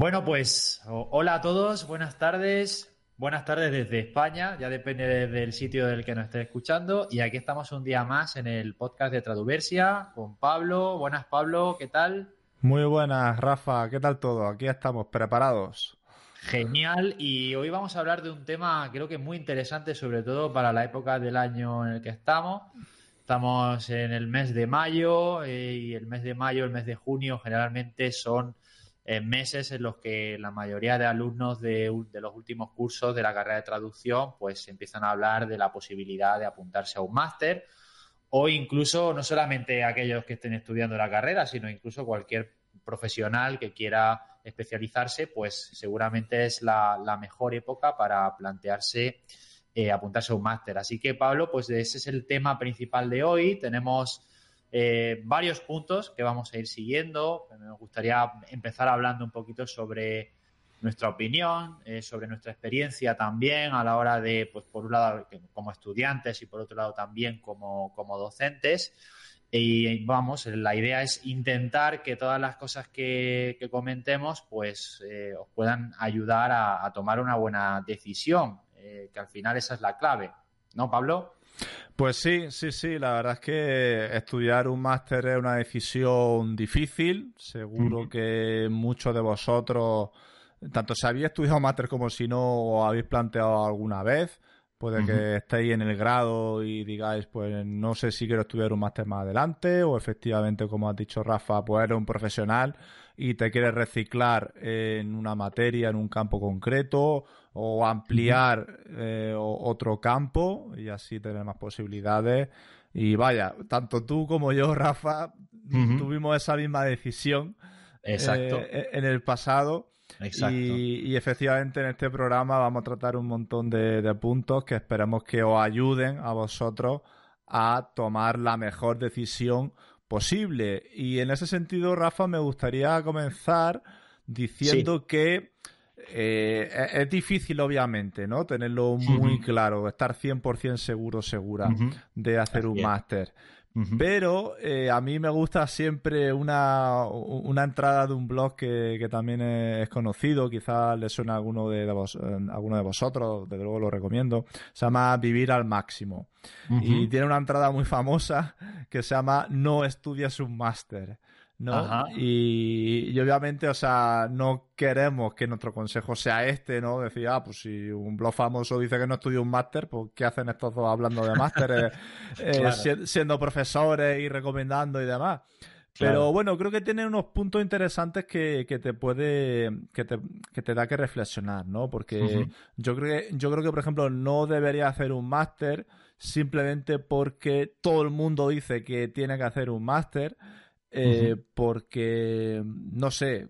Bueno, pues hola a todos, buenas tardes. Buenas tardes desde España, ya depende del sitio del que nos esté escuchando. Y aquí estamos un día más en el podcast de Traduversia con Pablo. Buenas, Pablo, ¿qué tal? Muy buenas, Rafa, ¿qué tal todo? Aquí estamos, preparados. Genial, y hoy vamos a hablar de un tema creo que muy interesante, sobre todo para la época del año en el que estamos. Estamos en el mes de mayo eh, y el mes de mayo, el mes de junio generalmente son meses en los que la mayoría de alumnos de, los últimos cursos de la carrera de traducción pues empiezan a hablar de la posibilidad de apuntarse a un máster o incluso no solamente aquellos que estén estudiando la carrera, sino incluso cualquier profesional que quiera especializarse, pues seguramente es la, mejor época para plantearse eh, apuntarse a un máster. Así que Pablo, pues ese es el tema principal de hoy. Tenemos eh, varios puntos que vamos a ir siguiendo. Me gustaría empezar hablando un poquito sobre nuestra opinión, eh, sobre nuestra experiencia también a la hora de, pues por un lado como estudiantes y por otro lado también como, docentes. Y vamos, la idea es intentar que todas las cosas que, comentemos pues eh, os puedan ayudar a, a, tomar una buena decisión, que al final esa es la clave. ¿No, Pablo? Pues sí, sí, sí, la verdad es que estudiar un máster es una decisión difícil. Seguro que muchos de vosotros, tanto si habéis estudiado máster como si no o habéis planteado alguna vez, puede que estéis en el grado y digáis, pues no sé si quiero estudiar un máster más adelante o efectivamente, como has dicho Rafa, pues eres un profesional y te quieres reciclar en una materia, en un campo concreto o ampliar eh, otro campo y así tener más posibilidades. Y vaya, tanto tú como yo, Rafa, tuvimos esa misma decisión Exacto. Eh, en el pasado. Exacto. Y, efectivamente en este programa vamos a tratar un montón de, puntos que esperemos que os ayuden a vosotros a tomar la mejor decisión posible. Y en ese sentido, Rafa, me gustaría comenzar diciendo que eh, es difícil, obviamente, ¿no? Tenerlo muy claro, estar 100% seguro, segura de hacer un máster. Pero eh, a mí me gusta siempre una, entrada de un blog que, también es conocido, quizás le suena a alguno de, vos, eh, alguno de vosotros, desde luego lo recomiendo. Se llama Vivir al Máximo. Y tiene una entrada muy famosa que se llama No estudias un máster. ¿No? Y, obviamente, o sea, no queremos que nuestro consejo sea este, ¿no? Decir, ah, pues si un blog famoso dice que no estudia un máster, pues ¿qué hacen estos dos hablando de máster, eh, siendo profesores y recomendando y demás? Pero bueno, creo que tiene unos puntos interesantes que, que te puede, que te, que te da que reflexionar, ¿no? Porque yo creo que, yo creo que, por ejemplo, no debería hacer un máster simplemente porque todo el mundo dice que tiene que hacer un máster eh, porque, no sé,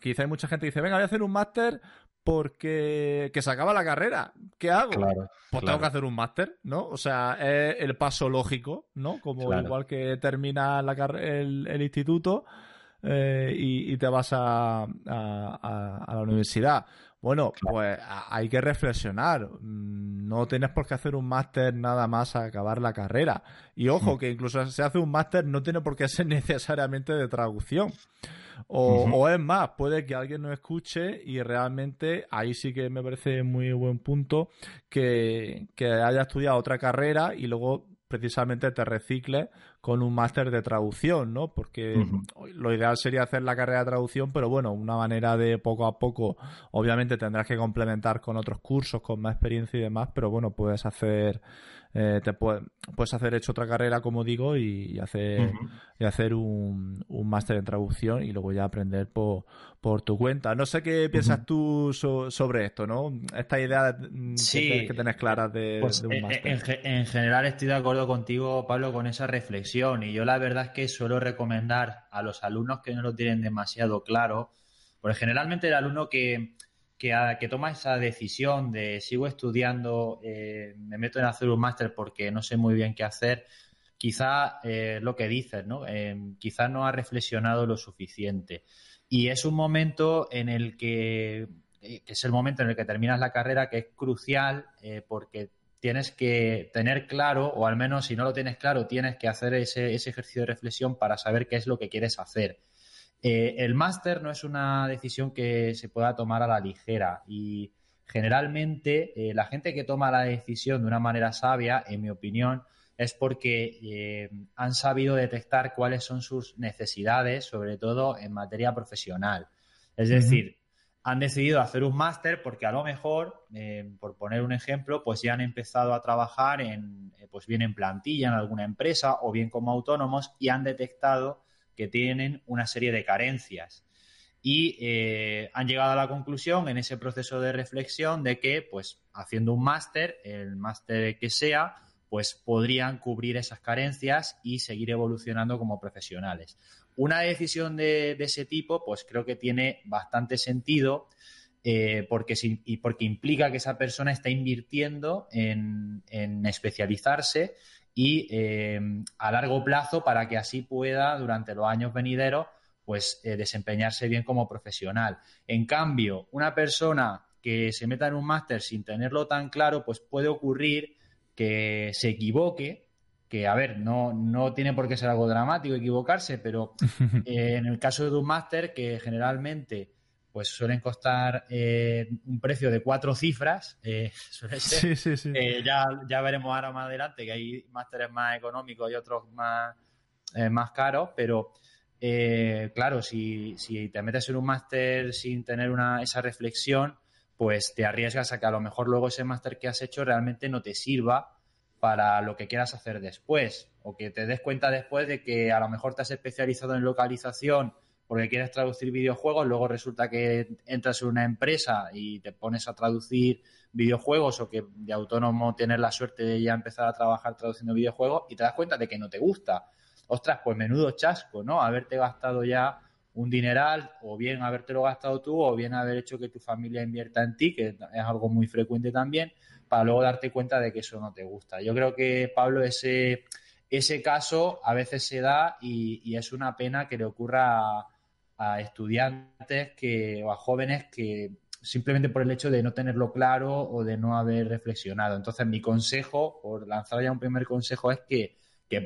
quizá hay mucha gente que dice, venga, voy a hacer un máster porque que se acaba la carrera. ¿Qué hago? pues tengo que hacer un máster, ¿no? O sea, es el paso lógico, ¿no? Como igual que termina la el, el, instituto eh, y, te vas a, a, la universidad. Bueno, pues hay que reflexionar. Mm, no tienes por qué hacer un máster nada más a acabar la carrera. Y ojo, que incluso si se hace un máster no tiene por qué ser necesariamente de traducción. O, es más, puede que alguien nos escuche y realmente ahí sí que me parece muy buen punto que, que haya estudiado otra carrera y luego precisamente te recicles con un máster de traducción, ¿no? Porque lo ideal sería hacer la carrera de traducción, pero bueno, una manera de poco a poco, obviamente tendrás que complementar con otros cursos, con más experiencia y demás, pero bueno, puedes hacer eh, te puedes, hacer hecho otra carrera, como digo, y, hacer, y hacer un, un máster en traducción y luego ya aprender por, por tu cuenta. No sé qué piensas tú sobre esto, ¿no? Esta idea que, tenés clara de, pues, un eh, máster. En, general estoy de acuerdo contigo, Pablo, con esa reflexión y yo la verdad es que suelo recomendar a los alumnos que no lo tienen demasiado claro, porque generalmente el alumno que que, toma esa decisión de sigo estudiando, eh, me meto en hacer un máster porque no sé muy bien qué hacer, quizá eh, lo que dices, ¿no? Eh, quizá no ha reflexionado lo suficiente. Y es un momento en el que, es el momento en el que terminas la carrera, que es crucial porque tienes que tener claro, o al menos si no lo tienes claro, tienes que hacer ese, ese ejercicio de reflexión para saber qué es lo que quieres hacer. Eh, el máster no es una decisión que se pueda tomar a la ligera y generalmente eh, la gente que toma la decisión de una manera sabia, en mi opinión, es porque eh, han sabido detectar cuáles son sus necesidades, sobre todo en materia profesional. Es decir, han decidido hacer un máster porque a lo mejor, por poner un ejemplo, pues ya han empezado a trabajar en, pues bien en plantilla en alguna empresa o bien como autónomos y han detectado que tienen una serie de carencias. Y eh, han llegado a la conclusión en ese proceso de reflexión de que, pues, haciendo un máster, el máster que sea, pues podrían cubrir esas carencias y seguir evolucionando como profesionales. Una decisión de, ese tipo, pues creo que tiene bastante sentido eh, porque, y porque implica que esa persona está invirtiendo en, en especializarse y eh, a largo plazo para que así pueda durante los años venideros pues eh, desempeñarse bien como profesional. En cambio, una persona que se meta en un máster sin tenerlo tan claro, pues puede ocurrir que se equivoque, que a ver, no, no tiene por qué ser algo dramático equivocarse, pero eh, en el caso de un máster que generalmente pues suelen costar eh, un precio de cuatro cifras. Eh, suele ser, sí, sí, sí. Eh, ya, ya veremos ahora más adelante que hay másteres más económicos y otros más, más caros, pero claro, si, si, te metes en un máster sin tener una, esa reflexión, pues te arriesgas a que a lo mejor luego ese máster que has hecho realmente no te sirva para lo que quieras hacer después o que te des cuenta después de que a lo mejor te has especializado en localización porque quieres traducir videojuegos, luego resulta que entras en una empresa y te pones a traducir videojuegos o que de autónomo tienes la suerte de ya empezar a trabajar traduciendo videojuegos y te das cuenta de que no te gusta. Ostras, pues menudo chasco, ¿no? Haberte gastado ya un dineral o bien habértelo gastado tú o bien haber hecho que tu familia invierta en ti, que es algo muy frecuente también, para luego darte cuenta de que eso no te gusta. Yo creo que, Pablo, ese, ese caso a veces se da y, y es una pena que le ocurra a estudiantes que, o a jóvenes que simplemente por el hecho de no tenerlo claro o de no haber reflexionado. Entonces, mi consejo, por lanzar ya un primer consejo, es que,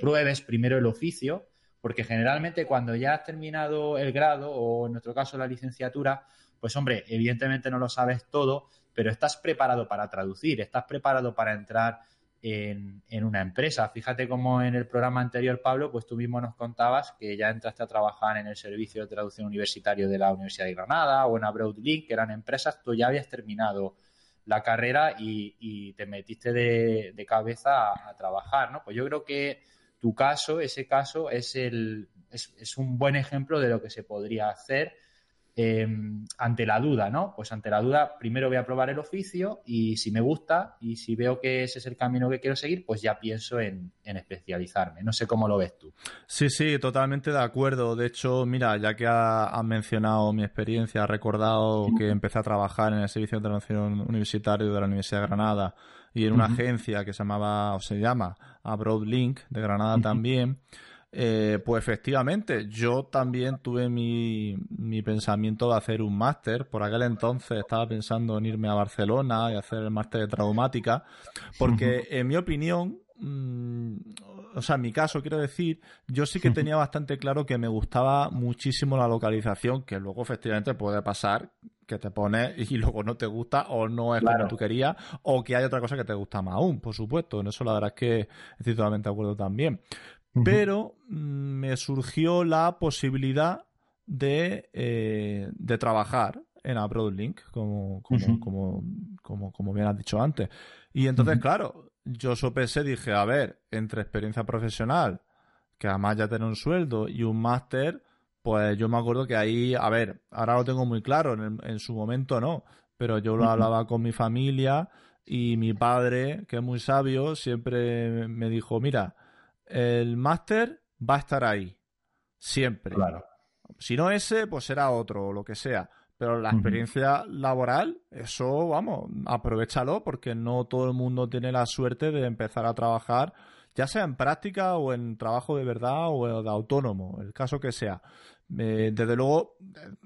pruebes primero el oficio, porque generalmente cuando ya has terminado el grado o en nuestro caso la licenciatura, pues hombre, evidentemente no lo sabes todo, pero estás preparado para traducir, estás preparado para entrar en, una empresa. Fíjate cómo en el programa anterior, Pablo, pues tú mismo nos contabas que ya entraste a trabajar en el servicio de traducción universitario de la Universidad de Granada o en Abroadlink, que eran empresas, tú ya habías terminado la carrera y, te metiste de, cabeza a, trabajar, ¿no? Pues yo creo que tu caso, ese caso, es, el, es un buen ejemplo de lo que se podría hacer Em, ante la duda, ¿no? Pues ante la duda, primero voy a probar el oficio y si me gusta y si veo que ese es el camino que quiero seguir, pues ya pienso en, especializarme. No sé cómo lo ves tú. Sí, sí, totalmente de acuerdo. De hecho, mira, ya que has mencionado mi experiencia, has recordado que empecé a trabajar en el Servicio de Internación Universitario de la Universidad de Granada y en una agencia que se llamaba o se llama Abroadlink de Granada también. Eh, pues efectivamente, yo también tuve mi, pensamiento de hacer un máster. Por aquel entonces estaba pensando en irme a Barcelona y hacer el máster de traumática, porque en mi opinión, mm, o sea, en mi caso quiero decir, yo sí que tenía bastante claro que me gustaba muchísimo la localización, que luego efectivamente puede pasar que te pones y luego no te gusta o no es como tú querías o que hay otra cosa que te gusta más aún, por supuesto. En eso la verdad es que estoy totalmente de acuerdo también pero mm, me surgió la posibilidad de, eh, de trabajar en Abroadlink, como, como, como, como, como, bien has dicho antes. Y entonces, claro, yo sopesé, dije, a ver, entre experiencia profesional, que además ya tiene un sueldo, y un máster, pues yo me acuerdo que ahí, a ver, ahora lo tengo muy claro, en, en su momento no, pero yo lo hablaba con mi familia y mi padre, que es muy sabio, siempre me dijo, mira, el máster va a estar ahí. Siempre. Claro. Si no ese, pues será otro o lo que sea. Pero la experiencia laboral, eso, vamos, aprovechalo porque no todo el mundo tiene la suerte de empezar a trabajar ya sea en práctica o en trabajo de verdad o de autónomo, el caso que sea. Eh, desde luego,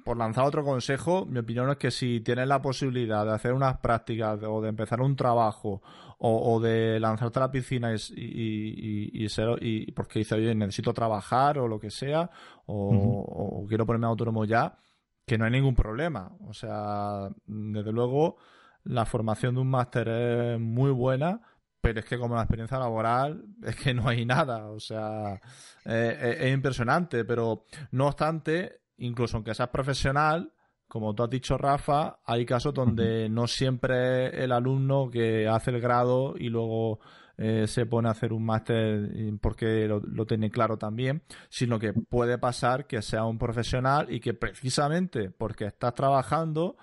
por lanzar otro consejo, mi opinión es que si tienes la posibilidad de hacer unas prácticas o de empezar un trabajo o, de lanzarte a la piscina y, ser, y porque dice, oye, necesito trabajar o lo que sea, o, quiero ponerme autónomo ya, que no hay ningún problema. O sea, desde luego, la formación de un máster es muy buena pero es que como la experiencia laboral es que no hay nada, o sea, eh, eh, es impresionante, pero no obstante, incluso aunque seas profesional, como tú has dicho, Rafa, hay casos donde no siempre el alumno que hace el grado y luego eh, se pone a hacer un máster porque lo, lo, tiene claro también, sino que puede pasar que sea un profesional y que precisamente porque estás trabajando,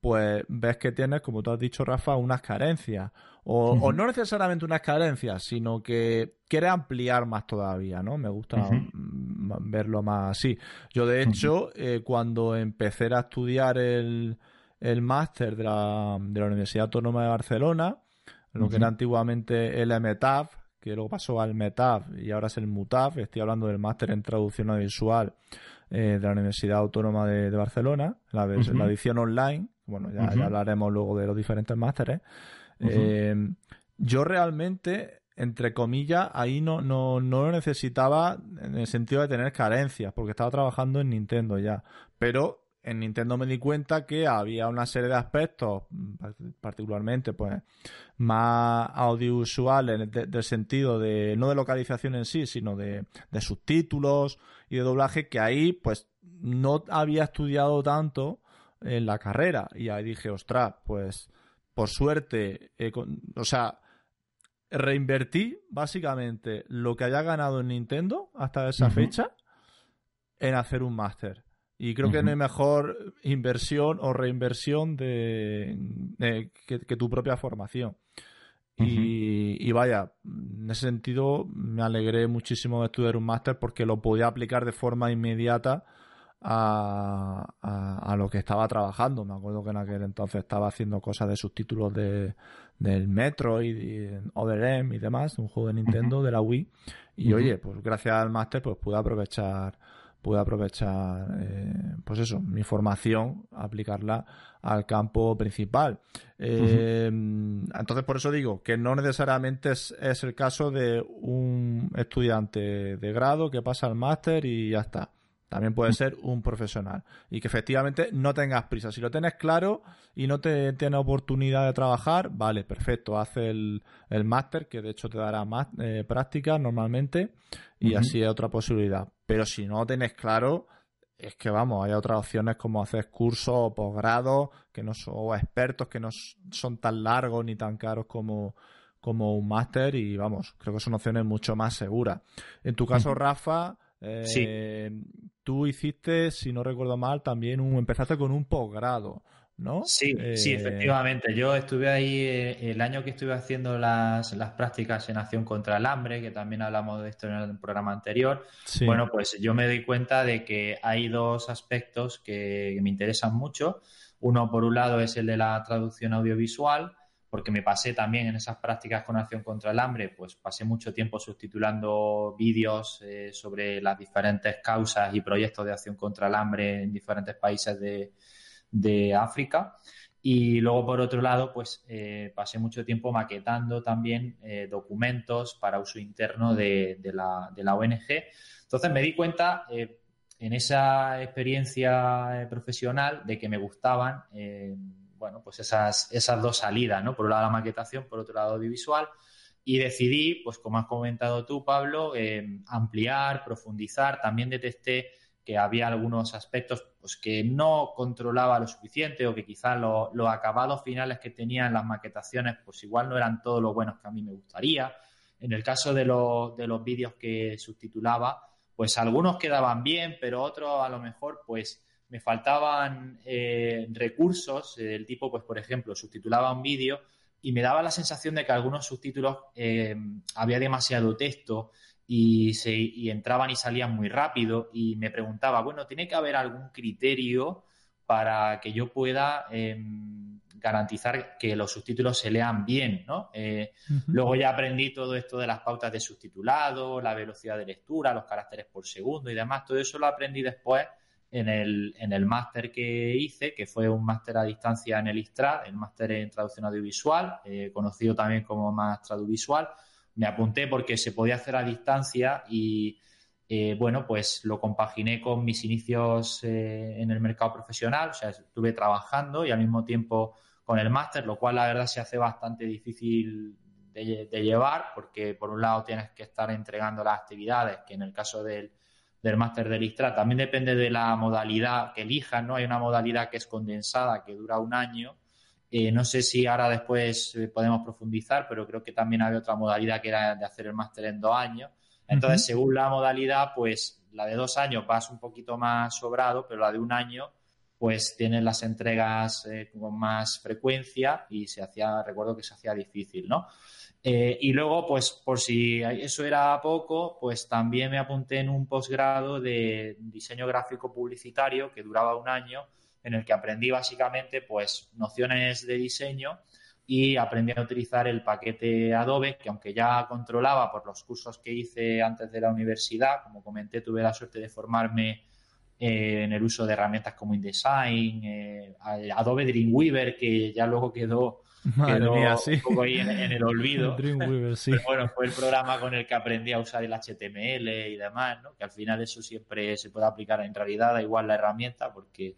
pues ves que tienes, como tú has dicho, Rafa, unas carencias. O, no necesariamente unas carencias, sino que quiere ampliar más todavía, ¿no? Me gusta verlo más así. Yo, de hecho, eh, cuando empecé a estudiar el, el máster de la, de la Universidad Autónoma de Barcelona, lo que era antiguamente el METAF, que luego pasó al METAF y ahora es el MUTAF, estoy hablando del máster en traducción audiovisual eh, de la Universidad Autónoma de, Barcelona, la, la, edición online, bueno, ya, ya, hablaremos luego de los diferentes másteres. Eh, yo realmente, entre comillas, ahí no, no, no lo necesitaba en el sentido de tener carencias, porque estaba trabajando en Nintendo ya. Pero en Nintendo me di cuenta que había una serie de aspectos, particularmente, pues, más audiovisuales, del sentido de, no de localización en sí, sino de, de subtítulos y de doblaje, que ahí, pues, no había estudiado tanto en la carrera. Y ahí dije, ostras, pues por suerte, eh, o sea, reinvertí básicamente lo que haya ganado en Nintendo hasta esa fecha en hacer un máster. Y creo que no hay mejor inversión o reinversión de, que, tu propia formación. y, vaya, en ese sentido me alegré muchísimo de estudiar un máster porque lo podía aplicar de forma inmediata a, a, lo que estaba trabajando. Me acuerdo que en aquel entonces estaba haciendo cosas de subtítulos de, del Metro y, Other M y demás, un juego de Nintendo, de la Wii. Y oye, pues gracias al máster pues pude aprovechar pude aprovechar eh, pues eso mi formación aplicarla al campo principal. Eh, entonces por eso digo que no necesariamente es, es, el caso de un estudiante de grado que pasa al máster y ya está también puede ser un profesional. Y que efectivamente no tengas prisa. Si lo tienes claro y no te tienes oportunidad de trabajar, vale, perfecto. Haz el, el máster, que de hecho te dará más eh, práctica normalmente, y así es otra posibilidad. Pero si no lo tienes claro, es que vamos, hay otras opciones como hacer cursos o posgrados que no son, o expertos que no son tan largos ni tan caros como, como un máster y vamos, creo que son opciones mucho más seguras. En tu caso, Rafa, sí. Eh, tú hiciste, si no recuerdo mal, también un, empezaste con un posgrado, ¿no? Sí, sí, eh, efectivamente. Yo estuve ahí eh, el año que estuve haciendo las, prácticas en acción contra el hambre, que también hablamos de esto en el programa anterior. Bueno, pues yo me doy cuenta de que hay dos aspectos que me interesan mucho. Uno, por un lado, es el de la traducción audiovisual porque me pasé también en esas prácticas con acción contra el hambre, pues pasé mucho tiempo subtitulando vídeos eh, sobre las diferentes causas y proyectos de acción contra el hambre en diferentes países de, África. Y luego, por otro lado, pues eh, pasé mucho tiempo maquetando también eh, documentos para uso interno de, la, de, la, ONG. Entonces me di cuenta en esa experiencia profesional de que me gustaban bueno, pues esas, esas dos salidas, ¿no? Por un lado la maquetación, por otro lado audiovisual. Y decidí, pues como has comentado tú, Pablo, eh, ampliar, profundizar. También detecté que había algunos aspectos pues, que no controlaba lo suficiente o que quizás los acabados finales que tenía en las maquetaciones pues igual no eran todos los buenos que a mí me gustaría. En el caso de los, de los vídeos que subtitulaba, pues algunos quedaban bien, pero otros a lo mejor pues me faltaban eh, recursos eh, del tipo, pues por ejemplo, subtitulaba un vídeo y me daba la sensación de que algunos subtítulos eh, había demasiado texto y, se, y entraban y salían muy rápido y me preguntaba, bueno, ¿tiene que haber algún criterio para que yo pueda em, garantizar que los subtítulos se lean bien, ¿no? Eh, luego ya aprendí todo esto de las pautas de subtitulado, la velocidad de lectura, los caracteres por segundo y demás. Todo eso lo aprendí después en el, en el máster que hice, que fue un máster a distancia en el ISTRA, el máster en traducción audiovisual, eh, conocido también como más traducisual. Me apunté porque se podía hacer a distancia y eh, bueno, pues lo compaginé con mis inicios eh, en el mercado profesional, o sea, estuve trabajando y al mismo tiempo con el máster, lo cual la verdad se hace bastante difícil de, llevar porque por un lado tienes que estar entregando las actividades, que en el caso del, del máster del ISTRA también depende de la modalidad que elijas, ¿no? Hay una modalidad que es condensada, que dura un año. Eh, no sé si ahora después podemos profundizar, pero creo que también había otra modalidad que era de hacer el máster en dos años. Entonces, según la modalidad, pues la de dos años vas un poquito más sobrado, pero la de un año, pues tienes las entregas eh, con más frecuencia y se hacía, recuerdo que se hacía difícil, ¿no? Eh, y luego, pues por si eso era poco, pues también me apunté en un posgrado de diseño gráfico publicitario que duraba un año, en el que aprendí básicamente pues nociones de diseño y aprendí a utilizar el paquete Adobe, que aunque ya controlaba por los cursos que hice antes de la universidad, como comenté, tuve la suerte de formarme eh, en el uso de herramientas como InDesign, eh, Adobe Dreamweaver, que ya luego quedó, un poco ahí en, el olvido. Dreamweaver, sí. bueno, fue el programa con el que aprendí a usar el HTML y demás, ¿no? que al final eso siempre se puede aplicar en realidad, da igual la herramienta, porque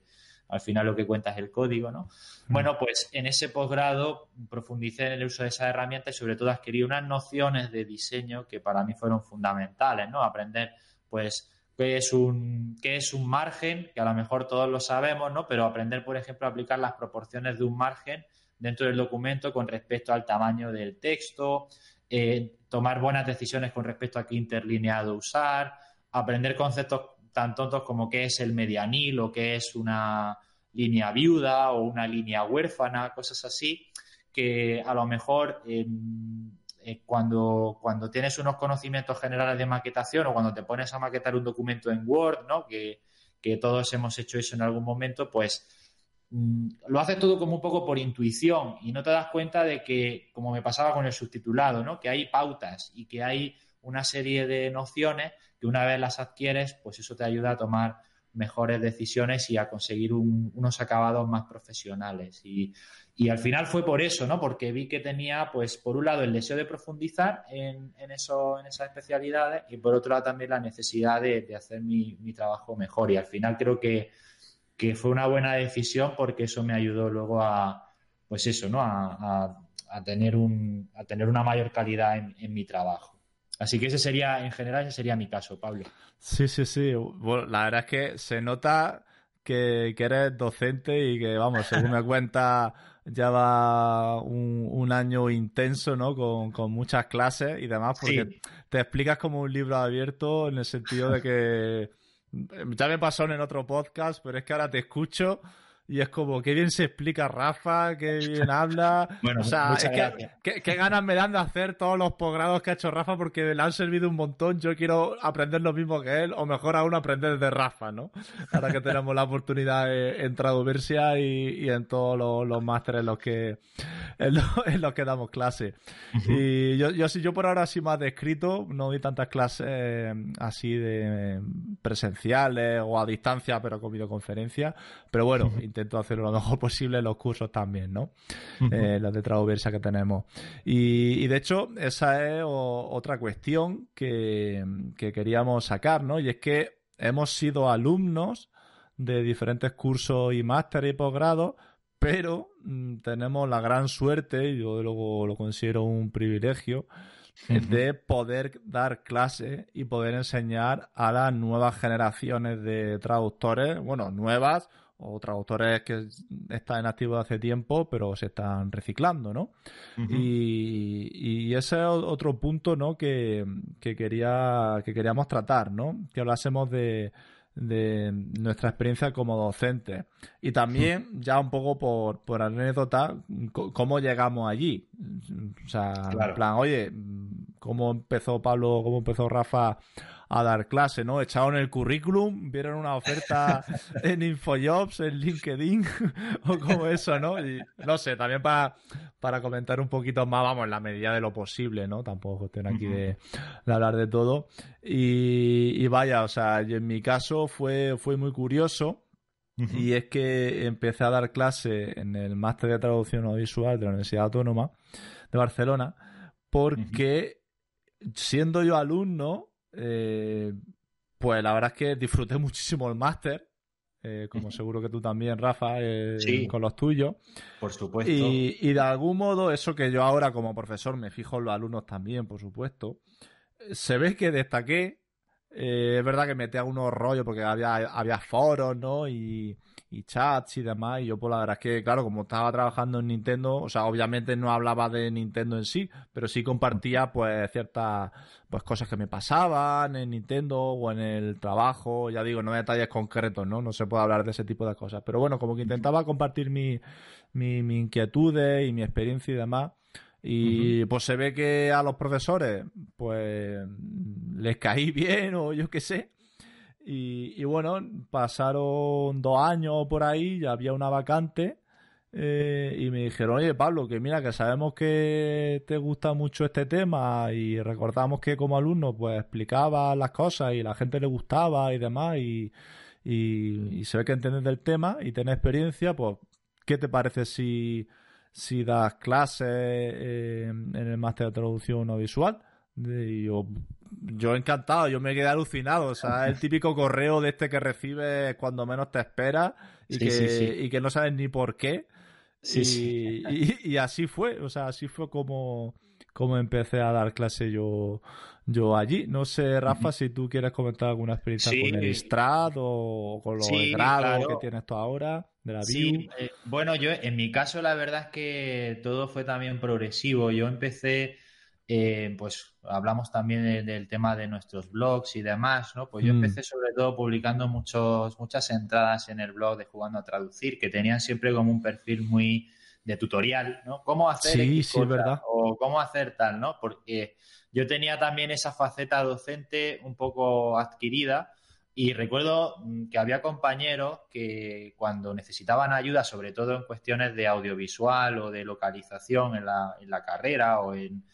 al final lo que cuenta es el código, ¿no? Bueno, pues en ese posgrado profundicé en el uso de esa herramienta y sobre todo adquirí unas nociones de diseño que para mí fueron fundamentales, ¿no? Aprender, pues, qué es un, qué es un margen, que a lo mejor todos lo sabemos, ¿no? Pero aprender, por ejemplo, a aplicar las proporciones de un margen dentro del documento con respecto al tamaño del texto, eh, tomar buenas decisiones con respecto a qué interlineado usar, aprender conceptos tan tontos como qué es el medianil o qué es una línea viuda o una línea huérfana, cosas así, que a lo mejor em, eh, cuando, cuando tienes unos conocimientos generales de maquetación o cuando te pones a maquetar un documento en Word, ¿no? que, todos hemos hecho eso en algún momento, pues lo haces todo como un poco por intuición y no te das cuenta de que, como me pasaba con el subtitulado, ¿no? que hay pautas y que hay una serie de nociones que una vez las adquieres, pues eso te ayuda a tomar mejores decisiones y a conseguir unos acabados más profesionales. Y, al final fue por eso, ¿no? Porque vi que tenía, pues, por un lado el deseo de profundizar en, eso, en esas especialidades y por otro lado también la necesidad de, hacer mi, trabajo mejor. Y al final creo que, fue una buena decisión porque eso me ayudó luego a, pues eso, ¿no? A, tener, un, a tener una mayor calidad en mi trabajo. Así que ese sería, en general, ese sería mi caso, Pablo. Sí, sí, sí. Bueno, la verdad es que se nota que, eres docente y que, vamos, según me cuenta, ya va un, año intenso, ¿no? Con, muchas clases y demás, porque te explicas como un libro abierto en el sentido de que ya me pasó en otro podcast, pero es que ahora te escucho y es como, qué bien se explica Rafa, qué bien habla. Bueno, o sea, es que, qué, ganas me dan de hacer todos los posgrados que ha hecho Rafa porque le han servido un montón. Yo quiero aprender lo mismo que él, o mejor aún aprender de Rafa, ¿no? Ahora que tenemos la oportunidad en Traduversia y, y en todos los, los másteres en los que en, los que damos clase. Y yo, yo, yo por ahora sí más descrito, no doy tantas clases eh, así de presenciales o a distancia, pero con videoconferencia. Pero bueno, intento hacerlo lo mejor posible en los cursos también, ¿no? Eh, los de Traduversa que tenemos. Y, de hecho, esa es otra cuestión que, que queríamos sacar, ¿no? Y es que hemos sido alumnos de diferentes cursos y máster y posgrados, pero mm, tenemos la gran suerte, y yo luego lo considero un privilegio, de poder dar clase y poder enseñar a las nuevas generaciones de traductores, bueno, nuevas o traductores que están en activo hace tiempo, pero se están reciclando, ¿no? y, ese es otro punto, ¿no? Que, quería, que queríamos tratar, ¿no? Que hablásemos de, de nuestra experiencia como docente. Y también, ya un poco por, por anécdota, cómo llegamos allí. O sea, en plan, oye, cómo empezó Pablo, cómo empezó Rafa a dar clase, ¿no? Echaron el currículum, vieron una oferta en Infojobs, en LinkedIn, o como eso, ¿no? Y no sé, también para, para comentar un poquito más, vamos, en la medida de lo posible, ¿no? Tampoco tengo aquí de, hablar de todo. Y, vaya, o sea, en mi caso fue, fue muy curioso. Y es que empecé a dar clase en el máster de traducción audiovisual de la Universidad Autónoma de Barcelona, porque siendo yo alumno, eh, pues la verdad es que disfruté muchísimo el máster, eh, como seguro que tú también, Rafa, eh, con los tuyos. Por supuesto. Y, de algún modo, eso que yo ahora como profesor me fijo en los alumnos también, por supuesto, se ve que destaqué. es verdad que metí algunos rollos porque había, había foros, ¿no? Y, y chats y demás. Y yo, pues la verdad es que, claro, como estaba trabajando en Nintendo, o sea, obviamente no hablaba de Nintendo en sí, pero sí compartía, pues, ciertas pues cosas que me pasaban en Nintendo o en el trabajo. Ya digo, no detalles concretos, ¿no? No se puede hablar de ese tipo de cosas. Pero bueno, como que intentaba compartir mi, mi, mi inquietudes y mi experiencia y demás. Y pues se ve que a los profesores, pues les caí bien o yo qué sé. Y, bueno, pasaron dos años por ahí, ya había una vacante. Eh, y me dijeron, oye Pablo, que mira, que sabemos que te gusta mucho este tema y recordamos que como alumno pues explicaba las cosas y la gente le gustaba y demás y, y, se ve que entiendes del tema y tienes experiencia, pues ¿qué te parece si, si das clases eh, en el máster de traducción no visual? Y yo, yo encantado, yo me quedé alucinado. O sea, el típico correo de este que recibes cuando menos te esperas y, que, y que no sabes ni por qué. Y, así fue, o sea, así fue como, como empecé a dar clase yo, yo allí. No sé, Rafa, si tú quieres comentar alguna experiencia con el Strat o con los grados que tienes tú ahora de la sí, eh, bueno, yo en mi caso la verdad es que todo fue también progresivo. Yo empecé eh, pues hablamos también del tema de nuestros blogs y demás, ¿no? Pues yo mm. empecé sobre todo publicando muchos, muchas entradas en el blog de Jugando a Traducir, que tenían siempre como un perfil muy de tutorial, ¿no? Cómo hacer sí, sí, verdad. o cómo hacer tal, ¿no? Porque yo tenía también esa faceta docente un poco adquirida y recuerdo mm, que había compañeros que cuando necesitaban ayuda, sobre todo en cuestiones de audiovisual o de localización en la, en la carrera o en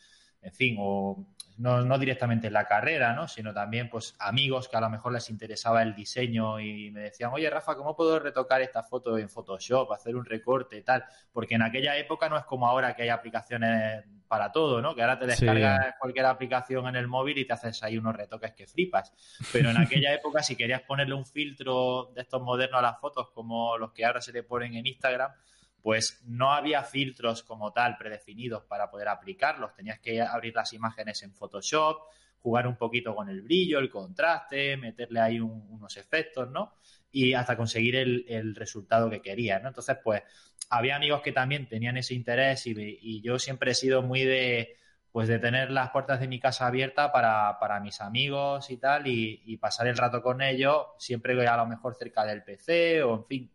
en fin, o no, no, directamente en la carrera, ¿no? Sino también, pues, amigos que a lo mejor les interesaba el diseño y me decían, oye, Rafa, ¿cómo puedo retocar esta foto en Photoshop, hacer un recorte y tal? Porque en aquella época no es como ahora que hay aplicaciones para todo, ¿no? Que ahora te descargas cualquier aplicación en el móvil y te haces ahí unos retoques que flipas. Pero en aquella época, si querías ponerle un filtro de estos modernos a las fotos, como los que ahora se le ponen en Instagram, pues no había filtros como tal predefinidos para poder aplicarlos. Tenías que abrir las imágenes en Photoshop, jugar un poquito con el brillo, el contraste, meterle ahí unos efectos, ¿no? Y hasta conseguir el, resultado que querías, ¿no? Entonces, pues, había amigos que también tenían ese interés y, yo siempre he sido muy de, pues, de tener las puertas de mi casa abiertas para, para mis amigos y tal y, y pasar el rato con ellos, siempre a lo mejor cerca del PC o, en fin,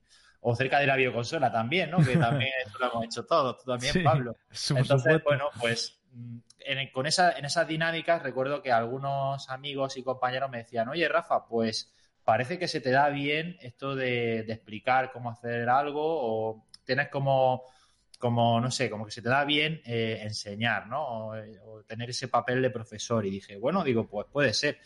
o cerca de la bioconsola también, ¿no? Que también eso lo hemos hecho todos, tú también, Pablo. Entonces, bueno, pues mm, en, con esa, en esas dinámicas recuerdo que algunos amigos y compañeros me decían, oye, Rafa, pues parece que se te da bien esto de, explicar cómo hacer algo o tienes como, como, no sé, como que se te da bien eh, enseñar, ¿no? o, tener ese papel de profesor. Y dije, bueno, digo, pues puede ser.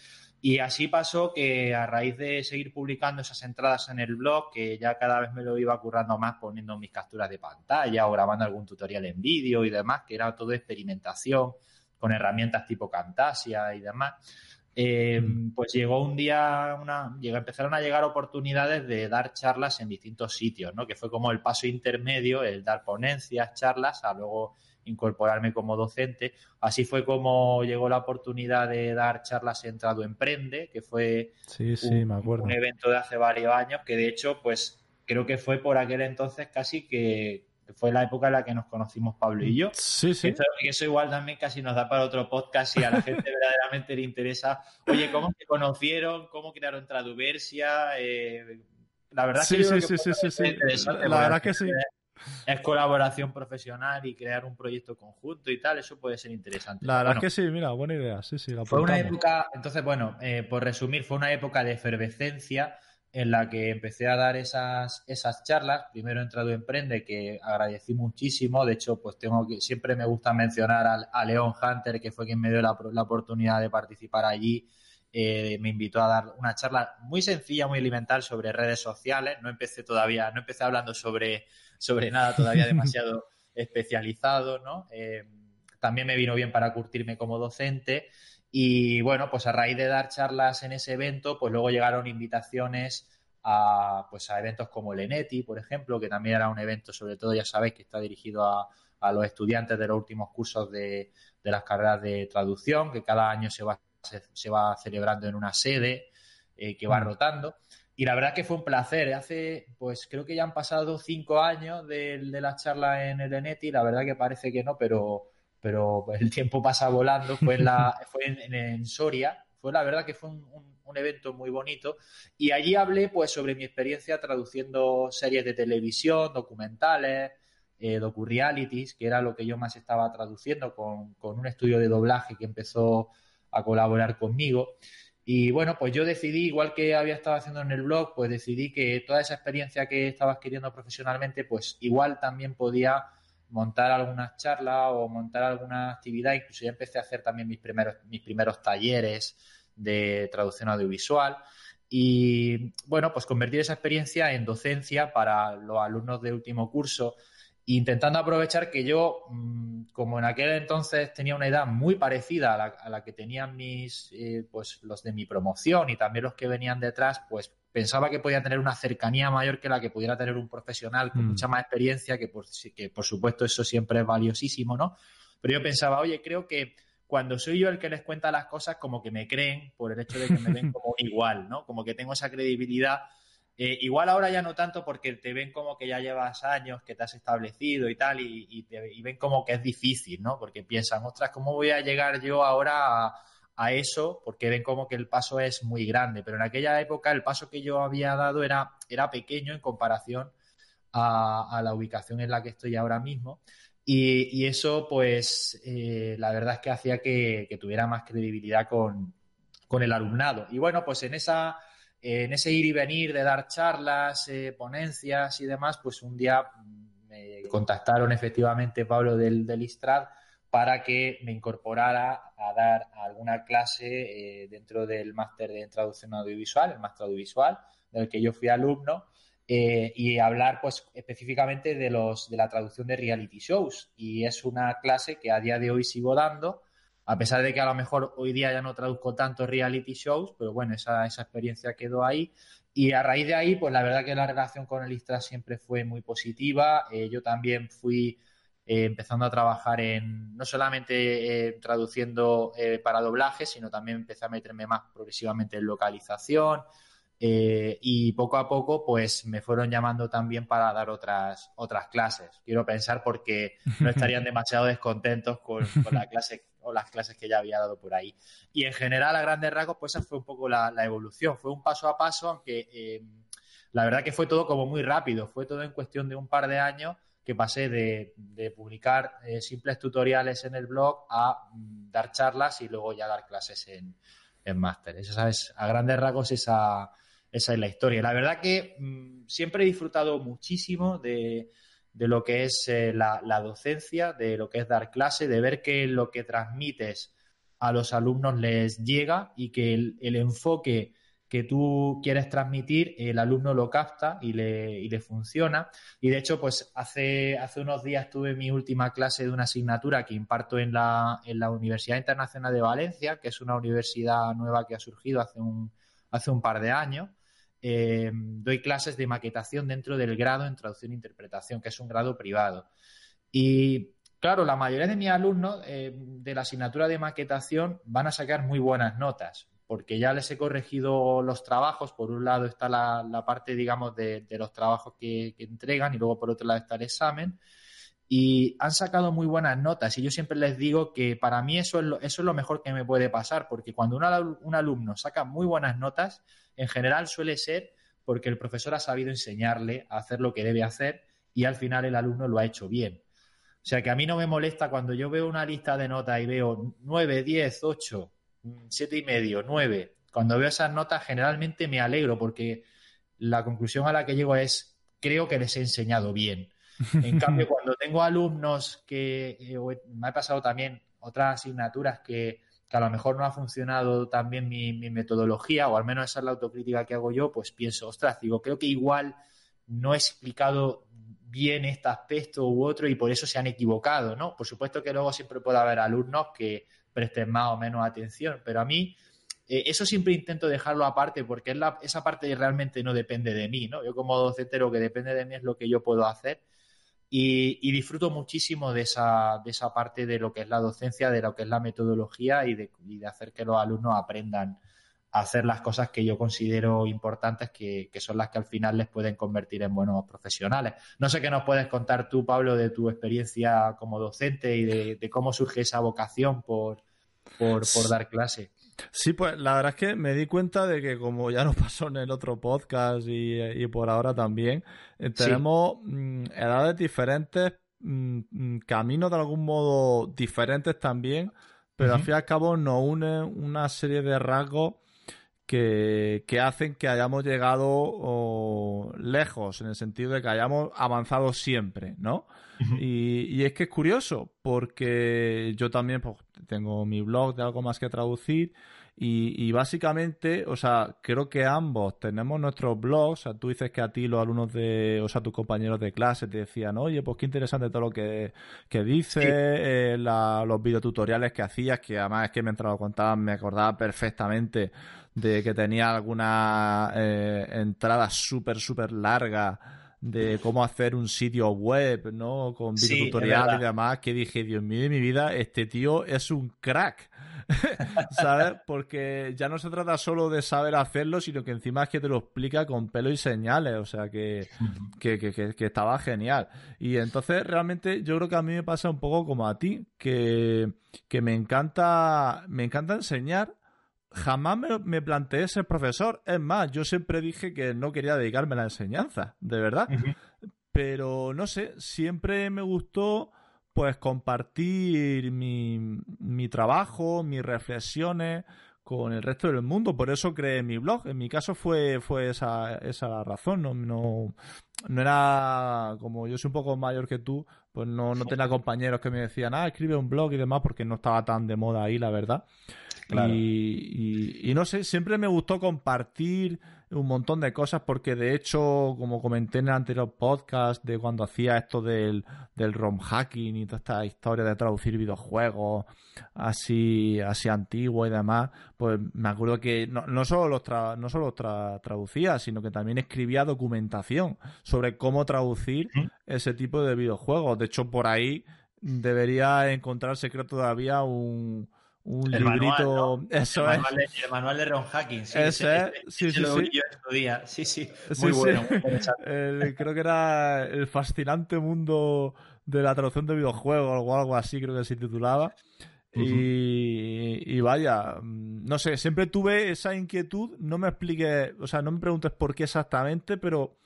Y así pasó que a raíz de seguir publicando esas entradas en el blog, que ya cada vez me lo iba currando más poniendo mis capturas de pantalla o grabando algún tutorial en vídeo y demás, que era todo experimentación con herramientas tipo Camtasia y demás. Eh, pues llegó un día, una, empezaron a llegar oportunidades de dar charlas en distintos sitios, ¿no? Que fue como el paso intermedio, el dar ponencias, charlas, a luego incorporarme como docente. Así fue como llegó la oportunidad de dar charlas en Trado Emprende, que fue un, evento de hace varios años, que de hecho, pues creo que fue por aquel entonces casi que, fue la época en la que nos conocimos Pablo y yo. Sí, sí. Eso, igual también casi nos da para otro podcast si a la gente verdaderamente le interesa. Oye, ¿cómo se conocieron? ¿Cómo crearon Traduversia? Eh, la verdad sí, que sí, sí, sí, sí, La verdad que sí. Es colaboración profesional y crear un proyecto conjunto y tal, eso puede ser interesante. La verdad es que sí, mira, buena idea, sí, sí. fue una época, entonces, bueno, eh, por resumir, fue una época de efervescencia en la que empecé a dar esas, esas charlas. Primero he entrado Emprende, que agradecí muchísimo. De hecho, pues tengo que, siempre me gusta mencionar a, León Hunter, que fue quien me dio la, la oportunidad de participar allí. Eh, me invitó a dar una charla muy sencilla, muy elemental sobre redes sociales. No empecé todavía, no empecé hablando sobre, sobre nada todavía demasiado especializado, ¿no? Eh, también me vino bien para curtirme como docente y bueno, pues a raíz de dar charlas en ese evento, pues luego llegaron invitaciones a, pues a eventos como el ENETI, por ejemplo, que también era un evento, sobre todo, ya sabéis, que está dirigido a, los estudiantes de los últimos cursos de, las carreras de traducción, que cada año se va, se, va celebrando en una sede eh, que va mm. rotando. Y la verdad que fue un placer. Hace, pues creo que ya han pasado cinco años de, de la charla en el ENETI, la verdad que parece que no, pero pero el tiempo pasa volando. Fue en, la, fue en, Soria, fue la verdad que fue un, evento muy bonito y allí hablé pues sobre mi experiencia traduciendo series de televisión, documentales, eh, docu-realities, que era lo que yo más estaba traduciendo con, con un estudio de doblaje que empezó a colaborar conmigo. Y bueno, pues yo decidí, igual que había estado haciendo en el blog, pues decidí que toda esa experiencia que estaba adquiriendo profesionalmente, pues igual también podía montar algunas charlas o montar alguna actividad. Incluso ya empecé a hacer también mis primeros, mis primeros talleres de traducción audiovisual. Y bueno, pues convertir esa experiencia en docencia para los alumnos de último curso, intentando aprovechar que yo, mm, como en aquel entonces tenía una edad muy parecida a la, que tenían mis, eh, pues los de mi promoción y también los que venían detrás, pues pensaba que podía tener una cercanía mayor que la que pudiera tener un profesional con mm. mucha más experiencia, que por, que por supuesto eso siempre es valiosísimo, ¿no? Pero yo pensaba, oye, creo que cuando soy yo el que les cuenta las cosas, como que me creen por el hecho de que me ven como igual, ¿no? Como que tengo esa credibilidad. Eh, igual ahora ya no tanto porque te ven como que ya llevas años, que te has establecido y tal, y, y ven como que es difícil, ¿no? Porque piensan, ostras, ¿cómo voy a llegar yo ahora a, a eso porque ven como que el paso es muy grande. Pero en aquella época el paso que yo había dado era, era pequeño en comparación a, la ubicación en la que estoy ahora mismo. Y, eso, pues, eh, la verdad es que hacía que, tuviera más credibilidad con, el alumnado. Y bueno, pues en esa en ese ir y venir de dar charlas, eh, ponencias y demás, pues un día me contactaron efectivamente Pablo del, del Istrad para que me incorporara a dar alguna clase eh, dentro del máster de traducción audiovisual, el máster audiovisual, del que yo fui alumno, eh, y hablar pues específicamente de los de la traducción de reality shows. Y es una clase que a día de hoy sigo dando, a pesar de que a lo mejor hoy día ya no traduzco tantos reality shows, pero bueno, esa, esa experiencia quedó ahí. Y a raíz de ahí, pues la verdad que la relación con el ISTRA siempre fue muy positiva. Eh, yo también fui eh, empezando a trabajar en no solamente eh, traduciendo para doblaje, sino también empecé a meterme más progresivamente en localización y poco a poco pues me fueron llamando también para dar otras, otras clases. Quiero pensar porque no estarían demasiado descontentos con, la clase las clases que ya había dado por ahí. Y en general, a grandes rasgos, pues esa fue un poco la, evolución. Fue un paso a paso, aunque la verdad que fue todo como muy rápido. Fue todo en cuestión de un par de años que pasé de, publicar eh, simples tutoriales en el blog a mm, dar charlas y luego ya dar clases en, en máster. Esa es, a grandes rasgos esa, esa es la historia. La verdad que mm, siempre he disfrutado muchísimo de, lo que es eh, la, docencia, de lo que es dar clase, de ver que lo que transmites a los alumnos les llega y que el enfoque que tú quieres transmitir, el alumno lo capta y le, y le funciona. Y de hecho, pues hace, hace unos días tuve mi última clase de una asignatura que imparto en la, en la Universidad Internacional de Valencia, que es una universidad nueva que ha surgido hace un, hace un par de años. Eh, doy clases de maquetación dentro del grado en traducción e interpretación, que es un grado privado. Y claro, la mayoría de mis alumnos eh, de la asignatura de maquetación van a sacar muy buenas notas porque ya les he corregido los trabajos. Por un lado está la, parte, digamos, de, los trabajos que, entregan y luego por otro lado está el examen. Y han sacado muy buenas notas y yo siempre les digo que para mí eso es lo, eso es lo mejor que me puede pasar, porque cuando un alumno saca muy buenas notas, en general suele ser porque el profesor ha sabido enseñarle a hacer lo que debe hacer y al final el alumno lo ha hecho bien. O sea que a mí no me molesta cuando yo veo una lista de notas y veo 9, 10, 8, 7 y medio, 9. Cuando veo esas notas generalmente me alegro porque la conclusión a la que llego es creo que les he enseñado bien. En cambio, cuando tengo alumnos que eh, me ha pasado también otras asignaturas que, a lo mejor no ha funcionado también mi, mi, metodología, o al menos esa es la autocrítica que hago yo, pues pienso, ostras, digo, creo que igual no he explicado bien este aspecto u otro y por eso se han equivocado, ¿no? Por supuesto que luego siempre puede haber alumnos que presten más o menos atención, pero a mí eh, eso siempre intento dejarlo aparte porque es la, esa parte realmente no depende de mí, ¿no? Yo como docente lo que depende de mí es lo que yo puedo hacer y, disfruto muchísimo de esa, de esa parte de lo que es la docencia, de lo que es la metodología y de, y de hacer que los alumnos aprendan hacer las cosas que yo considero importantes, que, son las que al final les pueden convertir en buenos profesionales. No sé qué nos puedes contar tú, Pablo, de tu experiencia como docente y de, cómo surge esa vocación por, por, dar clase. Sí, pues la verdad es que me di cuenta de que como ya nos pasó en el otro podcast y, por ahora también, eh, tenemos mm, edades diferentes, mm, mm, caminos de algún modo diferentes también, pero al fin y al cabo nos une una serie de rasgos que, hacen que hayamos llegado lejos, en el sentido de que hayamos avanzado siempre, ¿no? y, es que es curioso, porque yo también pues, tengo mi blog de algo más que traducir. Y, básicamente, o sea, creo que ambos tenemos nuestros blogs. O sea, tú dices que a ti los alumnos de, o sea, tus compañeros de clase te decían, oye, pues qué interesante todo lo que, que dices, eh, los videotutoriales que hacías, que además es que mientras lo contaban me acordaba perfectamente de que tenía alguna eh, entrada súper, súper larga de cómo hacer un sitio web, ¿no? Con videotutoriales y demás, que dije, Dios mío de mi vida, este tío es un crack. ¿Sabes? Porque ya no se trata solo de saber hacerlo, sino que encima es que te lo explica con pelo y señales. O sea que, que, que, que estaba genial. Y entonces realmente yo creo que a mí me pasa un poco como a ti, que, que me encanta, me encanta enseñar, jamás me, planteé ser profesor. Es más, yo siempre dije que no quería dedicarme a la enseñanza, de verdad. Pero no sé, siempre me gustó pues compartir mi, mi trabajo, mis reflexiones con el resto del mundo. Por eso creé mi blog. En mi caso fue, fue esa, esa la razón. No, no, no era como yo soy un poco mayor que tú, pues no, no tenía compañeros que me decían, ah, escribe un blog y demás, porque no estaba tan de moda ahí, la verdad. Y, no sé, siempre me gustó compartir un montón de cosas porque de hecho, como comenté en el anterior podcast de cuando hacía esto del, del ROM hacking y toda esta historia de traducir videojuegos así, así antiguos y demás, pues me acuerdo que no, no solo los, no solo traducía, sino que también escribía documentación sobre cómo traducir ese tipo de videojuegos. De hecho, por ahí debería encontrarse, creo, todavía un un el librito. Manual, Eso el es. el manual de Ron Hacking. Sí, ese, sí, sí, sí. Sí, sí. Muy bueno. creo que era El fascinante mundo de la traducción de videojuegos o algo así, creo que se titulaba. y, y, vaya, no sé, siempre tuve esa inquietud. No me expliques, o sea, no me preguntes por qué exactamente, pero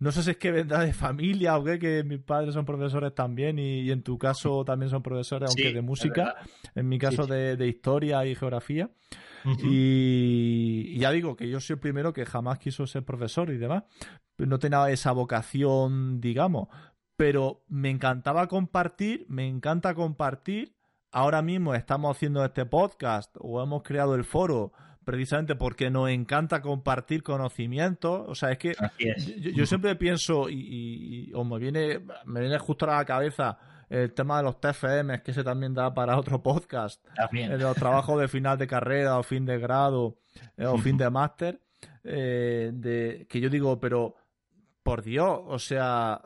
no sé si es que vendrá de familia o qué, que mis padres son profesores también y, en tu caso también son profesores, aunque de música, en mi caso De, historia y geografía. y, ya digo que yo soy el primero que jamás quiso ser profesor y demás. No tenía esa vocación, digamos, pero me encantaba compartir, me encanta compartir. Ahora mismo estamos haciendo este podcast o hemos creado el foro precisamente porque nos encanta compartir conocimientos. O sea, es que Yo, siempre pienso, y, o me viene, me viene justo a la cabeza el tema de los TFM, que ese también da para otro podcast. También. los trabajos de final de carrera o fin de grado eh, o fin de máster. Eh, de, que yo digo, pero por Dios, o sea,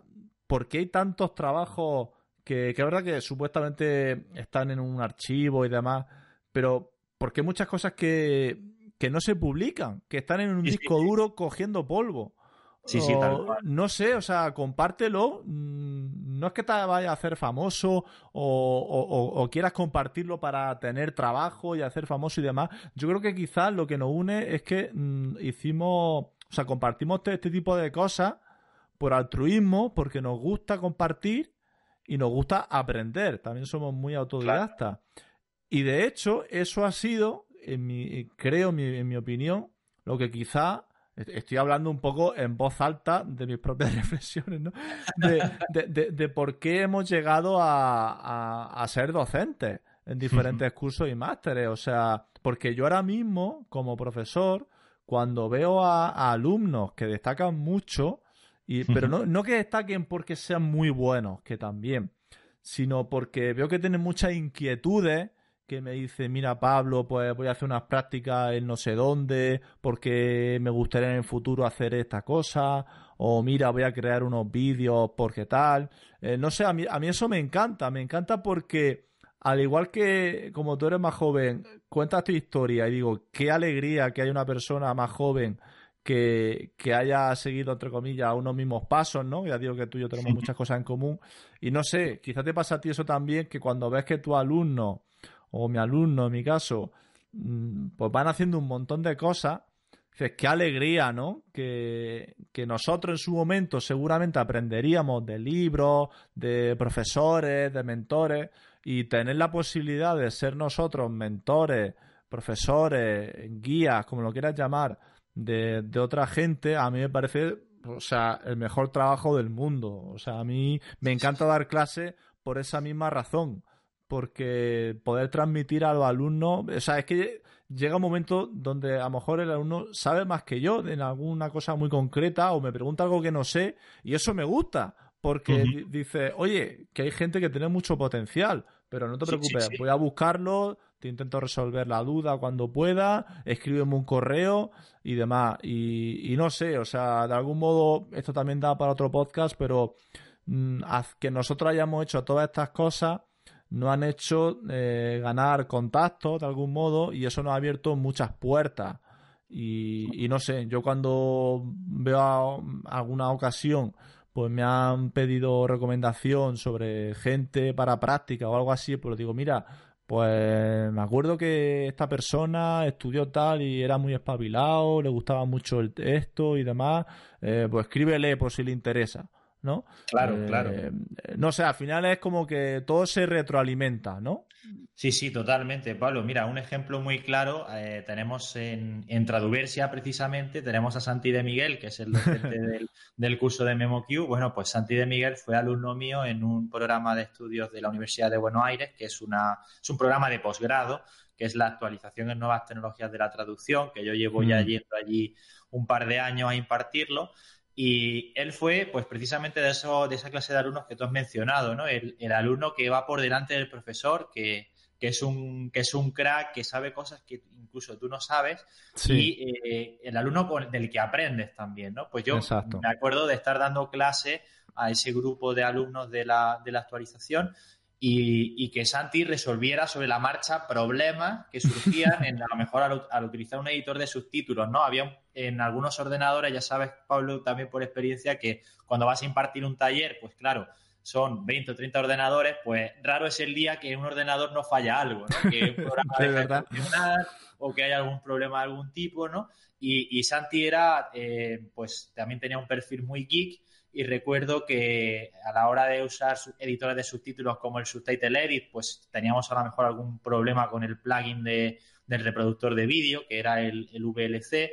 ¿por qué hay tantos trabajos que, que es verdad que supuestamente están en un archivo y demás, pero porque muchas cosas que, no se publican, que están en un disco duro cogiendo polvo. Sí, sí, tal cual. No sé, o sea, compártelo. Mm, no es que te vaya a hacer famoso o, quieras compartirlo para tener trabajo y hacer famoso y demás. Yo creo que quizás lo que nos une es que mm, hicimos, o sea, compartimos este, este tipo de cosas por altruismo, porque nos gusta compartir y nos gusta aprender. También somos muy autodidactas. Y de hecho, eso ha sido, en mi, creo, en mi opinión, lo que quizá Estoy hablando un poco en voz alta de mis propias reflexiones, ¿no? De, por qué hemos llegado a, ser docentes en diferentes cursos y másteres. O sea, porque yo ahora mismo, como profesor, cuando veo a, alumnos que destacan mucho, y, pero no, no que destaquen porque sean muy buenos, que también, sino porque veo que tienen muchas inquietudes que me dice, mira Pablo, pues voy a hacer unas prácticas en no sé dónde, porque me gustaría en el futuro hacer esta cosa, o mira, voy a crear unos vídeos porque tal. Eh, no sé, a mí, a mí eso me encanta, me encanta porque al igual que como tú eres más joven, cuentas tu historia y digo, qué alegría que haya una persona más joven que, que, haya seguido, entre comillas, unos mismos pasos, ¿no? Ya digo que tú y yo tenemos muchas cosas en común. Y no sé, quizás te pasa a ti eso también, que cuando ves que tu alumno o mi alumno, en mi caso, mm, pues van haciendo un montón de cosas. Dices, qué alegría, ¿no? Que, que nosotros en su momento seguramente aprenderíamos de libros, de profesores, de mentores, y tener la posibilidad de ser nosotros mentores, profesores, guías, como lo quieras llamar, de, de otra gente, a mí me parece, o sea, el mejor trabajo del mundo. O sea, a mí me encanta dar clase por esa misma razón porque poder transmitir a los alumnos, o sea, es que llega un momento donde a lo mejor el alumno sabe más que yo en alguna cosa muy concreta o me pregunta algo que no sé y eso me gusta porque dice, oye, que hay gente que tiene mucho potencial, pero no te preocupes, voy a buscarlo, te intento resolver la duda cuando pueda, escríbeme un correo y demás. Y, no sé, o sea, de algún modo esto también da para otro podcast, pero mm, que nosotros hayamos hecho todas estas cosas nos han hecho eh, ganar contactos de algún modo y eso nos ha abierto muchas puertas. Y, no sé, yo cuando veo alguna ocasión, pues me han pedido recomendación sobre gente para práctica o algo así, pues digo, mira, pues me acuerdo que esta persona estudió tal y era muy espabilado, le gustaba mucho el, esto y demás, eh, pues escríbele por si le interesa. ¿No? Claro, claro. Eh, no sé, al final es como que todo se retroalimenta, ¿no? Sí, sí, totalmente, Pablo. Mira, un ejemplo muy claro, eh, tenemos en, en, Traduversia precisamente, tenemos a Santi de Miguel, que es el docente del, curso de MemoQ. Bueno, pues Santi de Miguel fue alumno mío en un programa de estudios de la Universidad de Buenos Aires, que es, una, es un programa de posgrado, que es la actualización en nuevas tecnologías de la traducción, que yo llevo ya mm. yendo allí un par de años a impartirlo. Y él fue, pues precisamente de, eso, de esa clase de alumnos que tú has mencionado, ¿no? El, alumno que va por delante del profesor, que, es un, que es un crack, que sabe cosas que incluso tú no sabes, y eh, el alumno del que aprendes también, ¿no? Pues yo me acuerdo de estar dando clase a ese grupo de alumnos de la, de la actualización y, que Santi resolviera sobre la marcha problemas que surgían en, a lo mejor al, utilizar un editor de subtítulos, ¿no? Había en algunos ordenadores, ya sabes, Pablo, también por experiencia, que cuando vas a impartir un taller, pues claro, son 20 o 30 ordenadores, pues raro es el día que un ordenador no falla algo, ¿no? Que un programa deje de funcionar o que haya algún problema de algún tipo, ¿no? Y, Santi era, eh, pues también tenía un perfil muy geek y recuerdo que a la hora de usar editores de subtítulos como el Subtitle Edit, pues teníamos a lo mejor algún problema con el plugin de, del reproductor de vídeo, que era el, el, VLC,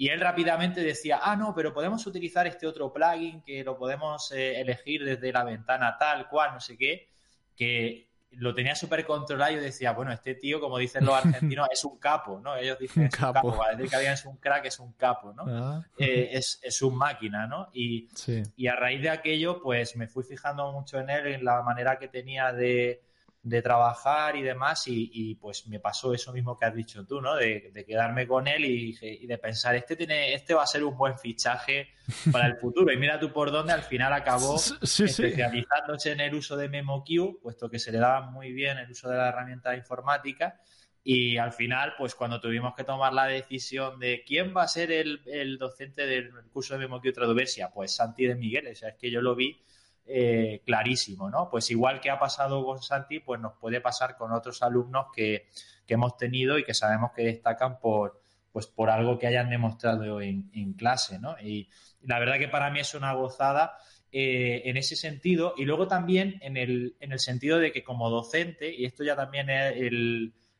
y él rápidamente decía, ah, no, pero podemos utilizar este otro plugin que lo podemos eh, elegir desde la ventana tal cual, no sé qué, que lo tenía súper controlado y yo decía, bueno, este tío, como dicen los argentinos, es un capo, ¿no? Ellos dicen, es un capo, ¿vale? decir que alguien es un crack, es un capo, ¿no? Ah. Eh, es, es un máquina, ¿no? Y, y a raíz de aquello, pues me fui fijando mucho en él, en la manera que tenía de, de trabajar y demás, y, pues me pasó eso mismo que has dicho tú, ¿no? De, quedarme con él y, de pensar, este tiene, este va a ser un buen fichaje para el futuro. Y mira tú por dónde al final acabó especializándose en el uso de MemoQ, puesto que se le daba muy bien el uso de la herramienta informática. Y al final, pues cuando tuvimos que tomar la decisión de quién va a ser el, el docente del curso de MemoQ Traduversia, pues Santi de Miguel, o sea, es que yo lo vi eh, clarísimo, ¿no? Pues igual que ha pasado con Santi, pues nos puede pasar con otros alumnos que, hemos tenido y que sabemos que destacan por, pues por algo que hayan demostrado en, clase, ¿no? Y la verdad que para mí es una gozada eh, en ese sentido y luego también en el, en el sentido de que como docente, y esto ya también es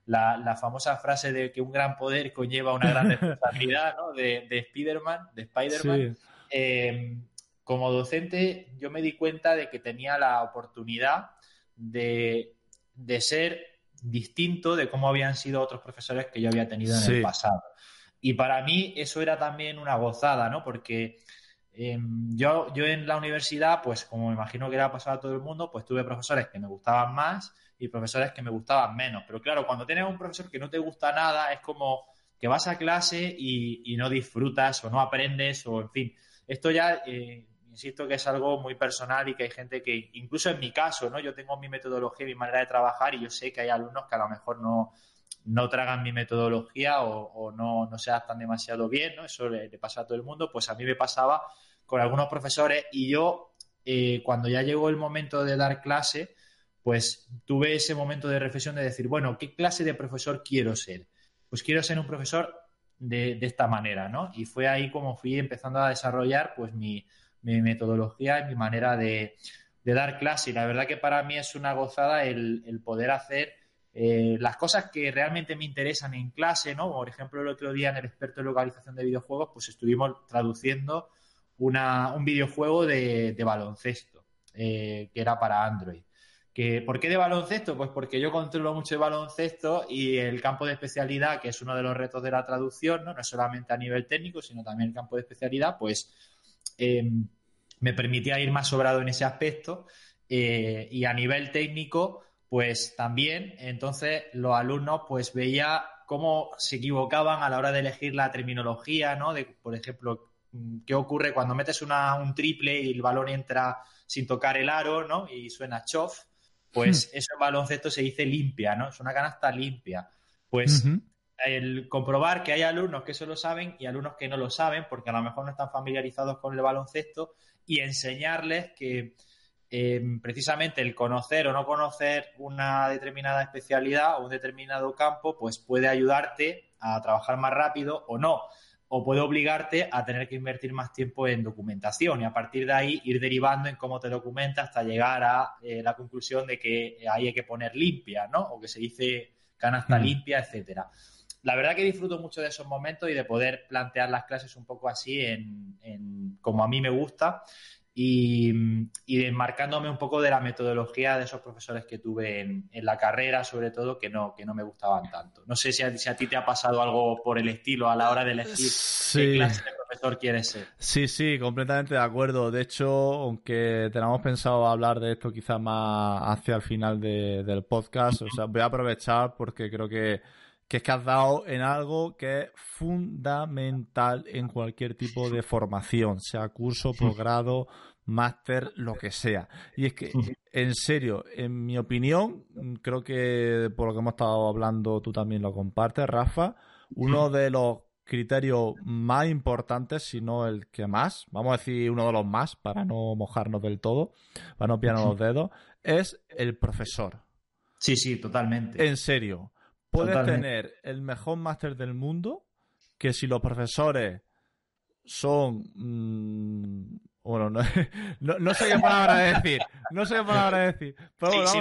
la, famosa frase de que un gran poder conlleva una gran responsabilidad, ¿no? De, de Spider-Man, de Spider-Man. Eh, como docente yo me di cuenta de que tenía la oportunidad de, de ser distinto de cómo habían sido otros profesores que yo había tenido en el pasado. Y para mí eso era también una gozada, ¿no? Porque em, yo, yo en la universidad, pues como me imagino que era pasado a todo el mundo, pues tuve profesores que me gustaban más y profesores que me gustaban menos. Pero claro, cuando tienes un profesor que no te gusta nada, es como que vas a clase y, no disfrutas o no aprendes o en fin. Esto ya eh, insisto que es algo muy personal y que hay gente que, incluso en mi caso, ¿no? Yo tengo mi metodología mi manera de trabajar y yo sé que hay alumnos que a lo mejor no, no tragan mi metodología o, no, no, se adaptan demasiado bien, ¿no? Eso le, pasa a todo el mundo. Pues a mí me pasaba con algunos profesores y yo, eh, cuando ya llegó el momento de dar clase, pues tuve ese momento de reflexión de decir, bueno, ¿qué clase de profesor quiero ser? Pues quiero ser un profesor de, de esta manera, ¿no? Y fue ahí como fui empezando a desarrollar pues mi, mi metodología y mi manera de, dar clase. Y la verdad que para mí es una gozada el, poder hacer eh, las cosas que realmente me interesan en clase, ¿no? Por ejemplo, el otro día en el experto en localización de videojuegos, pues estuvimos traduciendo un videojuego de, baloncesto, eh, que era para Android. ¿Por qué de baloncesto? Pues porque yo controlo mucho el baloncesto y el campo de especialidad, que es uno de los retos de la traducción, ¿no? no solamente a nivel técnico, sino también el campo de especialidad, pues Em, me permitía ir más sobrado en ese aspecto eh, y a nivel técnico, pues también, entonces los alumnos pues veía cómo se equivocaban a la hora de elegir la terminología, ¿no? De, por ejemplo, qué ocurre cuando metes un triple y el balón entra sin tocar el aro, ¿no? Y suena chof, pues hmm. eso en baloncesto se dice limpia, ¿no? Es una canasta limpia. Pues el comprobar que hay alumnos que eso lo saben y alumnos que no lo saben porque a lo mejor no están familiarizados con el baloncesto y enseñarles que em, precisamente el conocer o no conocer una determinada especialidad o un determinado campo pues puede ayudarte a trabajar más rápido o no o puede obligarte a tener que invertir más tiempo en documentación y a partir de ahí ir derivando en cómo te documentas hasta llegar a eh, la conclusión de que ahí hay que poner limpia, ¿no? O que se dice canasta mm. limpia, etcétera la verdad que disfruto mucho de esos momentos y de poder plantear las clases un poco así en, como a mí me gusta y, y enmarcándome un poco de la metodología de esos profesores que tuve en, la carrera, sobre todo, que no, que no me gustaban tanto. No sé si a, si a ti te ha pasado algo por el estilo a la hora de elegir qué clase de profesor quieres ser. Sí, sí, completamente de acuerdo. De hecho, aunque tenemos pensado hablar de esto quizás más hacia el final del podcast, o sea, voy a aprovechar porque creo que que es que has dado en algo que es fundamental en cualquier tipo de formación, sea curso, posgrado, máster, lo que sea. Y es que, en serio, en mi opinión, creo que por lo que hemos estado hablando tú también lo compartes, Rafa, uno de los criterios más importantes, si no el que más, vamos a decir uno de los más, para no mojarnos del todo, para no pillarnos los dedos, es el profesor. Sí, sí, totalmente. En serio. Puedes tener el mejor máster del mundo, que si los profesores son mm, bueno, no, no, sé qué palabra decir. No sé qué palabra decir. Pero si,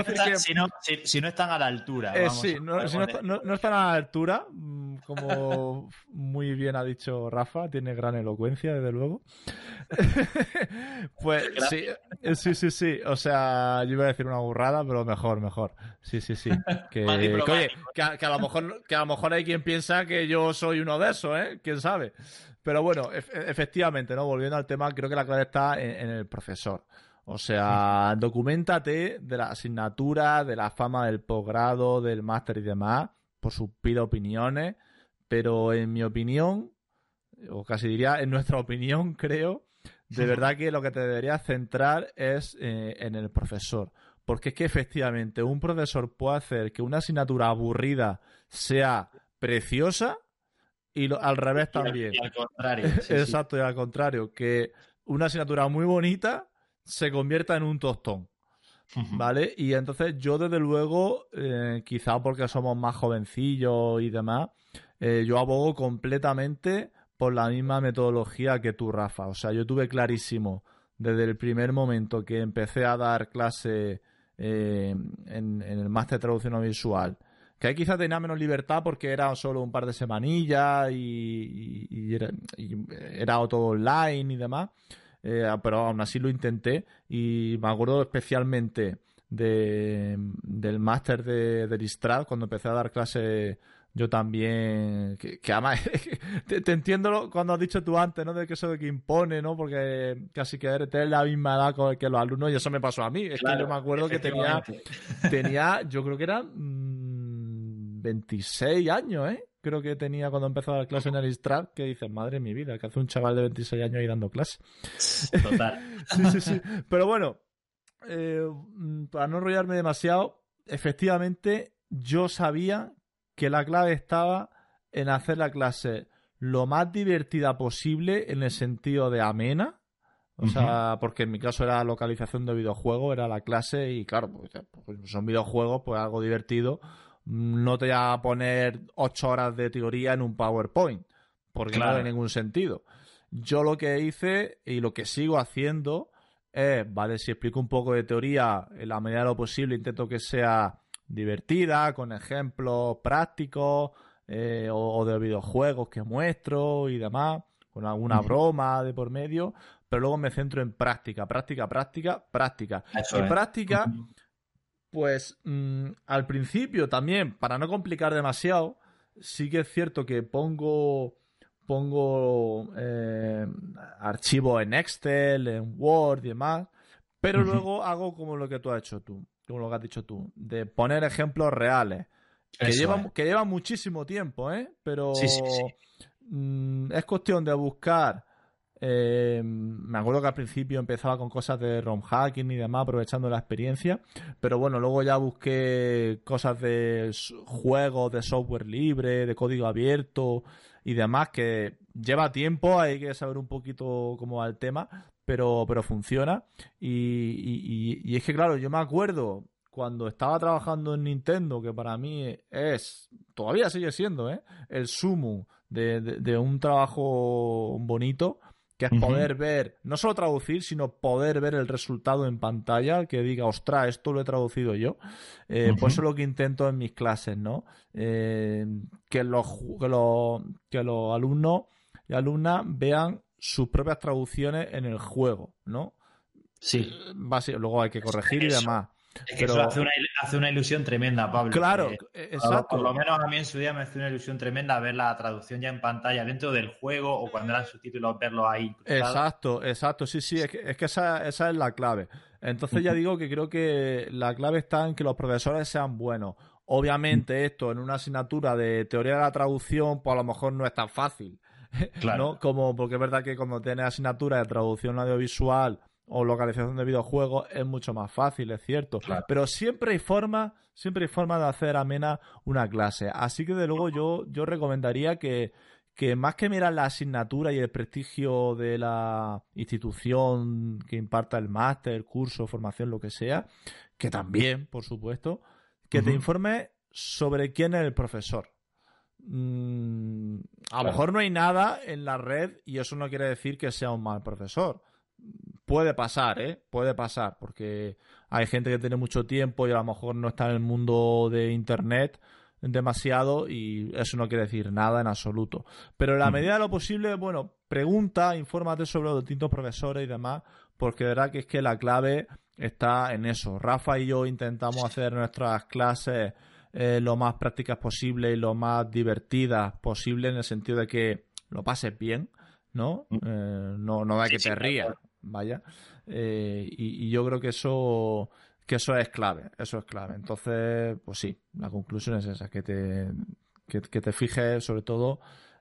no si, no, están a la altura. Eh, sí, no, están a la altura, mm, como muy bien ha dicho Rafa, tiene gran elocuencia, desde luego. pues sí, eh, sí, sí, sí. O sea, yo iba a decir una burrada, pero mejor, mejor. Sí, sí, sí. Que, que, a, lo mejor, que a lo mejor hay quien piensa que yo soy uno de esos, ¿eh? ¿Quién sabe? Pero bueno, efectivamente, ¿no? Volviendo al tema, creo que la clave está en, el profesor. O sea, documentate de la asignatura, de la fama del posgrado, del máster y demás, por sus pide opiniones, pero en mi opinión, o casi diría en nuestra opinión, creo, de verdad que lo que te deberías centrar es eh, en el profesor. Porque es que efectivamente un profesor puede hacer que una asignatura aburrida sea preciosa y al revés también. al contrario. Exacto, y al contrario, que una asignatura muy bonita se convierta en un tostón. ¿Vale? Y entonces yo desde luego, eh, quizá porque somos más jovencillos y demás, eh, yo abogo completamente por la misma metodología que tú, Rafa. O sea, yo tuve clarísimo desde el primer momento que empecé a dar clase eh, en, el máster de traducción audiovisual, que ahí quizás tenía menos libertad porque era solo un par de semanillas y, era, todo online y demás, eh, pero aún así lo intenté y me acuerdo especialmente del máster de, de cuando empecé a dar clase yo también, que, además, te, entiendo cuando has dicho tú antes, ¿no? De que eso de que impone, ¿no? Porque casi que eres la misma edad que los alumnos y eso me pasó a mí. Es que yo me acuerdo que tenía, tenía, yo creo que era 26 mm, años, ¿eh? Creo que tenía cuando empezó a dar clase en el Istrat, que dices, madre mi vida, que hace un chaval de 26 años ahí dando clase. Total. sí, sí, sí. Pero bueno, eh, para no enrollarme demasiado, efectivamente yo sabía que la clave estaba en hacer la clase lo más divertida posible en el sentido de amena. O sea, porque en mi caso era localización de videojuegos, era la clase y claro, pues, pues son videojuegos, pues algo divertido. No te voy a poner ocho horas de teoría en un PowerPoint, porque no tiene ningún sentido. Yo lo que hice y lo que sigo haciendo es, vale, si explico un poco de teoría, en la medida de lo posible intento que sea divertida, con ejemplos prácticos eh, o, de videojuegos que muestro y demás, con alguna broma de por medio, pero luego me centro en práctica, práctica, práctica, práctica. en práctica, pues mm, al principio también, para no complicar demasiado, sí que es cierto que pongo pongo eh, archivos en Excel, en Word y demás, pero luego hago como lo que tú has hecho tú como lo que has dicho tú, de poner ejemplos reales. Que lleva, que lleva muchísimo tiempo, ¿eh? Pero mm, es cuestión de buscar. Eh, me acuerdo que al principio empezaba con cosas de ROM hacking y demás, aprovechando la experiencia. Pero bueno, luego ya busqué cosas de juegos, de software libre, de código abierto y demás, que lleva tiempo, hay que saber un poquito cómo va el tema pero, pero funciona. Y, es que, claro, yo me acuerdo cuando estaba trabajando en Nintendo, que para mí es, todavía sigue siendo, ¿eh? el sumo de, un trabajo bonito, que es poder ver, no solo traducir, sino poder ver el resultado en pantalla, que diga, ostras, esto lo he traducido yo. Eh, Pues eso es lo que intento en mis clases, ¿no? Eh, que, los, que, los, que los alumnos y alumnas vean sus propias traducciones en el juego, ¿no? Sí. luego hay que corregir y demás. Es que eso hace una, ilusión tremenda, Pablo. Claro, exacto. Por lo menos a mí en su día me hace una ilusión tremenda ver la traducción ya en pantalla dentro del juego o cuando eran subtítulos verlo ahí. Exacto, exacto. Sí, sí, es que, esa, es la clave. Entonces ya digo que creo que la clave está en que los profesores sean buenos. Obviamente esto en una asignatura de teoría de la traducción, pues a lo mejor no es tan fácil. Claro. Como, porque es verdad que cuando tienes asignatura de traducción audiovisual o localización de videojuegos es mucho más fácil, es cierto. Pero siempre hay forma, siempre hay forma de hacer amena una clase. Así que de luego yo, yo recomendaría que, que más que mirar la asignatura y el prestigio de la institución que imparta el máster, el curso, formación, lo que sea, que también, por supuesto, que te informe sobre quién es el profesor. Mm, a lo mejor no hay nada en la red y eso no quiere decir que sea un mal profesor. Puede pasar, ¿eh? Puede pasar, porque hay gente que tiene mucho tiempo y a lo mejor no está en el mundo de Internet demasiado y eso no quiere decir nada en absoluto. Pero en la medida de lo posible, bueno, pregunta, infórmate sobre los distintos profesores y demás, porque de verdad que es que la clave está en eso. Rafa y yo intentamos hacer nuestras clases eh, lo más prácticas posible y lo más divertidas posible en el sentido de que lo pases bien, ¿no? Mm. Eh, no, no da que te rías, vaya. Eh, y, yo creo que eso que eso es clave, eso es clave. Entonces, pues sí, la conclusión es esa, que te, que te fijes sobre todo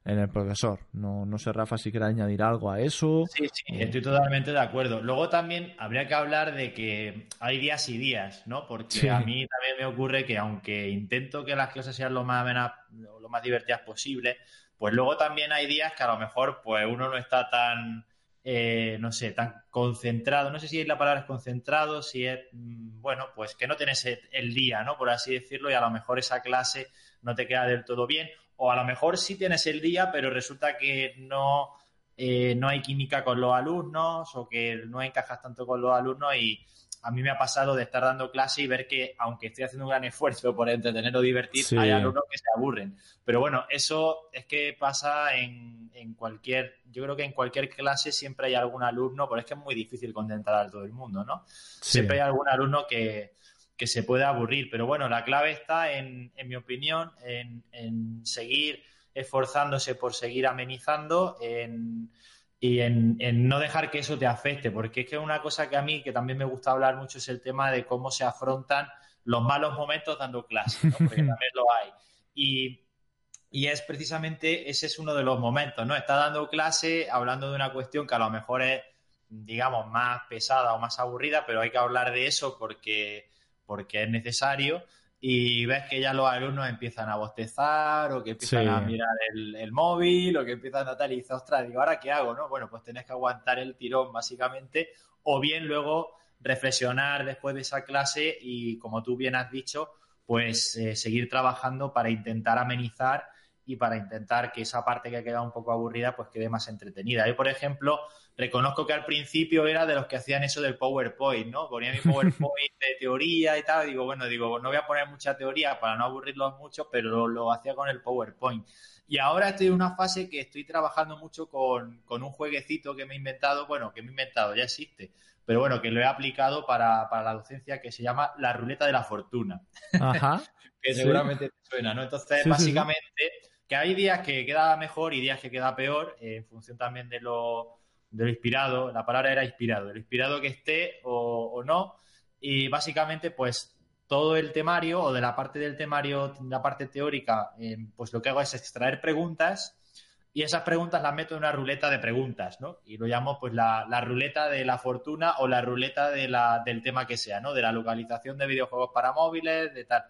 en el profesor. No, no sé, Rafa, si quieres añadir algo a eso. Sí, sí, estoy totalmente de acuerdo. Luego también habría que hablar de que hay días y días, ¿no? Porque a mí también me ocurre que aunque intento que las clases sean lo más, lo más divertidas posible, pues luego también hay días que a lo mejor pues uno no está tan, eh, no sé, tan concentrado. No sé si la palabra es concentrado, si es, mm, bueno, pues que no tienes el día, ¿no? Por así decirlo, y a lo mejor esa clase no te queda del todo bien o a lo mejor sí tienes el día, pero resulta que no, eh, no hay química con los alumnos o que no encajas tanto con los alumnos y a mí me ha pasado de estar dando clase y ver que, aunque estoy haciendo un gran esfuerzo por entretener o divertir, hay alumnos que se aburren. Pero bueno, eso es que pasa en, en, cualquier, yo creo que en cualquier clase siempre hay algún alumno, porque es que es muy difícil contentar a todo el mundo, ¿no? Siempre hay algún alumno que, que se puede aburrir. Pero bueno, la clave está, en, en mi opinión, en, en seguir esforzándose por seguir amenizando, en y en, no dejar que eso te afecte, porque es que una cosa que a mí, que también me gusta hablar mucho, es el tema de cómo se afrontan los malos momentos dando clases, ¿no? porque también lo hay. Y, y, es precisamente, ese es uno de los momentos, ¿no? Está dando clase hablando de una cuestión que a lo mejor es, digamos, más pesada o más aburrida, pero hay que hablar de eso porque, porque es necesario y ves que ya los alumnos empiezan a bostezar o que empiezan a mirar el, móvil o que empiezan a tal y dices, ostras, digo, ¿ahora qué hago? no Bueno, pues tenés que aguantar el tirón básicamente o bien luego reflexionar después de esa clase y como tú bien has dicho, pues eh, seguir trabajando para intentar amenizar y para intentar que esa parte que ha quedado un poco aburrida pues quede más entretenida. Yo, por ejemplo, reconozco que al principio era de los que hacían eso del PowerPoint, ¿no? Ponía mi PowerPoint de teoría y tal, digo, bueno, digo, no voy a poner mucha teoría para no aburrirlos mucho, pero lo, hacía con el PowerPoint. Y ahora estoy en una fase que estoy trabajando mucho con, un jueguecito que me he inventado, bueno, que me he inventado, ya existe, pero bueno, que lo he aplicado para, la docencia que se llama la ruleta de la fortuna. Ajá. que seguramente te suena, ¿no? Entonces, básicamente, que hay días que queda mejor y días que queda peor, eh, en función también de lo de lo inspirado, la palabra era inspirado, el inspirado que esté o, no, y básicamente pues todo el temario o de la parte del temario, la parte teórica, eh, pues lo que hago es extraer preguntas y esas preguntas las meto en una ruleta de preguntas, ¿no? Y lo llamo pues la, ruleta de la fortuna o la ruleta de la, del tema que sea, ¿no? De la localización de videojuegos para móviles, de tal.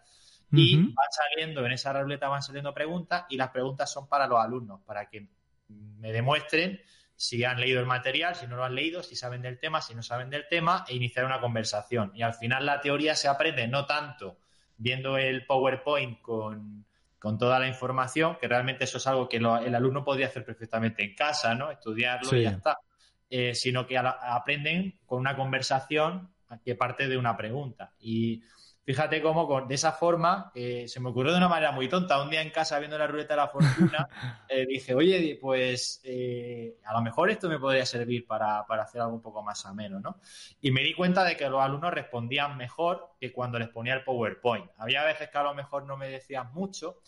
Y van saliendo, en esa ruleta van saliendo preguntas y las preguntas son para los alumnos, para que me demuestren si han leído el material, si no lo han leído, si saben del tema, si no saben del tema, e iniciar una conversación. Y al final la teoría se aprende no tanto viendo el PowerPoint con, toda la información, que realmente eso es algo que el alumno podría hacer perfectamente en casa, ¿no? Estudiarlo y ya está. Eh, sino que aprenden con una conversación que parte de una pregunta. Y Fíjate cómo de esa forma eh, se me ocurrió de una manera muy tonta. Un día en casa viendo la ruleta de la fortuna, eh, dije, oye, pues eh, a lo mejor esto me podría servir para, hacer algo un poco más ameno, ¿no? Y me di cuenta de que los alumnos respondían mejor que cuando les ponía el PowerPoint. Había veces que a lo mejor no me decían mucho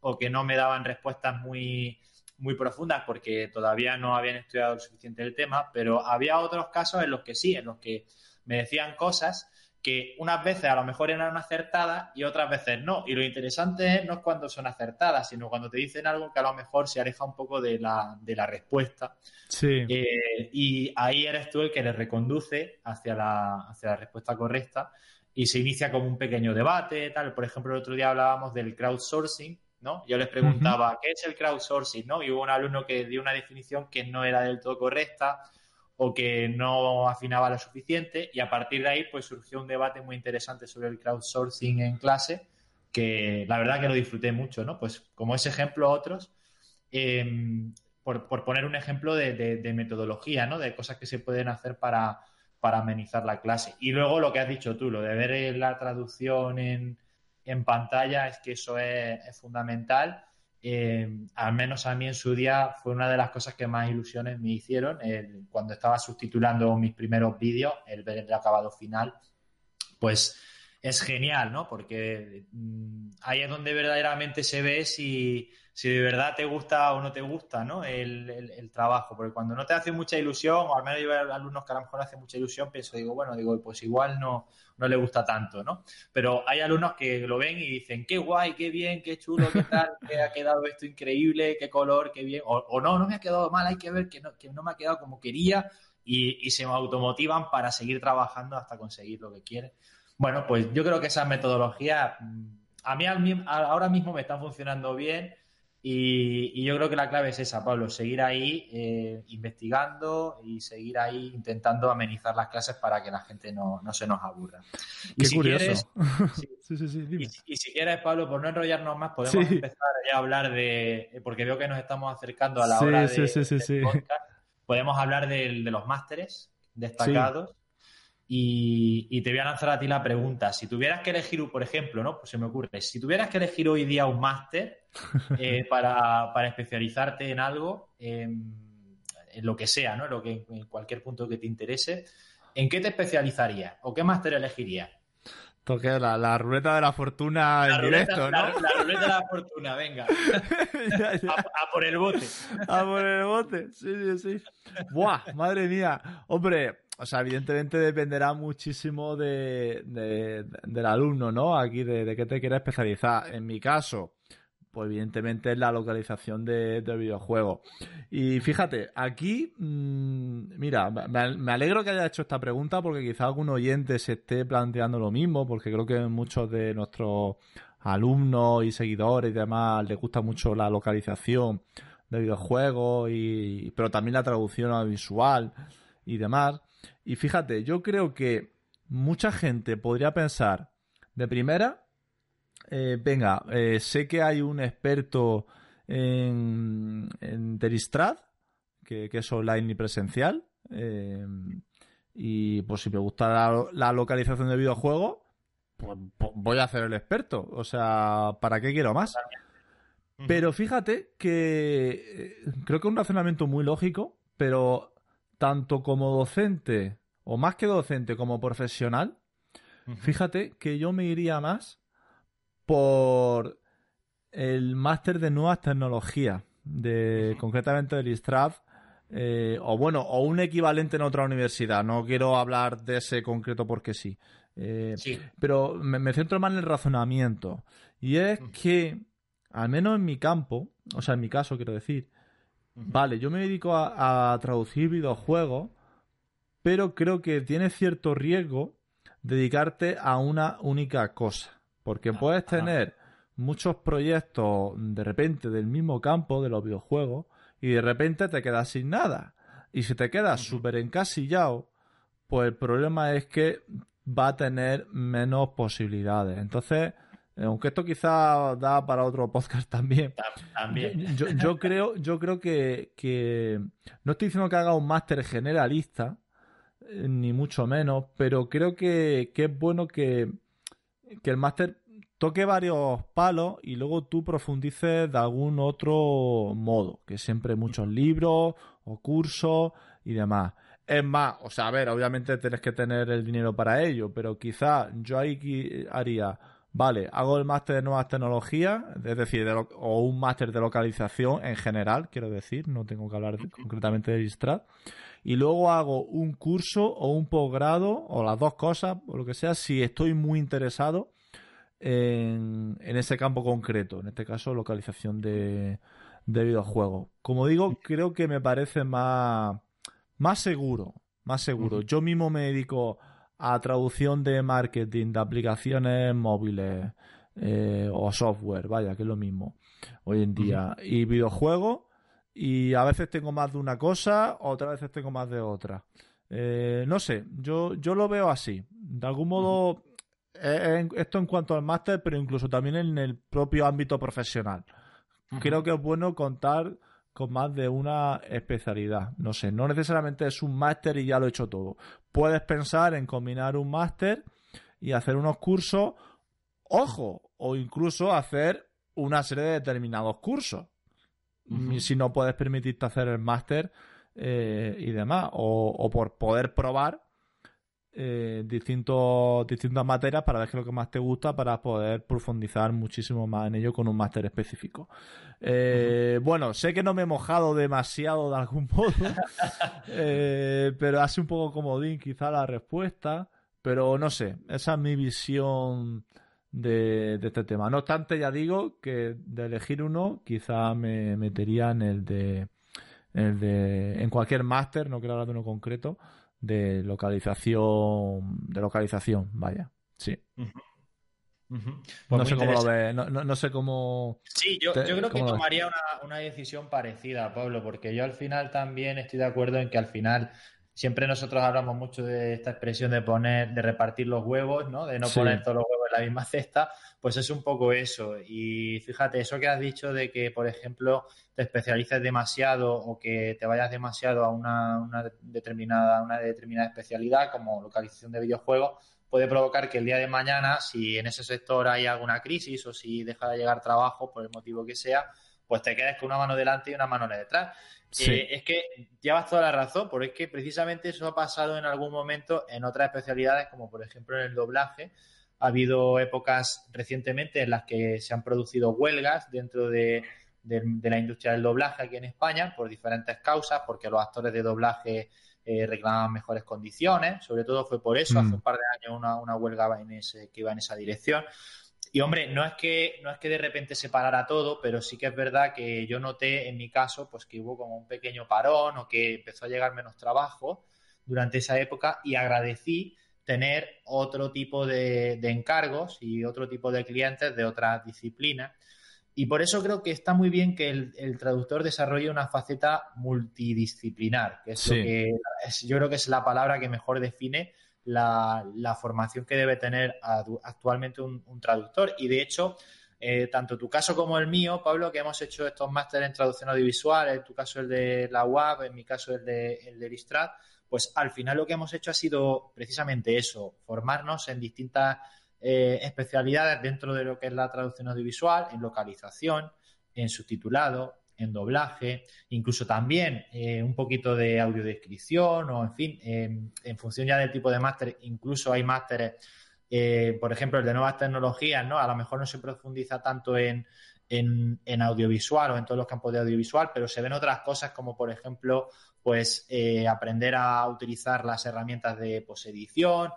o que no me daban respuestas muy, muy profundas porque todavía no habían estudiado lo suficiente el tema, pero había otros casos en los que sí, en los que me decían cosas que unas veces a lo mejor eran acertadas y otras veces no. Y lo interesante no es cuando son acertadas, sino cuando te dicen algo que a lo mejor se aleja un poco de la, de la respuesta. Sí. Eh, y ahí eres tú el que le reconduce hacia la, hacia la respuesta correcta y se inicia como un pequeño debate, tal. Por ejemplo, el otro día hablábamos del crowdsourcing, ¿no? Yo les preguntaba, ¿qué es el crowdsourcing? ¿no? Y hubo un alumno que dio una definición que no era del todo correcta o que no afinaba lo suficiente y a partir de ahí pues surgió un debate muy interesante sobre el crowdsourcing en clase que la verdad que lo disfruté mucho, ¿no? Pues como ese ejemplo otros, em, por, poner un ejemplo de, metodología, ¿no? De cosas que se pueden hacer para, para amenizar la clase. Y luego lo que has dicho tú, lo de ver la traducción en, en pantalla, es que eso es fundamental eh, al menos a mí en su día fue una de las cosas que más ilusiones me hicieron cuando estaba subtitulando mis primeros vídeos, el ver el acabado final, pues es genial, ¿no? Porque mm, ahí es donde verdaderamente se ve si, si de verdad te gusta o no te gusta, ¿no? El, el, trabajo. Porque cuando no te hace mucha ilusión, o al menos yo veo alumnos que a lo mejor hace mucha ilusión, pienso, digo, bueno, digo, pues igual no, no le gusta tanto, ¿no? Pero hay alumnos que lo ven y dicen, qué guay, qué bien, qué chulo, qué tal, que ha quedado esto increíble, qué color, qué bien. O, no, no me ha quedado mal, hay que ver que no, que no me ha quedado como quería. Y, y se automotivan para seguir trabajando hasta conseguir lo que quieren. Bueno, pues yo creo que esas metodologías mm, a mí ahora mismo me están funcionando bien Y, yo creo que la clave es esa, Pablo, seguir ahí eh, investigando y seguir ahí intentando amenizar las clases para que la gente no, se nos aburra. Y Qué si curioso. Quieres, y, si quieres, Pablo, por no enrollarnos más, podemos empezar ya a hablar de, porque veo que nos estamos acercando a la hora de, podcast, podemos hablar de, los másteres destacados. Y, te voy a lanzar a ti la pregunta. Si tuvieras que elegir, por ejemplo, ¿no? Pues se me ocurre, si tuvieras que elegir hoy día un máster eh, para, especializarte en algo, en, lo que sea, ¿no? Lo que, en cualquier punto que te interese, ¿en qué te especializarías? ¿O qué máster elegirías? Toque la, la, ruleta de la fortuna en directo, ¿no? La, ruleta de la fortuna, venga. A, por el bote. A por el bote, sí, sí, sí. Buah, madre mía. Hombre, o sea, evidentemente dependerá muchísimo de, del alumno, ¿no? Aquí de, qué te quieres especializar. En mi caso, pues evidentemente es la localización de, videojuegos. Y fíjate, aquí, mm, mira, me, alegro que haya hecho esta pregunta porque quizá algún oyente se esté planteando lo mismo, porque creo que muchos de nuestros alumnos y seguidores y demás les gusta mucho la localización de videojuegos, y, pero también la traducción visual y demás. Y fíjate, yo creo que mucha gente podría pensar de primera eh, venga, eh, sé que hay un experto en, en Teristrad, que, es online y presencial. Eh, y pues si me gusta la, localización de videojuegos, pues, pues, voy a hacer el experto. O sea, ¿para qué quiero más? Pero fíjate que creo que es un razonamiento muy lógico, pero tanto como docente, o más que docente, como profesional, fíjate que yo me iría más por el máster de nuevas tecnologías, de, concretamente del ISTRAD, eh, o bueno, o un equivalente en otra universidad. No quiero hablar de ese concreto porque sí. Eh, sí. Pero me, centro más en el razonamiento. Y es que, al menos en mi campo, o sea, en mi caso quiero decir, vale, yo me dedico a traducir videojuegos, pero creo que tiene cierto riesgo dedicarte a una única cosa. Porque puedes tener muchos proyectos de repente del mismo campo de los videojuegos y de repente te quedas sin nada. Y si te quedas súper encasillado, pues el problema es que va a tener menos posibilidades. Entonces, aunque esto quizá da para otro podcast también. También. Yo, creo, yo creo que, no estoy diciendo que haga un máster generalista, eh, ni mucho menos, pero creo que es bueno que, que el máster toque varios palos y luego tú profundices de algún otro modo, que siempre muchos libros o cursos y demás. Es más, o sea, a ver, obviamente tienes que tener el dinero para ello, pero quizá yo ahí haría, vale, hago el máster de nuevas tecnologías, es decir, o un máster de localización en general, quiero decir, no tengo que hablar concretamente de Istrat, y luego hago un curso o un posgrado o las dos cosas, o lo que sea, si estoy muy interesado en, ese campo concreto, en este caso localización de, videojuegos. Como digo, creo que me parece más, más seguro, más seguro. Yo mismo me dedico a traducción de marketing de aplicaciones móviles eh, o software, vaya, que es lo mismo hoy en día. Y videojuegos y a veces tengo más de una cosa, otras veces tengo más de otra. Eh, no sé, yo, yo lo veo así. De algún modo, esto en cuanto al máster, pero incluso también en el propio ámbito profesional. Creo que es bueno contar con más de una especialidad. No sé, no necesariamente es un máster y ya lo he hecho todo. Puedes pensar en combinar un máster y hacer unos cursos, ojo, o incluso hacer una serie de determinados cursos. Si no puedes permitirte hacer el máster eh, y demás, o, por poder probar eh, distintos, distintas materias para ver qué es lo que más te gusta para poder profundizar muchísimo más en ello con un máster específico. Eh, bueno, sé que no me he mojado demasiado de algún modo, pero hace un poco comodín quizá la respuesta, pero no sé, esa es mi visión de, este tema. No obstante, ya digo que de elegir uno, quizá me metería en el de, el de en cualquier máster, no quiero hablar de uno concreto, de localización, de localización, vaya, sí. pues no sé cómo lo ves, no, sé cómo... Sí, yo, creo que tomaría una, una, decisión parecida, Pablo, porque yo al final también estoy de acuerdo en que al final siempre nosotros hablamos mucho de esta expresión de poner, de repartir los huevos, ¿no? De no poner todos los huevos en la misma cesta, pues es un poco eso. Y fíjate, eso que has dicho de que, por ejemplo, te especialices demasiado o que te vayas demasiado a una, determinada, una determinada especialidad, como localización de videojuegos, puede provocar que el día de mañana, si en ese sector hay alguna crisis o si deja de llegar trabajo por el motivo que sea, pues te quedes con una mano delante y una mano detrás. Eh, es que llevas toda la razón, porque es que precisamente eso ha pasado en algún momento en otras especialidades, como por ejemplo en el doblaje. Ha habido épocas recientemente en las que se han producido huelgas dentro de, la industria del doblaje aquí en España por diferentes causas, porque los actores de doblaje eh, reclamaban mejores condiciones. Sobre todo fue por eso, hace mm. un par de años una, una huelga en ese, que iba en esa dirección. Y hombre, no es que no es que de repente se parara todo, pero sí que es verdad que yo noté en mi caso pues que hubo como un pequeño parón o que empezó a llegar menos trabajo durante esa época y agradecí tener otro tipo de, encargos y otro tipo de clientes de otras disciplinas. Y por eso creo que está muy bien que el, traductor desarrolle una faceta multidisciplinar, que es lo que yo creo que es la palabra que mejor define la, formación que debe tener actualmente un, traductor. Y de hecho, eh, tanto tu caso como el mío, Pablo, que hemos hecho estos másteres en traducción audiovisual, en tu caso el de la UAB, en mi caso el de, el de Listrat, pues al final lo que hemos hecho ha sido precisamente eso, formarnos en distintas eh, especialidades dentro de lo que es la traducción audiovisual, en localización, en subtitulado, en doblaje, incluso también eh, un poquito de audiodescripción o, en fin, en función ya del tipo de máster, incluso hay másteres, eh, por ejemplo, el de nuevas tecnologías, ¿no? A lo mejor no se profundiza tanto en, en, audiovisual o en todos los campos de audiovisual, pero se ven otras cosas como, por ejemplo, pues eh, aprender a utilizar las herramientas de posedición,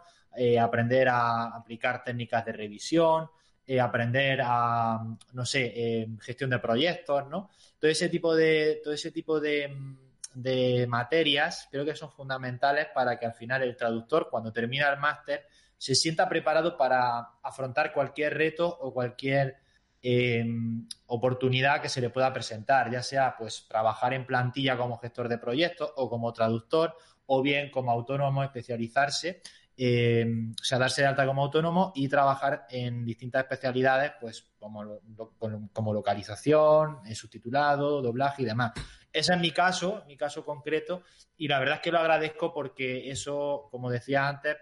aprender a aplicar técnicas de revisión, eh, aprender a, no sé, eh, gestión de proyectos, ¿no? Todo ese tipo de, todo ese tipo de, materias creo que son fundamentales para que al final el traductor, cuando termina el máster, se sienta preparado para afrontar cualquier reto o cualquier eh, oportunidad que se le pueda presentar, ya sea pues trabajar en plantilla como gestor de proyectos o como traductor o bien como autónomo especializarse eh, o sea, darse de alta como autónomo y trabajar en distintas especialidades, pues como, como localización, subtitulado, doblaje y demás. Ese es mi caso, mi caso concreto, y la verdad es que lo agradezco porque eso, como decía antes,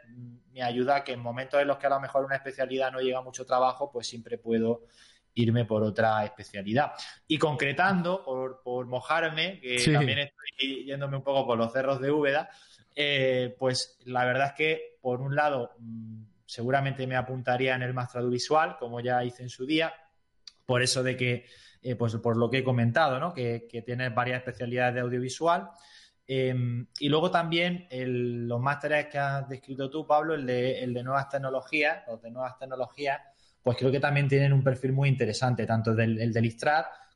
me ayuda a que en momentos en los que a lo mejor una especialidad no llega mucho trabajo, pues siempre puedo irme por otra especialidad. Y concretando, por, mojarme, que también estoy yéndome un poco por los cerros de Úbeda, eh, pues la verdad es que, por un lado, mm, seguramente me apuntaría en el máster audiovisual, como ya hice en su día, por eso de que, eh, pues por lo que he comentado, ¿no? que, que tiene varias especialidades de audiovisual. Em, y luego también los másteres que has descrito tú, Pablo, el de, el de nuevas tecnologías, los de nuevas tecnologías, pues creo que también tienen un perfil muy interesante, tanto el del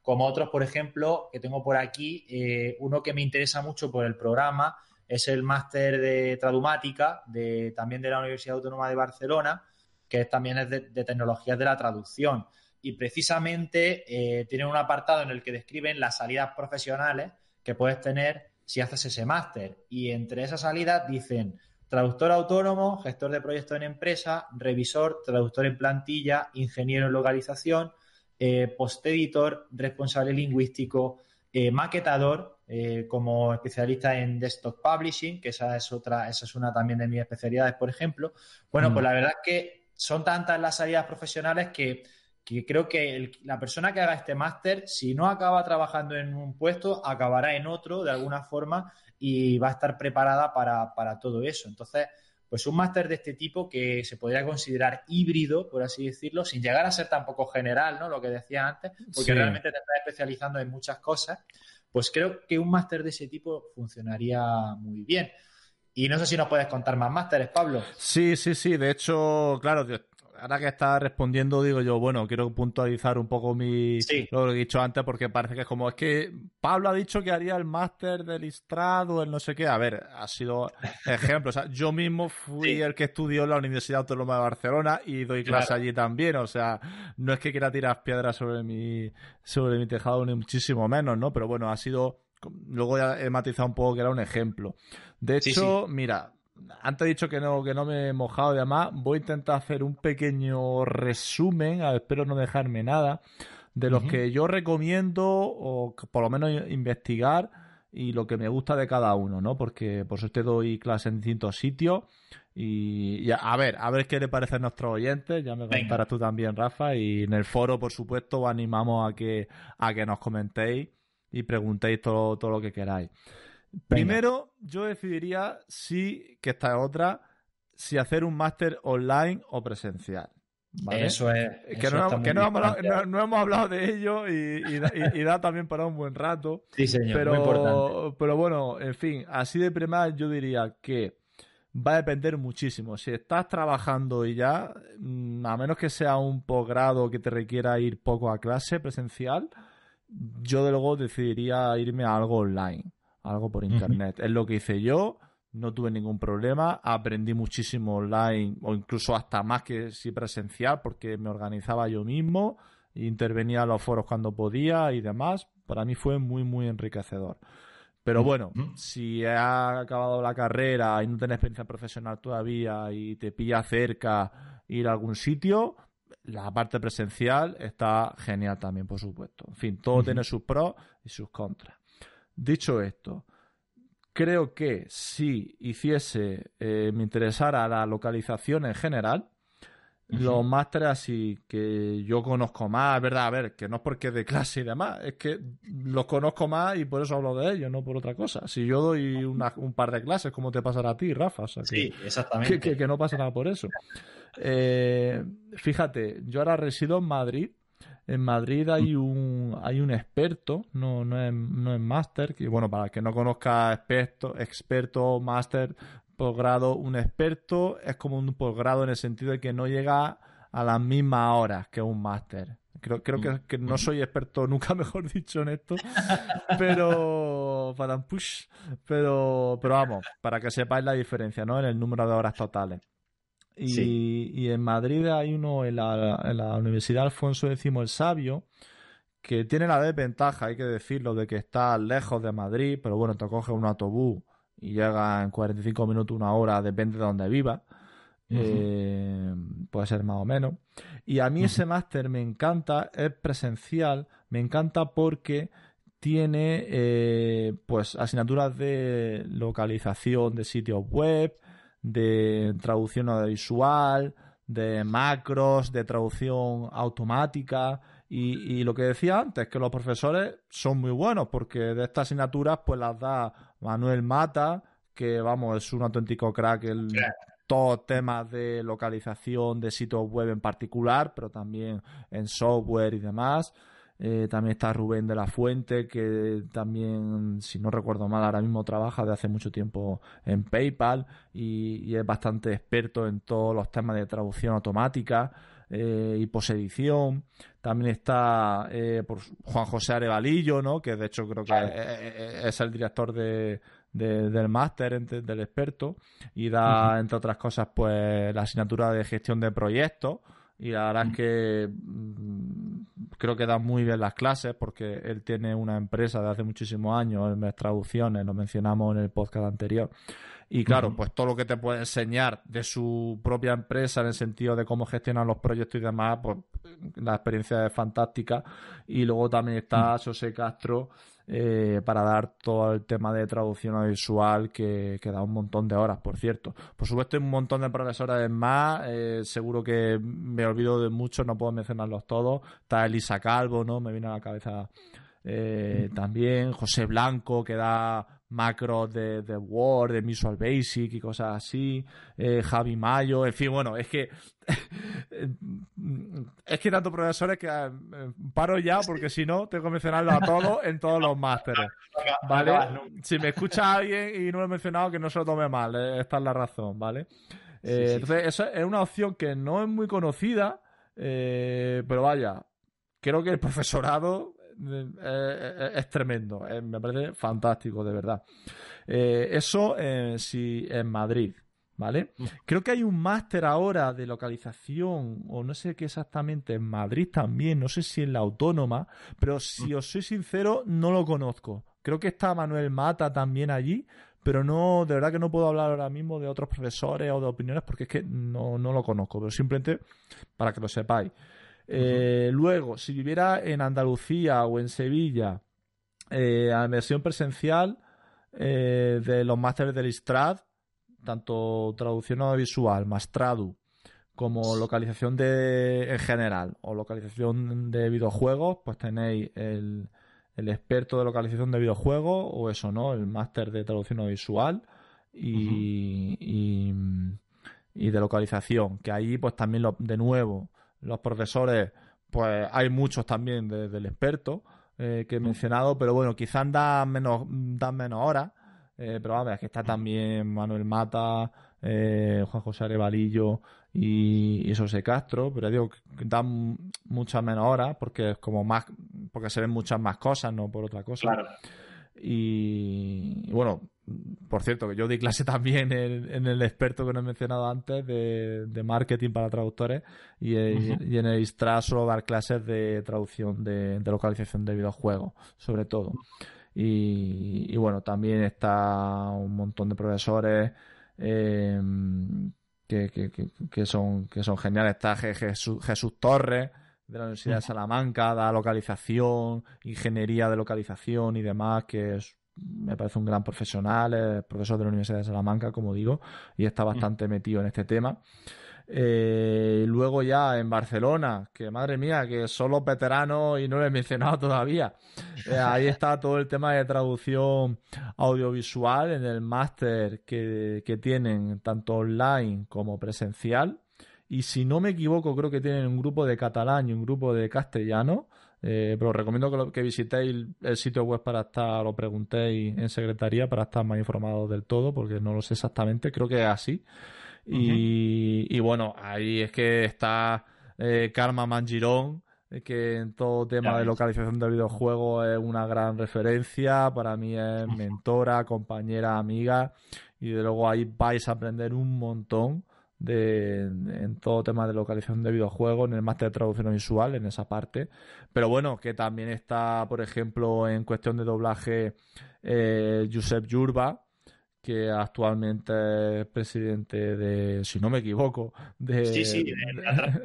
como otros, por ejemplo, que tengo por aquí, eh, uno que me interesa mucho por el programa, es el máster de tradumática de, también de la Universidad Autónoma de Barcelona, que también es de, tecnologías de la traducción. Y precisamente eh, tiene un apartado en el que describen las salidas profesionales que puedes tener si haces ese máster. Y entre esas salidas dicen traductor autónomo, gestor de proyectos en empresa, revisor, traductor en plantilla, ingeniero en localización, eh, posteditor, responsable lingüístico, eh, maquetador, eh, como especialista en desktop publishing, que esa es otra, esa es una también de mis especialidades, por ejemplo. Bueno, pues mm. la verdad es que son tantas las salidas profesionales que, creo que la persona que haga este máster, si no acaba trabajando en un puesto, acabará en otro de alguna forma y va a estar preparada para, para todo eso. Entonces, pues un máster de este tipo que se podría considerar híbrido, por así decirlo, sin llegar a ser tampoco general, ¿no? Lo que decía antes, porque realmente te estás especializando en muchas cosas, pues creo que un máster de ese tipo funcionaría muy bien. Y no sé si nos puedes contar más másteres, Pablo. Sí, sí, sí. De hecho, claro, ahora que está respondiendo, digo yo, bueno, quiero puntualizar un poco mi lo que he dicho antes, porque parece que es como, es que Pablo ha dicho que haría el máster del Istrado, el no sé qué. A ver, ha sido ejemplo. O sea, yo mismo fui el que estudió en la Universidad Autónoma de Barcelona y doy clase allí también. O sea, no es que quiera tirar piedras sobre mi, sobre mi tejado, ni muchísimo menos, ¿no? Pero bueno, ha sido. Luego ya he matizado un poco que era un ejemplo. De hecho, mira, antes he dicho que no, que no me he mojado y demás, voy a intentar hacer un pequeño resumen, espero no dejarme nada, de los que yo recomiendo o por lo menos investigar y lo que me gusta de cada uno, ¿no? Porque por suerte doy clases en distintos sitios y, a ver, a ver qué le parece a nuestros oyentes, ya me contarás tú también, Rafa, y en el foro, por supuesto, os animamos a que, a que nos comentéis y preguntéis todo, todo lo que queráis. Primero, yo decidiría si, que esta es otra, si hacer un máster online o presencial. Eso es. Que, no, hemos hablado, de ello y, da, también para un buen rato. Sí, señor. Pero, muy importante. pero bueno, en fin, así de primera yo diría que va a depender muchísimo. Si estás trabajando y ya, mm, a menos que sea un posgrado que te requiera ir poco a clase presencial, yo de luego decidiría irme a algo online algo por internet. Es lo que hice yo, no tuve ningún problema, aprendí muchísimo online o incluso hasta más que si presencial porque me organizaba yo mismo, intervenía en los foros cuando podía y demás. Para mí fue muy, muy enriquecedor. Pero bueno, si has acabado la carrera y no tienes experiencia profesional todavía y te pilla cerca ir a algún sitio, la parte presencial está genial también, por supuesto. En fin, todo tiene sus pros y sus contras. Dicho esto, creo que si hiciese, eh, me interesara la localización en general, los másteres así que yo conozco más, es verdad, a ver, que no es porque de clase y demás, es que los conozco más y por eso hablo de ellos, no por otra cosa. Si yo doy un par de clases, ¿cómo te pasará a ti, Rafa? sí, exactamente. Que, no pasa nada por eso. Eh, fíjate, yo ahora resido en Madrid en Madrid hay un, hay un experto, no, no, es, no es máster, que bueno, para el que no conozca experto, experto, máster, posgrado, un experto es como un posgrado en el sentido de que no llega a las mismas horas que un máster. Creo, creo que, que, no soy experto, nunca mejor dicho en esto, pero para push, pero, pero vamos, para que sepáis la diferencia, ¿no? En el número de horas totales. Y, en Madrid hay uno en la, Universidad Alfonso X el Sabio que tiene la desventaja, hay que decirlo, de que está lejos de Madrid, pero bueno, te coge un autobús y llega en 45 minutos, una hora, depende de donde viva. Eh, puede ser más o menos. Y a mí ese máster me encanta, es presencial, me encanta porque tiene eh, pues asignaturas de localización de sitios web, de traducción audiovisual, de macros, de traducción automática y, lo que decía antes, que los profesores son muy buenos porque de estas asignaturas pues las da Manuel Mata, que vamos, es un auténtico crack en todos temas de localización de sitios web en particular, pero también en software y demás. Eh, también está Rubén de la Fuente, que también, si no recuerdo mal, ahora mismo trabaja de hace mucho tiempo en PayPal y, es bastante experto en todos los temas de traducción automática eh, y posedición. También está eh, por Juan José Arevalillo, ¿no? que de hecho creo que es, el director de, del máster del experto y da, entre otras cosas, pues la asignatura de gestión de proyectos y la verdad es que mm, creo que da muy bien las clases porque él tiene una empresa de hace muchísimos años en traducciones, lo mencionamos en el podcast anterior. Y claro, pues todo lo que te puede enseñar de su propia empresa en el sentido de cómo gestionan los proyectos y demás, pues la experiencia es fantástica. Y luego también está José Castro, eh, para dar todo el tema de traducción audiovisual que, da un montón de horas, por cierto. Por supuesto, hay un montón de profesores más, eh, seguro que me olvido de muchos, no puedo mencionarlos todos. Está Elisa Calvo, ¿no? Me viene a la cabeza eh, también José Blanco, que da macros de, de, Word, de Visual Basic y cosas así, eh, Javi Mayo, en fin, bueno, es que es que tanto profesores que eh, paro ya porque si no tengo que mencionarlo a todos en todos los másteres, ¿vale? Si me escucha alguien y no lo he mencionado, que no se lo tome mal, esta es la razón, ¿vale? Entonces, eso es una opción que no es muy conocida, pero vaya, creo que el profesorado es tremendo, me parece fantástico, de verdad. eso sí en Madrid. ¿vale? Creo que hay un máster ahora de localización, o no sé qué exactamente, en Madrid también, no sé si en la autónoma, pero si os soy sincero, no lo conozco. Creo que está Manuel Mata también allí, pero no, de verdad que no puedo hablar ahora mismo de otros profesores o de opiniones porque es que no, lo conozco, pero simplemente para que lo sepáis. Eh, luego, si viviera en Andalucía o en Sevilla, eh, a versión presencial eh, de los másteres del ISTRAD, tanto traducción audiovisual, más tradu, como localización de en general o localización de videojuegos, pues tenéis el, experto de localización de videojuegos o eso, ¿no? El máster de traducción audiovisual y, y, de localización, que ahí pues también de nuevo los profesores, pues hay muchos también del experto eh, que he mencionado, pero bueno, quizás dan menos, dan menos horas eh, pero a ver, que está también Manuel Mata, eh, Juan José Arevalillo y, y José Castro, pero digo que dan muchas menos horas porque es como más, porque se ven muchas más cosas, no por otra cosa. Claro. Y, bueno, por cierto, que yo di clase también en, el experto que no he mencionado antes de, marketing para traductores y, en el ISTRA solo dar clases de traducción de, de localización de videojuegos, sobre todo. Y, bueno, también está un montón de profesores eh, que, son, que son geniales. Está Jesús, Jesús Torres de la Universidad de Salamanca, da localización, ingeniería de localización y demás, que me parece un gran profesional, es profesor de la Universidad de Salamanca, como digo, y está bastante metido en este tema. Eh, luego ya en Barcelona, que madre mía, que son los veteranos y no lo he mencionado todavía. Eh, ahí está todo el tema de traducción audiovisual en el máster que, tienen tanto online como presencial. Y si no me equivoco, creo que tienen un grupo de catalán y un grupo de castellano. Eh, pero os recomiendo que, que, visitéis el sitio web para estar, lo preguntéis en secretaría para estar más informados del todo, porque no lo sé exactamente, creo que es así. Y, bueno, ahí es que está eh, Karma Mangirón, eh, que en todo tema de localización de videojuegos es una gran referencia. Para mí es mentora, compañera, amiga. Y de luego ahí vais a aprender un montón de, en todo tema de localización de videojuegos, en el máster de traducción visual, en esa parte. Pero bueno, que también está, por ejemplo, en cuestión de doblaje, eh, Josep Yurba, que actualmente es presidente de, si no me equivoco, de,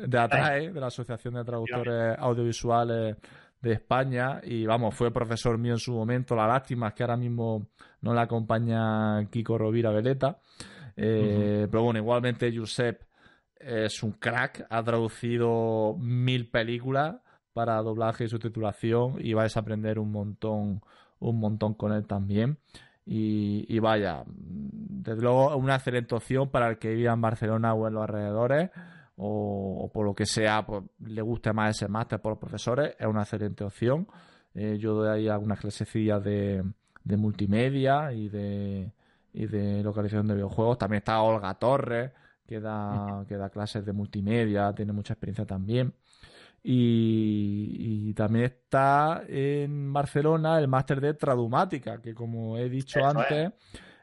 de, ATRAE, de la Asociación de Traductores Audiovisuales de España, y vamos, fue profesor mío en su momento. La lástima es que ahora mismo no le acompaña Kiko Rovira Veleta. Eh, pero bueno, igualmente Josep es un crack, ha traducido mil películas para doblaje y subtitulación y vais a aprender un montón, un montón con él también. Y, vaya, desde luego una excelente opción para el que viva en Barcelona o en los alrededores o, por lo que sea, pues, le guste más ese máster por los profesores, es una excelente opción. Eh, yo doy ahí algunas clasecillas de, de multimedia y de, y de localización de videojuegos. También está Olga Torres, que da, que da clases de multimedia, tiene mucha experiencia también. Y, también está en Barcelona el máster de Tradumática, que como he dicho antes,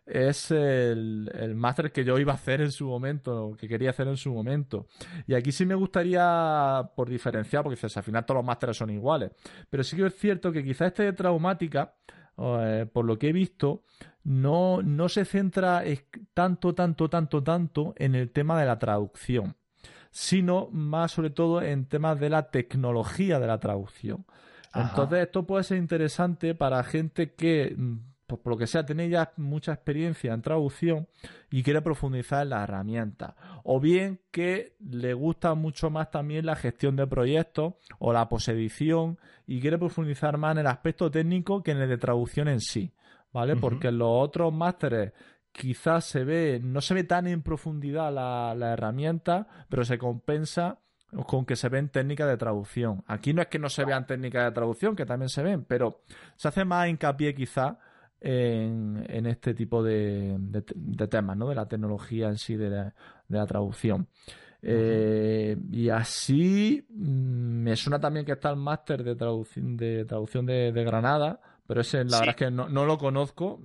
es, el, máster que yo iba a hacer en su momento, que quería hacer en su momento. Y aquí sí me gustaría, por diferenciar, porque al final todos los másteres son iguales, pero sí que es cierto que quizá este de Traumática, eh, por lo que he visto, no, no se centra tanto, tanto, tanto, tanto en el tema de la traducción sino más sobre todo en temas de la tecnología de la traducción. Entonces, esto puede ser interesante para gente que, mm, pues, por lo que sea, tiene ya mucha experiencia en traducción y quiere profundizar en la herramienta. O bien que le gusta mucho más también la gestión de proyectos o la posedición y quiere profundizar más en el aspecto técnico que en el de traducción en sí. ¿Vale? Porque los otros másteres quizás se ve, no se ve tan en profundidad la, herramienta, pero se compensa con que se ven técnicas de traducción. Aquí no es que no se vean técnicas de traducción, que también se ven, pero se hace más hincapié quizá en, este tipo de, temas, ¿no? De la tecnología en sí, de la, traducción. Eh, y así mm, me suena también que está el máster de traducción de, traducción de, Granada, pero ese la verdad es que no, lo conozco,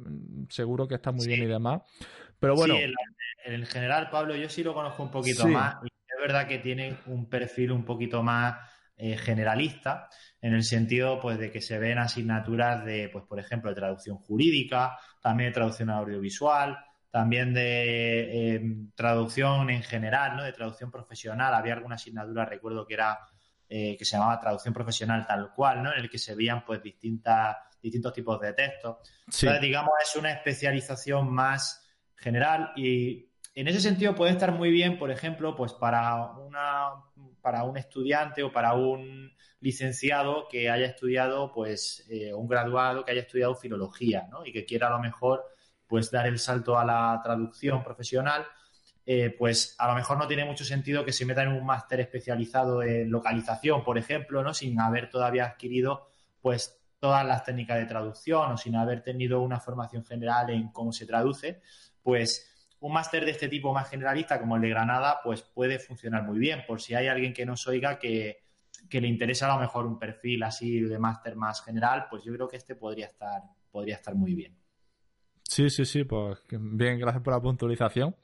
seguro que está muy bien y demás. Pero bueno. en, general, Pablo, yo sí lo conozco un poquito más. Y es verdad que tiene un perfil un poquito más eh, generalista en el sentido pues de que se ven asignaturas de pues por ejemplo de traducción jurídica también de traducción audiovisual también de em, traducción en general no de traducción profesional. Había alguna asignatura recuerdo que era eh, que se llamaba traducción profesional tal cual no en el que se veían pues distintas distintos tipos de textos. Entonces digamos es una especialización más general y en ese sentido puede estar muy bien, por ejemplo, pues para una para un estudiante o para un licenciado que haya estudiado, pues, eh, un graduado que haya estudiado filología, ¿no? Y que quiera a lo mejor, pues, dar el salto a la traducción profesional, eh, pues a lo mejor no tiene mucho sentido que se meta en un máster especializado en localización, por ejemplo, ¿no? Sin haber todavía adquirido, pues, todas las técnicas de traducción o sin haber tenido una formación general en cómo se traduce, pues un máster de este tipo más generalista como el de Granada, pues puede funcionar muy bien. Por si hay alguien que nos oiga que, le interesa a lo mejor un perfil así de máster más general, pues yo creo que este podría estar, podría estar muy bien. Sí, sí, sí, pues bien, gracias por la puntualización.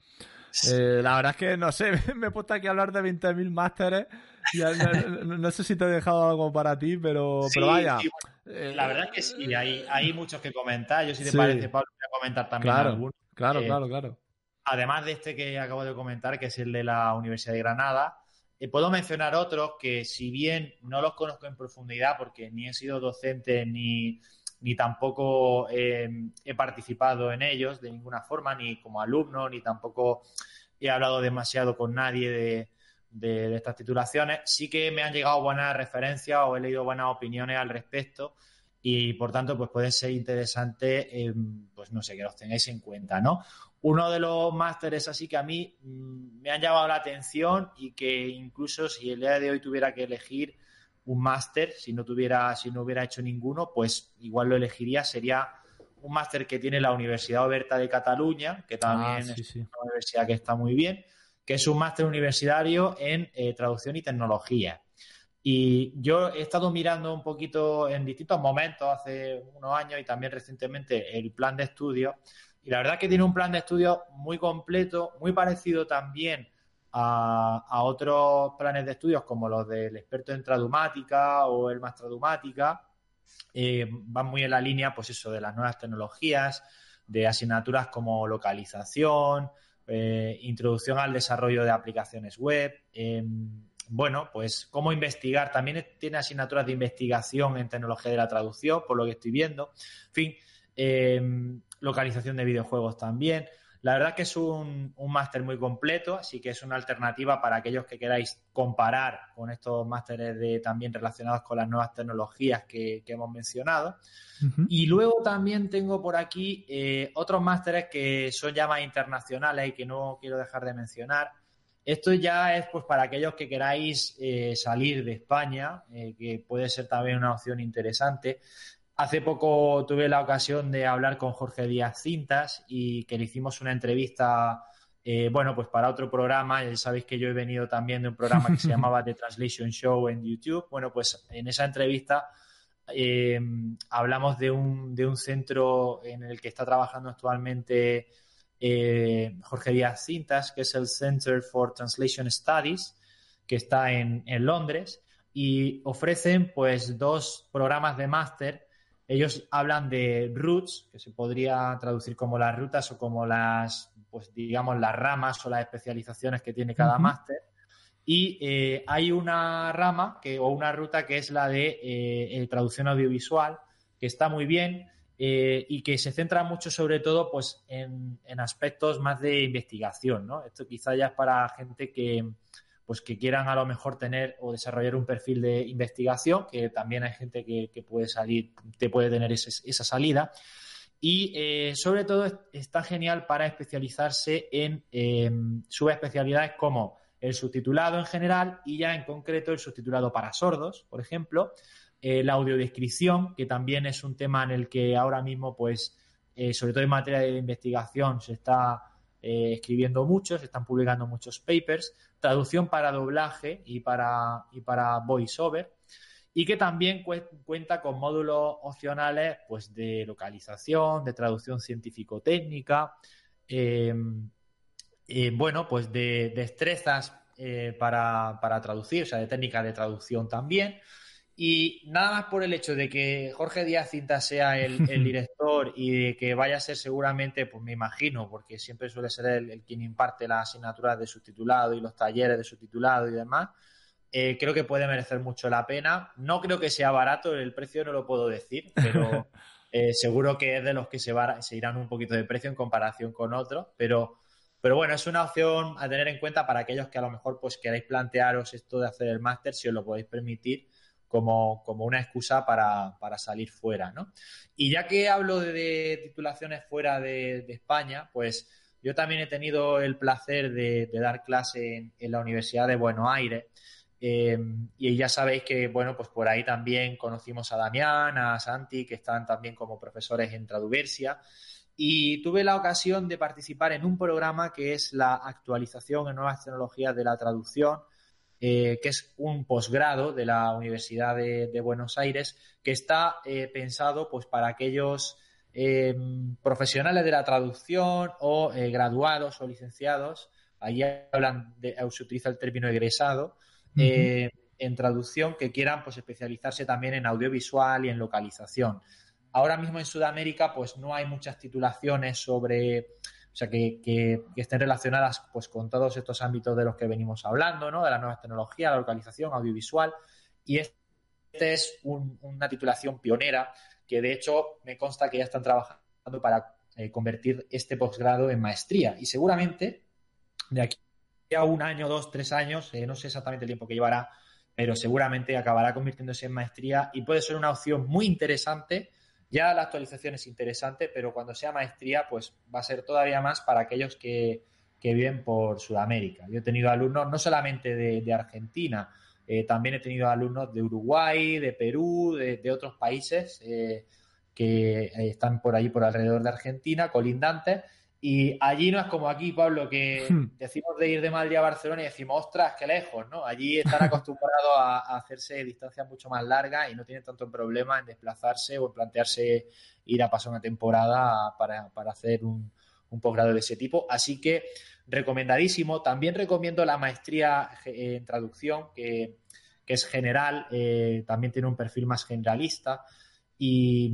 Eh, la verdad es que no sé, me he puesto aquí a hablar de 20.000 másteres. Y no, sé si te he dejado algo para ti, pero, pero vaya. Eh, la verdad es que sí, hay, hay muchos que comentar. Yo, si te parece, Pablo, voy a comentar también claro, algunos. Claro, claro, claro. Además de este que acabo de comentar, que es el de la Universidad de Granada, eh, puedo mencionar otros que, si bien no los conozco en profundidad, porque ni he sido docente ni, ni tampoco eh, he participado en ellos de ninguna forma, ni como alumno, ni tampoco he hablado demasiado con nadie de, de, estas titulaciones, sí que me han llegado buenas referencias o he leído buenas opiniones al respecto y por tanto pues puede ser interesante, pues no sé, que los tengáis en cuenta, ¿no? Uno de los másteres así que a mí mm, me han llamado la atención y que incluso si el día de hoy tuviera que elegir un máster, si no tuviera, si no hubiera hecho ninguno, pues igual lo elegiría, sería un máster que tiene la Universidad Oberta de Cataluña, que también ah, es una universidad que está muy bien, que es un máster universitario en eh, traducción y tecnología. Y yo he estado mirando un poquito en distintos momentos, hace unos años y también recientemente, el plan de estudio y la verdad que tiene un plan de estudio muy completo, muy parecido también a, otros planes de estudios como los del experto en tradumática o el más tradumática. Eh, van muy en la línea, pues eso, de las nuevas tecnologías, de asignaturas como localización, eh, introducción al desarrollo de aplicaciones web. Em, bueno, pues cómo investigar. También tiene asignaturas de investigación en tecnología de la traducción, por lo que estoy viendo. En fin, em, localización de videojuegos también. La verdad que es un, máster muy completo, así que es una alternativa para aquellos que queráis comparar con estos másteres de, también relacionados con las nuevas tecnologías que, hemos mencionado. Y luego también tengo por aquí eh, otros másteres que son ya más internacionales y que no quiero dejar de mencionar. Esto ya es pues para aquellos que queráis eh, salir de España, eh, que puede ser también una opción interesante. Hace poco tuve la ocasión de hablar con Jorge Díaz Cintas y que le hicimos una entrevista, eh, bueno, pues para otro programa. Ya sabéis que yo he venido también de un programa que se llamaba The Translation Show en YouTube. Bueno, pues en esa entrevista eh, hablamos de un, de un centro en el que está trabajando actualmente eh, Jorge Díaz Cintas, que es el Center for Translation Studies, que está en, en Londres, y ofrecen pues dos programas de máster ellos hablan de roots, que se podría traducir como las rutas o como las, pues digamos, las ramas o las especializaciones que tiene cada máster. Y eh, hay una rama que, o una ruta que es la de eh, traducción audiovisual, que está muy bien eh, y que se centra mucho sobre todo pues, en, en, aspectos más de investigación. ¿no? Esto quizá ya es para gente que, pues que quieran a lo mejor tener o desarrollar un perfil de investigación, que también hay gente que, puede salir, te puede tener esa salida. Y eh, sobre todo está genial para especializarse en em, subespecialidades como el subtitulado en general y ya en concreto el subtitulado para sordos, por ejemplo, eh, la audiodescripción, que también es un tema en el que ahora mismo pues eh, sobre todo en materia de investigación, se está eh, escribiendo mucho, se están publicando muchos papers, traducción para doblaje y para, y para voiceover, y que también cuenta con módulos opcionales pues, de localización, de traducción científico-técnica, em, bueno, pues de destrezas eh, para, para, traducir, o sea, de técnica de traducción también. Y nada más por el hecho de que Jorge Díaz Cinta sea el, director y de que vaya a ser seguramente, pues me imagino, porque siempre suele ser el, quien imparte las asignaturas de subtitulado y los talleres de subtitulado y demás, eh, creo que puede merecer mucho la pena. No creo que sea barato, el precio no lo puedo decir, pero eh, seguro que es de los que se, se irán un poquito de precio en comparación con otros, pero pero bueno, es una opción a tener en cuenta para aquellos que a lo mejor pues queráis plantearos esto de hacer el máster, si os lo podéis permitir, como, una excusa para, salir fuera, ¿no? Y ya que hablo de, titulaciones fuera de, España, pues yo también he tenido el placer de, dar clase en, la Universidad de Buenos Aires. Eh, y ya sabéis que, bueno, pues por ahí también conocimos a Damián, a Santi, que están también como profesores en Traduversia y tuve la ocasión de participar en un programa que es la actualización en nuevas tecnologías de la traducción, eh, que es un posgrado de la Universidad de, Buenos Aires, que está eh, pensado pues, para aquellos em, profesionales de la traducción o eh, graduados o licenciados. Ahí hablan de, se utiliza el término egresado. en traducción que quieran pues especializarse también en audiovisual y en localización. Ahora mismo en Sudamérica, pues no hay muchas titulaciones sobre, o sea, que, estén relacionadas pues con todos estos ámbitos de los que venimos hablando, ¿no? De las nuevas tecnologías, la localización, audiovisual. Y este es una titulación pionera que de hecho me consta que ya están trabajando para eh, convertir este posgrado en maestría. Y seguramente de aquí a un año, dos, tres años, eh, no sé exactamente el tiempo que llevará, pero seguramente acabará convirtiéndose en maestría y puede ser una opción muy interesante ya la actualización es interesante, pero cuando sea maestría, pues va a ser todavía más para aquellos que, viven por Sudamérica. Yo he tenido alumnos no solamente de, Argentina, eh, también he tenido alumnos de Uruguay, de Perú, de, otros países eh, que eh, están por ahí, por alrededor de Argentina, colindantes, y allí no es como aquí, Pablo, que hmm. decimos de ir de Madrid a Barcelona y decimos, ostras, qué lejos, ¿no? Allí están acostumbrados a, hacerse distancias mucho más largas y no tienen tanto problema en desplazarse o en plantearse ir a pasar una temporada para, hacer un, posgrado de ese tipo. Así que recomendadísimo. También recomiendo la maestría en traducción, que, es general, eh, también tiene un perfil más generalista. Y,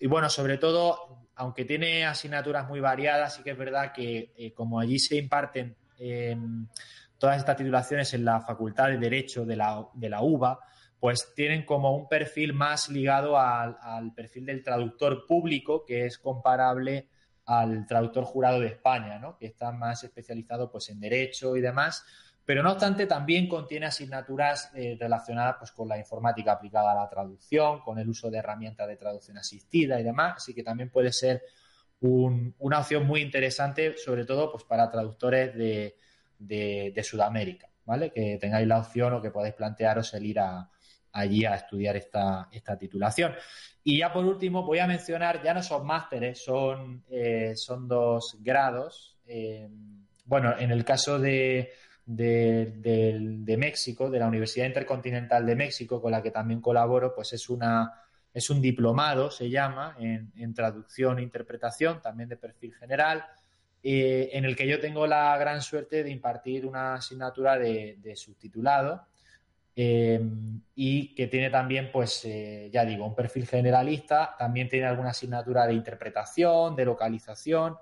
y, bueno, sobre todo aunque tiene asignaturas muy variadas, sí que es verdad que eh, como allí se imparten em, todas estas titulaciones en la Facultad de Derecho de la, de la UBA, pues tienen como un perfil más ligado al, perfil del traductor público, que es comparable al traductor jurado de España, ¿no? que está más especializado pues, en derecho y demás. Pero no obstante, también contiene asignaturas eh, relacionadas pues, con la informática aplicada a la traducción, con el uso de herramientas de traducción asistida y demás. Así que también puede ser una opción muy interesante, sobre todo pues, para traductores de, Sudamérica, ¿vale? Que tengáis la opción o que podáis plantearos el ir allí a estudiar esta, titulación. Y ya por último, voy a mencionar, ya no son másteres, son, eh, son dos grados. Eh, bueno, en el caso de de, México, de la Universidad Intercontinental de México, con la que también colaboro, pues es una es un diplomado, se llama, en, traducción e interpretación, también de perfil general, eh, en el que yo tengo la gran suerte de impartir una asignatura de, subtitulado eh, y que tiene también, pues, eh, ya digo, un perfil generalista, también tiene alguna asignatura de interpretación, de localización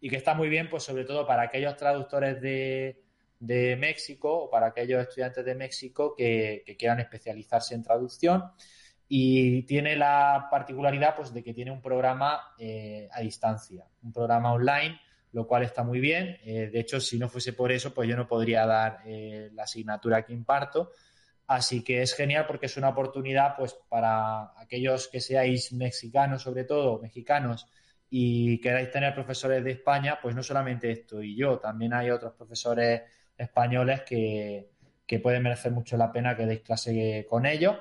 y que está muy bien, pues, sobre todo para aquellos traductores de, de México o para aquellos estudiantes de México que, quieran especializarse en traducción y tiene la particularidad pues de que tiene un programa eh, a distancia, un programa online, lo cual está muy bien. Eh, de hecho, si no fuese por eso, pues yo no podría dar eh, la asignatura que imparto. Así que es genial porque es una oportunidad pues para aquellos que seáis mexicanos, sobre todo mexicanos, y queráis tener profesores de España, pues no solamente esto y yo, también hay otros profesores españoles que, que puede merecer mucho la pena que deis clase con ellos.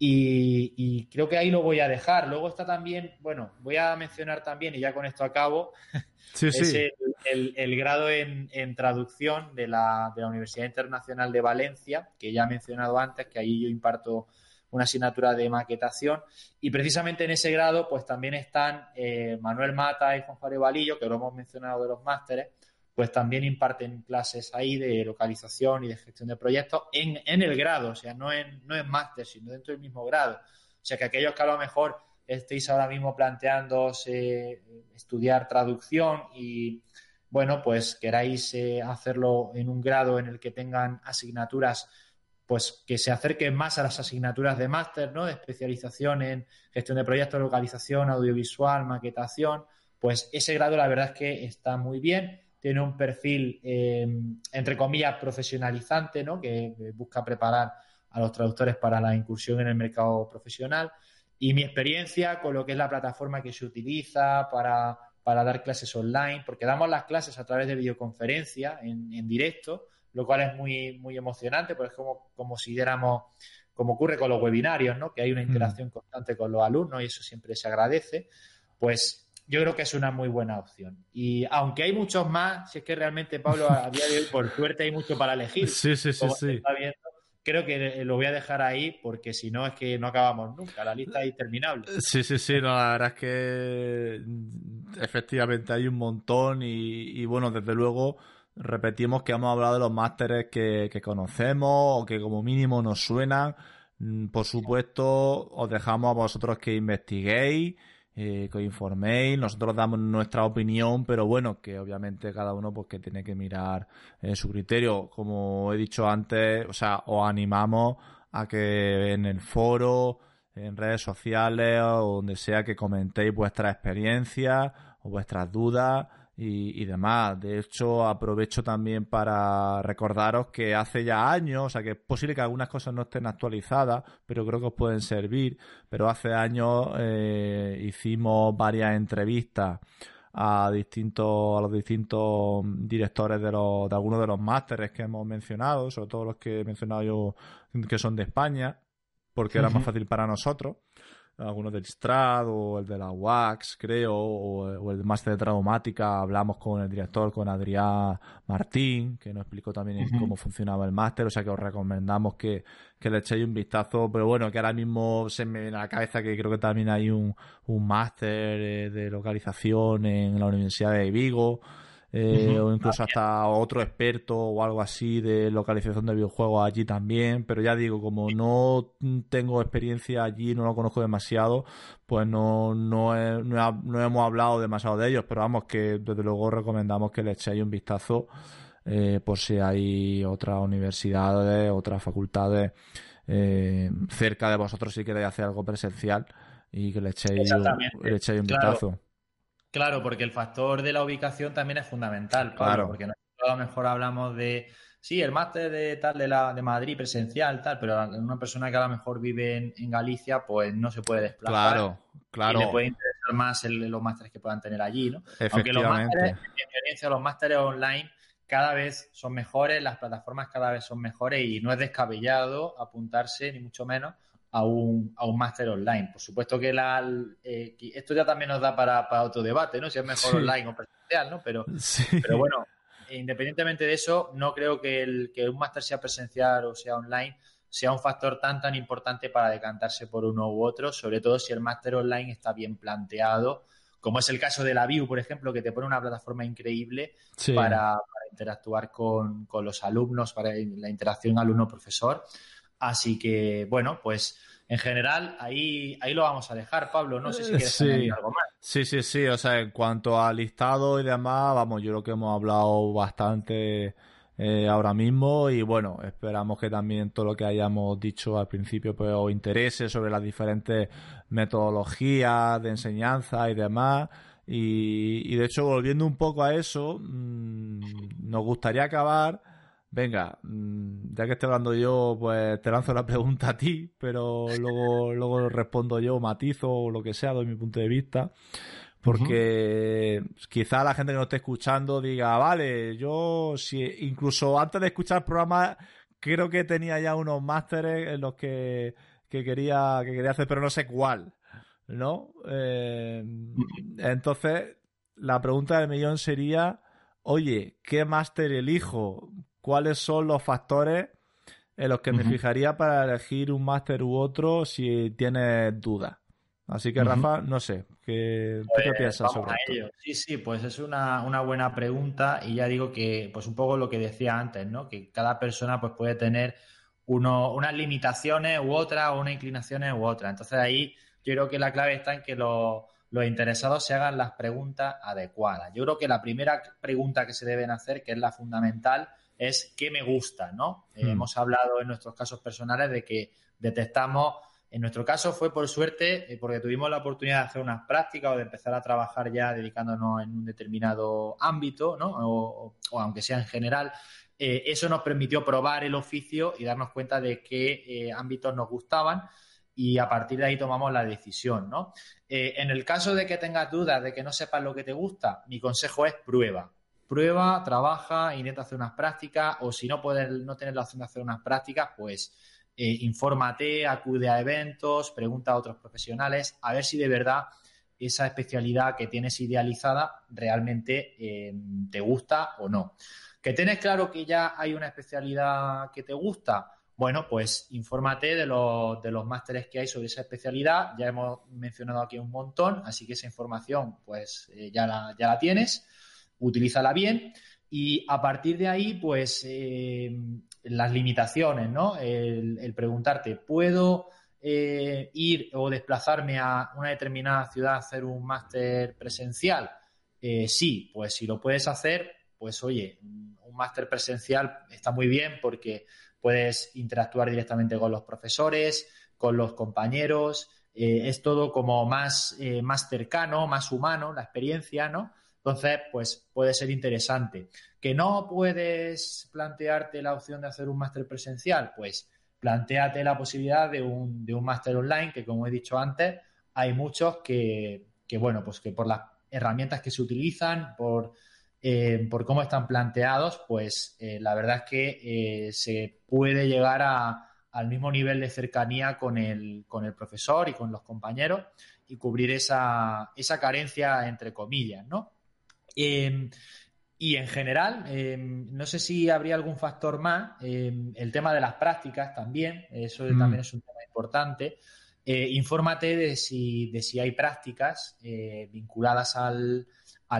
Y, creo que ahí lo voy a dejar. Luego está también, bueno, voy a mencionar también, y ya con esto acabo, es El, grado en, traducción de la, de la, Universidad Internacional de Valencia, que ya he mencionado antes, que ahí yo imparto una asignatura de maquetación. Y precisamente en ese grado, pues también están eh, Manuel Mata y Juan Javier Valillo, que lo hemos mencionado de los másteres, pues también imparten clases ahí de localización y de gestión de proyectos en, en el grado, o sea, no en, no en máster, sino dentro del mismo grado. O sea, que aquellos que a lo mejor estéis ahora mismo planteándose estudiar traducción y, bueno, pues queráis eh, hacerlo en un grado en el que tengan asignaturas pues que se acerquen más a las asignaturas de máster, ¿no? De especialización en gestión de proyectos, localización, audiovisual, maquetación, pues ese grado la verdad es que está muy bien tiene un perfil, em, entre comillas, profesionalizante, ¿no? que busca preparar a los traductores para la incursión en el mercado profesional. Y mi experiencia con lo que es la plataforma que se utiliza para, dar clases online, porque damos las clases a través de videoconferencia en, directo, lo cual es muy, muy emocionante, porque es como, como si diéramos, como ocurre con los webinarios, ¿no? que hay una mm. interacción constante con los alumnos y eso siempre se agradece. Pues yo creo que es una muy buena opción. Y aunque hay muchos más, si es que realmente, Pablo, a día de hoy, por suerte, hay mucho para elegir. Sí, sí, sí, sí. creo que lo voy a dejar ahí porque si no es que no acabamos nunca, la lista es interminable. Sí, sí, sí, no, la verdad es que mm, efectivamente hay un montón y, bueno, desde luego repetimos que hemos hablado de los másteres que, que conocemos o que como mínimo nos suenan. Mm, por supuesto, os dejamos a vosotros que investiguéis eh, que informéis, nosotros damos nuestra opinión, pero bueno, que obviamente cada uno pues que tiene que mirar eh, su criterio. Como he dicho antes, o sea, os animamos a que en el foro, en redes sociales o donde sea que comentéis vuestras experiencias o vuestras dudas y, demás. De hecho, aprovecho también para recordaros que hace ya años, o sea que es posible que algunas cosas no estén actualizadas, pero creo que os pueden servir. Pero hace años eh, hicimos varias entrevistas a distintos a los distintos directores de los de algunos de los másteres que hemos mencionado, sobre todo los que he mencionado yo que son de España, porque era más fácil para nosotros algunos del Strad o el de la WAX, creo, o, el máster de traumática. Hablamos con el director, con Adrián Martín, que nos explicó también cómo funcionaba el máster. O sea que os recomendamos que, que le echéis un vistazo. Pero bueno, que ahora mismo se me viene a la cabeza que creo que también hay un, un máster eh, de localización en la Universidad de Vigo. Eh, o incluso hasta otro experto o algo así de localización de videojuegos allí también, pero ya digo, como no tengo experiencia allí, no lo conozco demasiado, pues no, no, no, hemos hablado demasiado de ellos, pero vamos que desde luego recomendamos que le echéis un vistazo eh, por si hay otras universidades, otras facultades eh, cerca de vosotros si queréis hacer algo presencial y que le echéis, le echéis un vistazo. Claro, porque el factor de la ubicación también es fundamental, claro. Porque nosotros a lo mejor hablamos de, sí, el máster de tal de la de Madrid presencial, tal, pero una persona que a lo mejor vive en, Galicia, pues no se puede desplazar. Claro, claro. Y le puede interesar más los másteres que puedan tener allí, ¿no? Aunque los másteres, en mi experiencia, los másteres online cada vez son mejores, las plataformas cada vez son mejores y no es descabellado apuntarse, ni mucho menos, a un, a un máster online. Por supuesto que la, eh, esto ya también nos da para, para, otro debate, ¿no? Si es mejor online o presencial, ¿no? Pero, pero bueno, independientemente de eso, no creo que, el, que un máster sea presencial o sea online sea un factor tan tan importante para decantarse por uno u otro, sobre todo si el máster online está bien planteado, como es el caso de la View, por ejemplo, que te pone una plataforma increíble para, para, interactuar con, con los alumnos, para la interacción alumno-profesor. Así que, bueno, pues en general ahí, ahí lo vamos a dejar, Pablo. No sé si quieres sí. algo más. Sí, sí, sí. O sea, en cuanto al listado y demás, vamos, yo creo que hemos hablado bastante eh, ahora mismo y bueno, esperamos que también todo lo que hayamos dicho al principio pues os interese sobre las diferentes metodologías de enseñanza y demás. Y, y de hecho, volviendo un poco a eso, mmm, nos gustaría acabar Venga, mm, ya que estoy hablando yo, pues te lanzo la pregunta a ti, pero luego, luego respondo yo, matizo o lo que sea, doy mi punto de vista. Porque quizá la gente que nos esté escuchando diga, vale, yo si incluso antes de escuchar el programa, creo que tenía ya unos másteres en los que que quería, que quería hacer, pero no sé cuál, ¿no? Eh, entonces, la pregunta del millón sería, oye, ¿qué máster elijo? ¿Cuáles son los factores en los que me fijaría para elegir un máster u otro si tienes dudas? Así que, Rafa, no sé, ¿qué, qué pues piensas sobre esto? Sí, sí, pues es una, una, buena pregunta y ya digo que, pues un poco lo que decía antes, ¿no? Que cada persona pues puede tener uno, unas limitaciones u otras o unas inclinaciones u otras. Entonces ahí yo creo que la clave está en que los, interesados se hagan las preguntas adecuadas. Yo creo que la primera pregunta que se deben hacer, que es la fundamental, es qué me gusta, ¿no? Eh, hmm. hemos hablado en nuestros casos personales de que detectamos en nuestro caso fue por suerte, eh, porque tuvimos la oportunidad de hacer unas prácticas o de empezar a trabajar ya dedicándonos en un determinado ámbito, ¿no? O, aunque sea en general. Eh, eso nos permitió probar el oficio y darnos cuenta de qué ámbitos nos gustaban y a partir de ahí tomamos la decisión, ¿no? en el caso de que tengas dudas, de que no sepas lo que te gusta, mi consejo es prueba. Prueba, trabaja, intenta hacer unas prácticas o si no puedes no tener la opción de hacer unas prácticas, pues eh, infórmate, acude a eventos, pregunta a otros profesionales, a ver si de verdad esa especialidad que tienes idealizada realmente eh, te gusta o no. Que tienes claro que ya hay una especialidad que te gusta, bueno, pues infórmate de los, de los másteres que hay sobre esa especialidad. Ya hemos mencionado aquí un montón, así que esa información pues eh, ya, la, ya la tienes, utilízala bien. Y a partir de ahí, pues las limitaciones, ¿no? El, preguntarte, ¿puedo eh, ir o desplazarme a una determinada ciudad a hacer un máster presencial? Eh, sí, pues si lo puedes hacer, pues oye, un máster presencial está muy bien porque puedes interactuar directamente con los profesores, con los compañeros, eh, es todo como más, más cercano, más humano, la experiencia, ¿no? Entonces, pues puede ser interesante. ¿Que no puedes plantearte la opción de hacer un máster presencial? Pues planteate la posibilidad de un, de un máster online, que como he dicho antes, hay muchos que, bueno, pues que por las herramientas que se utilizan, por, eh, por cómo están planteados, pues eh, la verdad es que eh, se puede llegar al mismo nivel de cercanía con el, con el profesor y con los compañeros y cubrir esa, esa carencia, entre comillas, ¿no? Em, y en general, em, no sé si habría algún factor más, em, el tema de las prácticas también, eso mm. también es un tema importante. Eh, infórmate de si, de si hay prácticas eh, vinculadas al,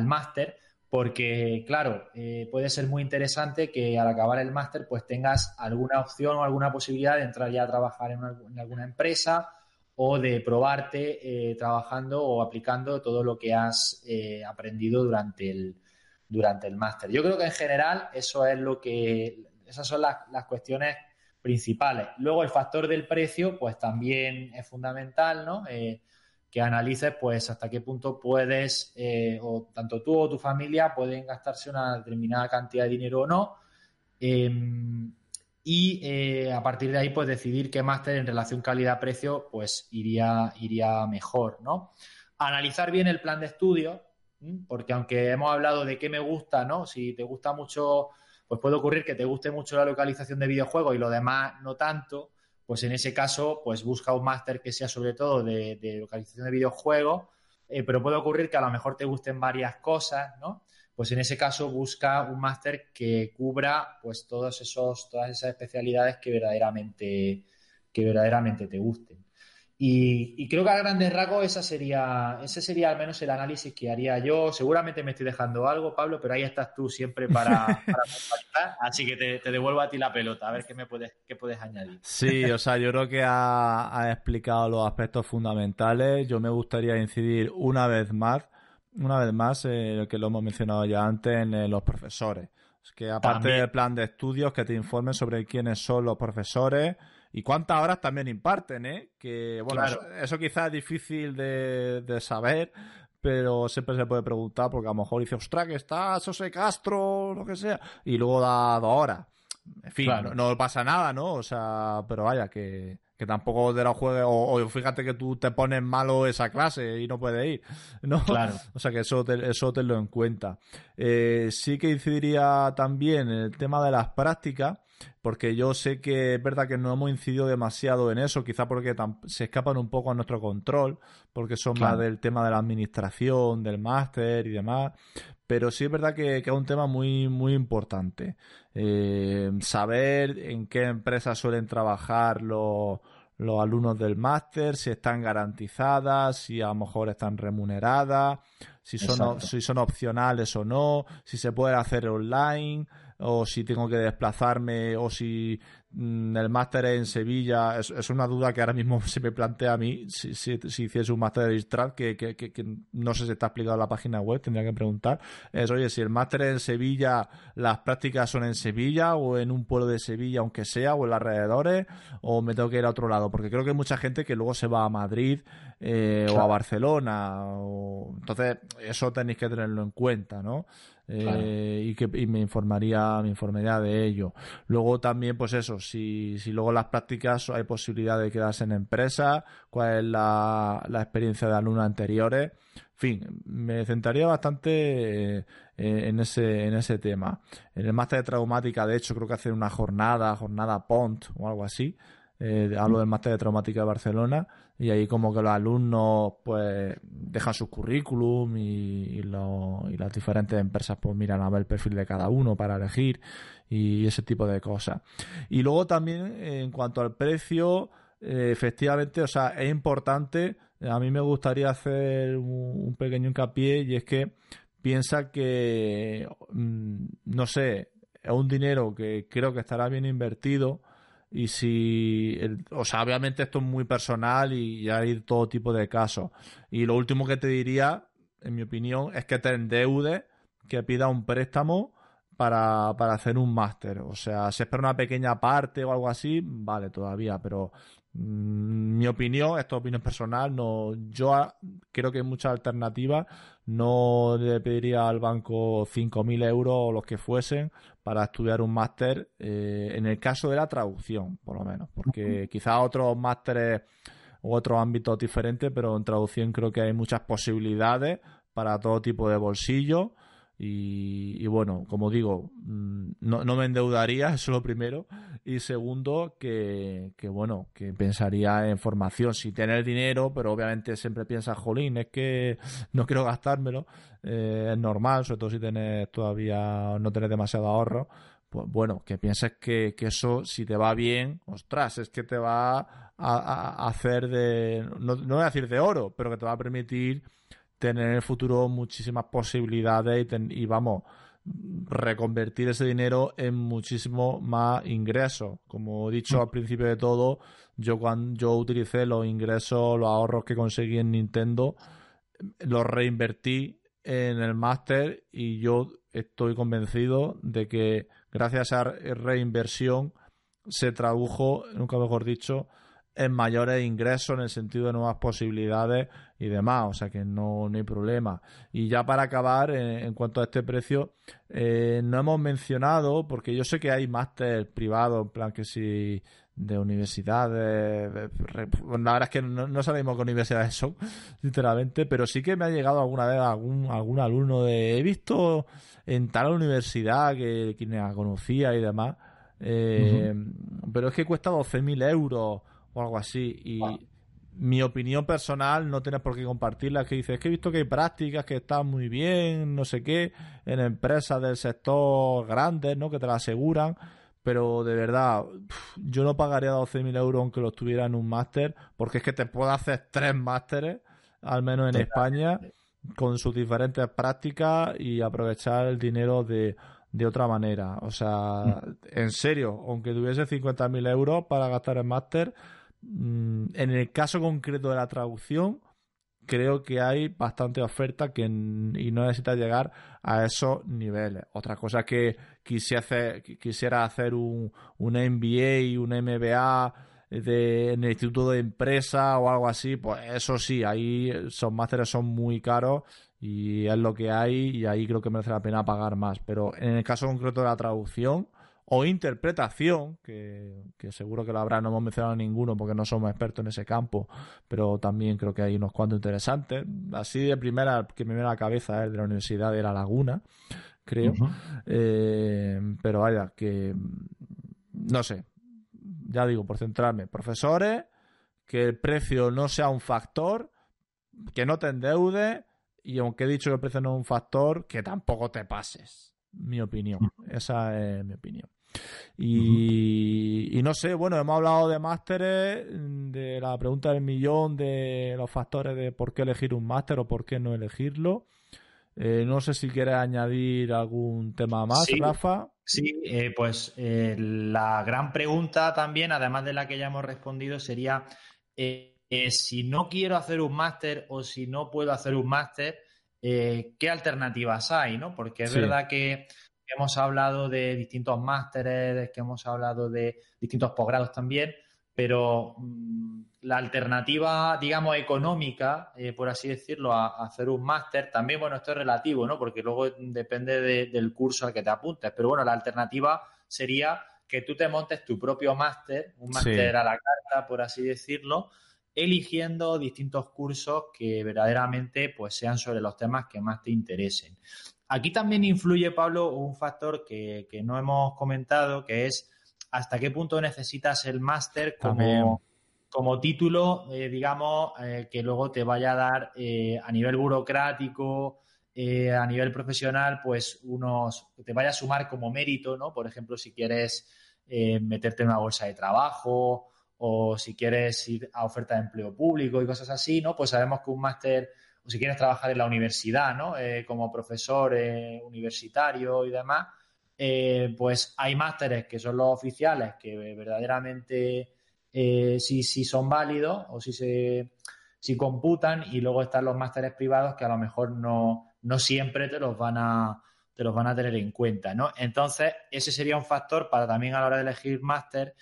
máster, porque claro, eh, puede ser muy interesante que al acabar el máster pues tengas alguna opción o alguna posibilidad de entrar ya a trabajar en, en alguna empresa o de probarte eh, trabajando o aplicando todo lo que has eh, aprendido durante el, durante el máster. Yo creo que en general eso es lo que, esas son las, las, cuestiones principales. Luego el factor del precio, pues también es fundamental, ¿no? Eh, que analices, pues, hasta qué punto puedes, o tanto tú o tu familia pueden gastarse una determinada cantidad de dinero o no. Em, y eh, a partir de ahí pues decidir qué máster en relación calidad-precio pues iría, iría mejor, ¿no? Analizar bien el plan de estudio, porque aunque hemos hablado de qué me gusta, ¿no? Si te gusta mucho, pues puede ocurrir que te guste mucho la localización de videojuegos y lo demás no tanto, pues en ese caso pues busca un máster que sea sobre todo de, localización de videojuegos, eh, pero puede ocurrir que a lo mejor te gusten varias cosas, ¿no? Pues en ese caso busca un máster que cubra pues todos esos, todas esas especialidades que verdaderamente, que verdaderamente te gusten. Y, creo que a grandes rasgos esa sería, ese sería al menos el análisis que haría yo. Seguramente me estoy dejando algo, Pablo, pero ahí estás tú siempre para, para Así que te, devuelvo a ti la pelota, a ver qué me puedes, qué puedes añadir. Sí, o sea, yo creo que ha, ha explicado los aspectos fundamentales. Yo me gustaría incidir una vez más una vez más, eh, que lo hemos mencionado ya antes, en los profesores. Es que aparte del plan de estudios, que te informen sobre quiénes son los profesores y cuántas horas también imparten, ¿eh? Que, bueno, eso, quizás es difícil de, saber, pero siempre se puede preguntar porque a lo mejor dice, ostras, que está José Castro, lo que sea, y luego da dos horas. En fin, no, pasa nada, ¿no? O sea, pero vaya, que, que tampoco de la juegue o, fíjate que tú te pones malo esa clase y no puedes ir, ¿no? Claro. O sea que eso te, eso tenlo en cuenta. Eh, sí que incidiría también en el tema de las prácticas, porque yo sé que es verdad que no hemos incidido demasiado en eso, quizá porque se escapan un poco a nuestro control, porque son más del tema de la administración, del máster y demás, pero sí es verdad que, es un tema muy, muy importante. Eh, saber en qué empresas suelen trabajar los los alumnos del máster, si están garantizadas, si a lo mejor están remuneradas, si son, si son opcionales o no, si se puede hacer online o si tengo que desplazarme o si el máster en Sevilla es, una duda que ahora mismo se me plantea a mí si, si, hiciese un máster de Istrat que, que, no sé si está explicado en la página web, tendría que preguntar. Es, oye, si el máster en Sevilla, las prácticas son en Sevilla o en un pueblo de Sevilla, aunque sea, o en los alrededores, o me tengo que ir a otro lado, porque creo que hay mucha gente que luego se va a Madrid eh, o a Barcelona. O... Entonces, eso tenéis que tenerlo en cuenta, ¿no? Eh, y que me informaría me informaría de ello luego también pues eso si, si luego las prácticas hay posibilidad de quedarse en empresa cuál es la, la experiencia de alumnos anteriores. En fin me centraría bastante eh, en ese en ese tema. En el máster de traumática de hecho creo que hacen una jornada jornada PONT o algo así eh, hablo del máster de traumática de Barcelona y ahí como que los alumnos pues dejan sus currículum y, las diferentes empresas pues miran a ver el perfil de cada uno para elegir y ese tipo de cosas. Y luego también en cuanto al precio, eh, efectivamente, o sea, es importante, a mí me gustaría hacer un, pequeño hincapié y es que piensa que, mm, no sé, es un dinero que creo que estará bien invertido y si, o sea, obviamente esto es muy personal y, hay todo tipo de casos. Y lo último que te diría, en mi opinión, es que te endeudes, que pida un préstamo para, para hacer un máster. O sea, si es para una pequeña parte o algo así, vale, todavía, pero mm, mi opinión, esto es opinión personal, no, yo creo que hay muchas alternativas. No le pediría al banco 5.000 euros o los que fuesen para estudiar un máster eh, en el caso de la traducción, por lo menos, porque quizás otros másteres u otros ámbitos diferentes, pero en traducción creo que hay muchas posibilidades para todo tipo de bolsillo y, bueno, como digo, mm, no, no, me endeudaría, eso es lo primero. Y segundo, que, que, bueno, que pensaría en formación, si tener dinero, pero obviamente siempre piensas, jolín, es que no quiero gastármelo. Eh, es normal, sobre todo si tienes todavía, no tienes demasiado ahorro. Pues bueno, que pienses que, que eso, si te va bien, ostras, es que te va a, hacer de, no, no decir de oro, pero que te va a permitir tener en el futuro muchísimas posibilidades y, vamos, reconvertir ese dinero en muchísimo más ingresos. Como he dicho mm. al principio de todo, yo cuando yo utilicé los ingresos, los ahorros que conseguí en Nintendo, los reinvertí en el máster y yo estoy convencido de que gracias a esa reinversión se tradujo, nunca mejor dicho, en mayores ingresos en el sentido de nuevas posibilidades y demás, o sea que no, hay problema. Y ya para acabar, en, cuanto a este precio, eh, no hemos mencionado, porque yo sé que hay máster privados, en plan que si de universidades, la verdad es que no, sabemos qué universidades son, sinceramente, pero sí que me ha llegado alguna vez algún, algún alumno de, he visto en tal universidad que quien la conocía y demás, eh, pero es que cuesta 12.000 euros o algo así. Y mi opinión personal, no tienes por qué compartirla, que dices, es que he visto que hay prácticas que están muy bien, no sé qué, en empresas del sector grandes, ¿no? Que te la aseguran. Pero de verdad, yo no pagaría 12.000 euros aunque lo estuviera en un máster, porque es que te puedo hacer tres másteres, al menos en España, con sus diferentes prácticas y aprovechar el dinero de, de otra manera. O sea, mm. en serio, aunque tuviese 50.000 euros para gastar en máster, en el caso concreto de la traducción, creo que hay bastante oferta que, y no necesita llegar a esos niveles. Otra cosa que quisiera quisiera hacer un, un MBA, un MBA de, en el instituto de empresa o algo así, pues eso sí, ahí son másteres son muy caros y es lo que hay y ahí creo que merece la pena pagar más. Pero en el caso concreto de la traducción, o interpretación, que, seguro que lo habrá, no hemos mencionado ninguno porque no somos expertos en ese campo, pero también creo que hay unos cuantos interesantes. Así de primera, que me viene a la cabeza es de la Universidad de La Laguna, creo. Eh, pero vaya, que no sé, ya digo, por centrarme, profesores, que el precio no sea un factor, que no te endeude y aunque he dicho que el precio no es un factor, que tampoco te pases. Mi opinión. Esa es mi opinión. Y, no sé, bueno, hemos hablado de másteres, de la pregunta del millón, de los factores de por qué elegir un máster o por qué no elegirlo. Eh, no sé si quieres añadir algún tema más, Rafa. Sí, eh, pues eh, la gran pregunta también, además de la que ya hemos respondido, sería si no quiero hacer un máster o si no puedo hacer un máster, ¿qué alternativas hay? ¿no? Porque es verdad que hemos hablado de distintos másteres, que hemos hablado de distintos posgrados también, pero mm, la alternativa, digamos, económica, eh, por así decirlo, a, hacer un máster, también, bueno, esto es relativo, ¿no? Porque luego depende del curso al que te apuntes, pero bueno, la alternativa sería que tú te montes tu propio máster, un máster a la carta, por así decirlo, eligiendo distintos cursos que verdaderamente pues sean sobre los temas que más te interesen. Aquí también influye, Pablo, un factor que, no hemos comentado, que es hasta qué punto necesitas el máster como, como título, eh, digamos, eh, que luego te vaya a dar eh, a nivel burocrático, a nivel profesional, pues unos, te vaya a sumar como mérito, ¿no? Por ejemplo, si quieres meterte en una bolsa de trabajo o si quieres ir a oferta de empleo público y cosas así, ¿no? Pues sabemos que un máster si quieres trabajar en la universidad, ¿no? Eh, como profesor eh, universitario y demás, eh, pues hay másteres que son los oficiales que verdaderamente sí, sí son válidos o si se si computan y luego están los másteres privados que a lo mejor no, no siempre te los van a te los van a tener en cuenta, ¿no? Entonces, ese sería un factor para también a la hora de elegir máster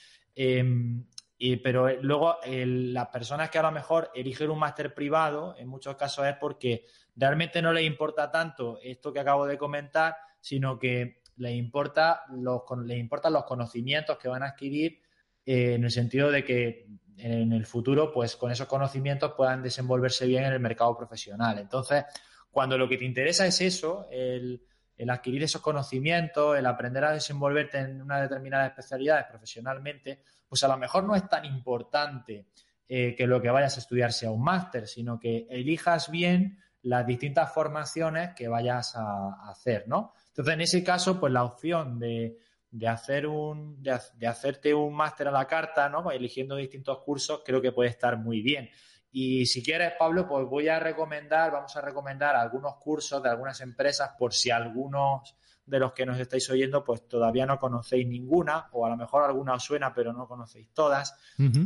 em, pero eh, luego las personas que a lo mejor eligen un máster privado, en muchos casos es porque realmente no les importa tanto esto que acabo de comentar, sino que les, importa los, les importan los conocimientos que van a adquirir eh, en el sentido de que en el futuro, pues con esos conocimientos puedan desenvolverse bien en el mercado profesional. Entonces, cuando lo que te interesa es eso, el, el adquirir esos conocimientos, el aprender a desenvolverte en una determinada especialidad profesionalmente, pues a lo mejor no es tan importante eh, que lo que vayas a estudiar sea un máster, sino que elijas bien las distintas formaciones que vayas a, hacer, ¿no? Entonces, en ese caso, pues la opción de, hacer un, de, hacerte un máster a la carta, ¿no? eligiendo distintos cursos, creo que puede estar muy bien. Y si quieres, Pablo, pues voy a recomendar, vamos a recomendar algunos cursos de algunas empresas por si algunos de los que nos estáis oyendo, pues todavía no conocéis ninguna, o a lo mejor alguna os suena, pero no conocéis todas.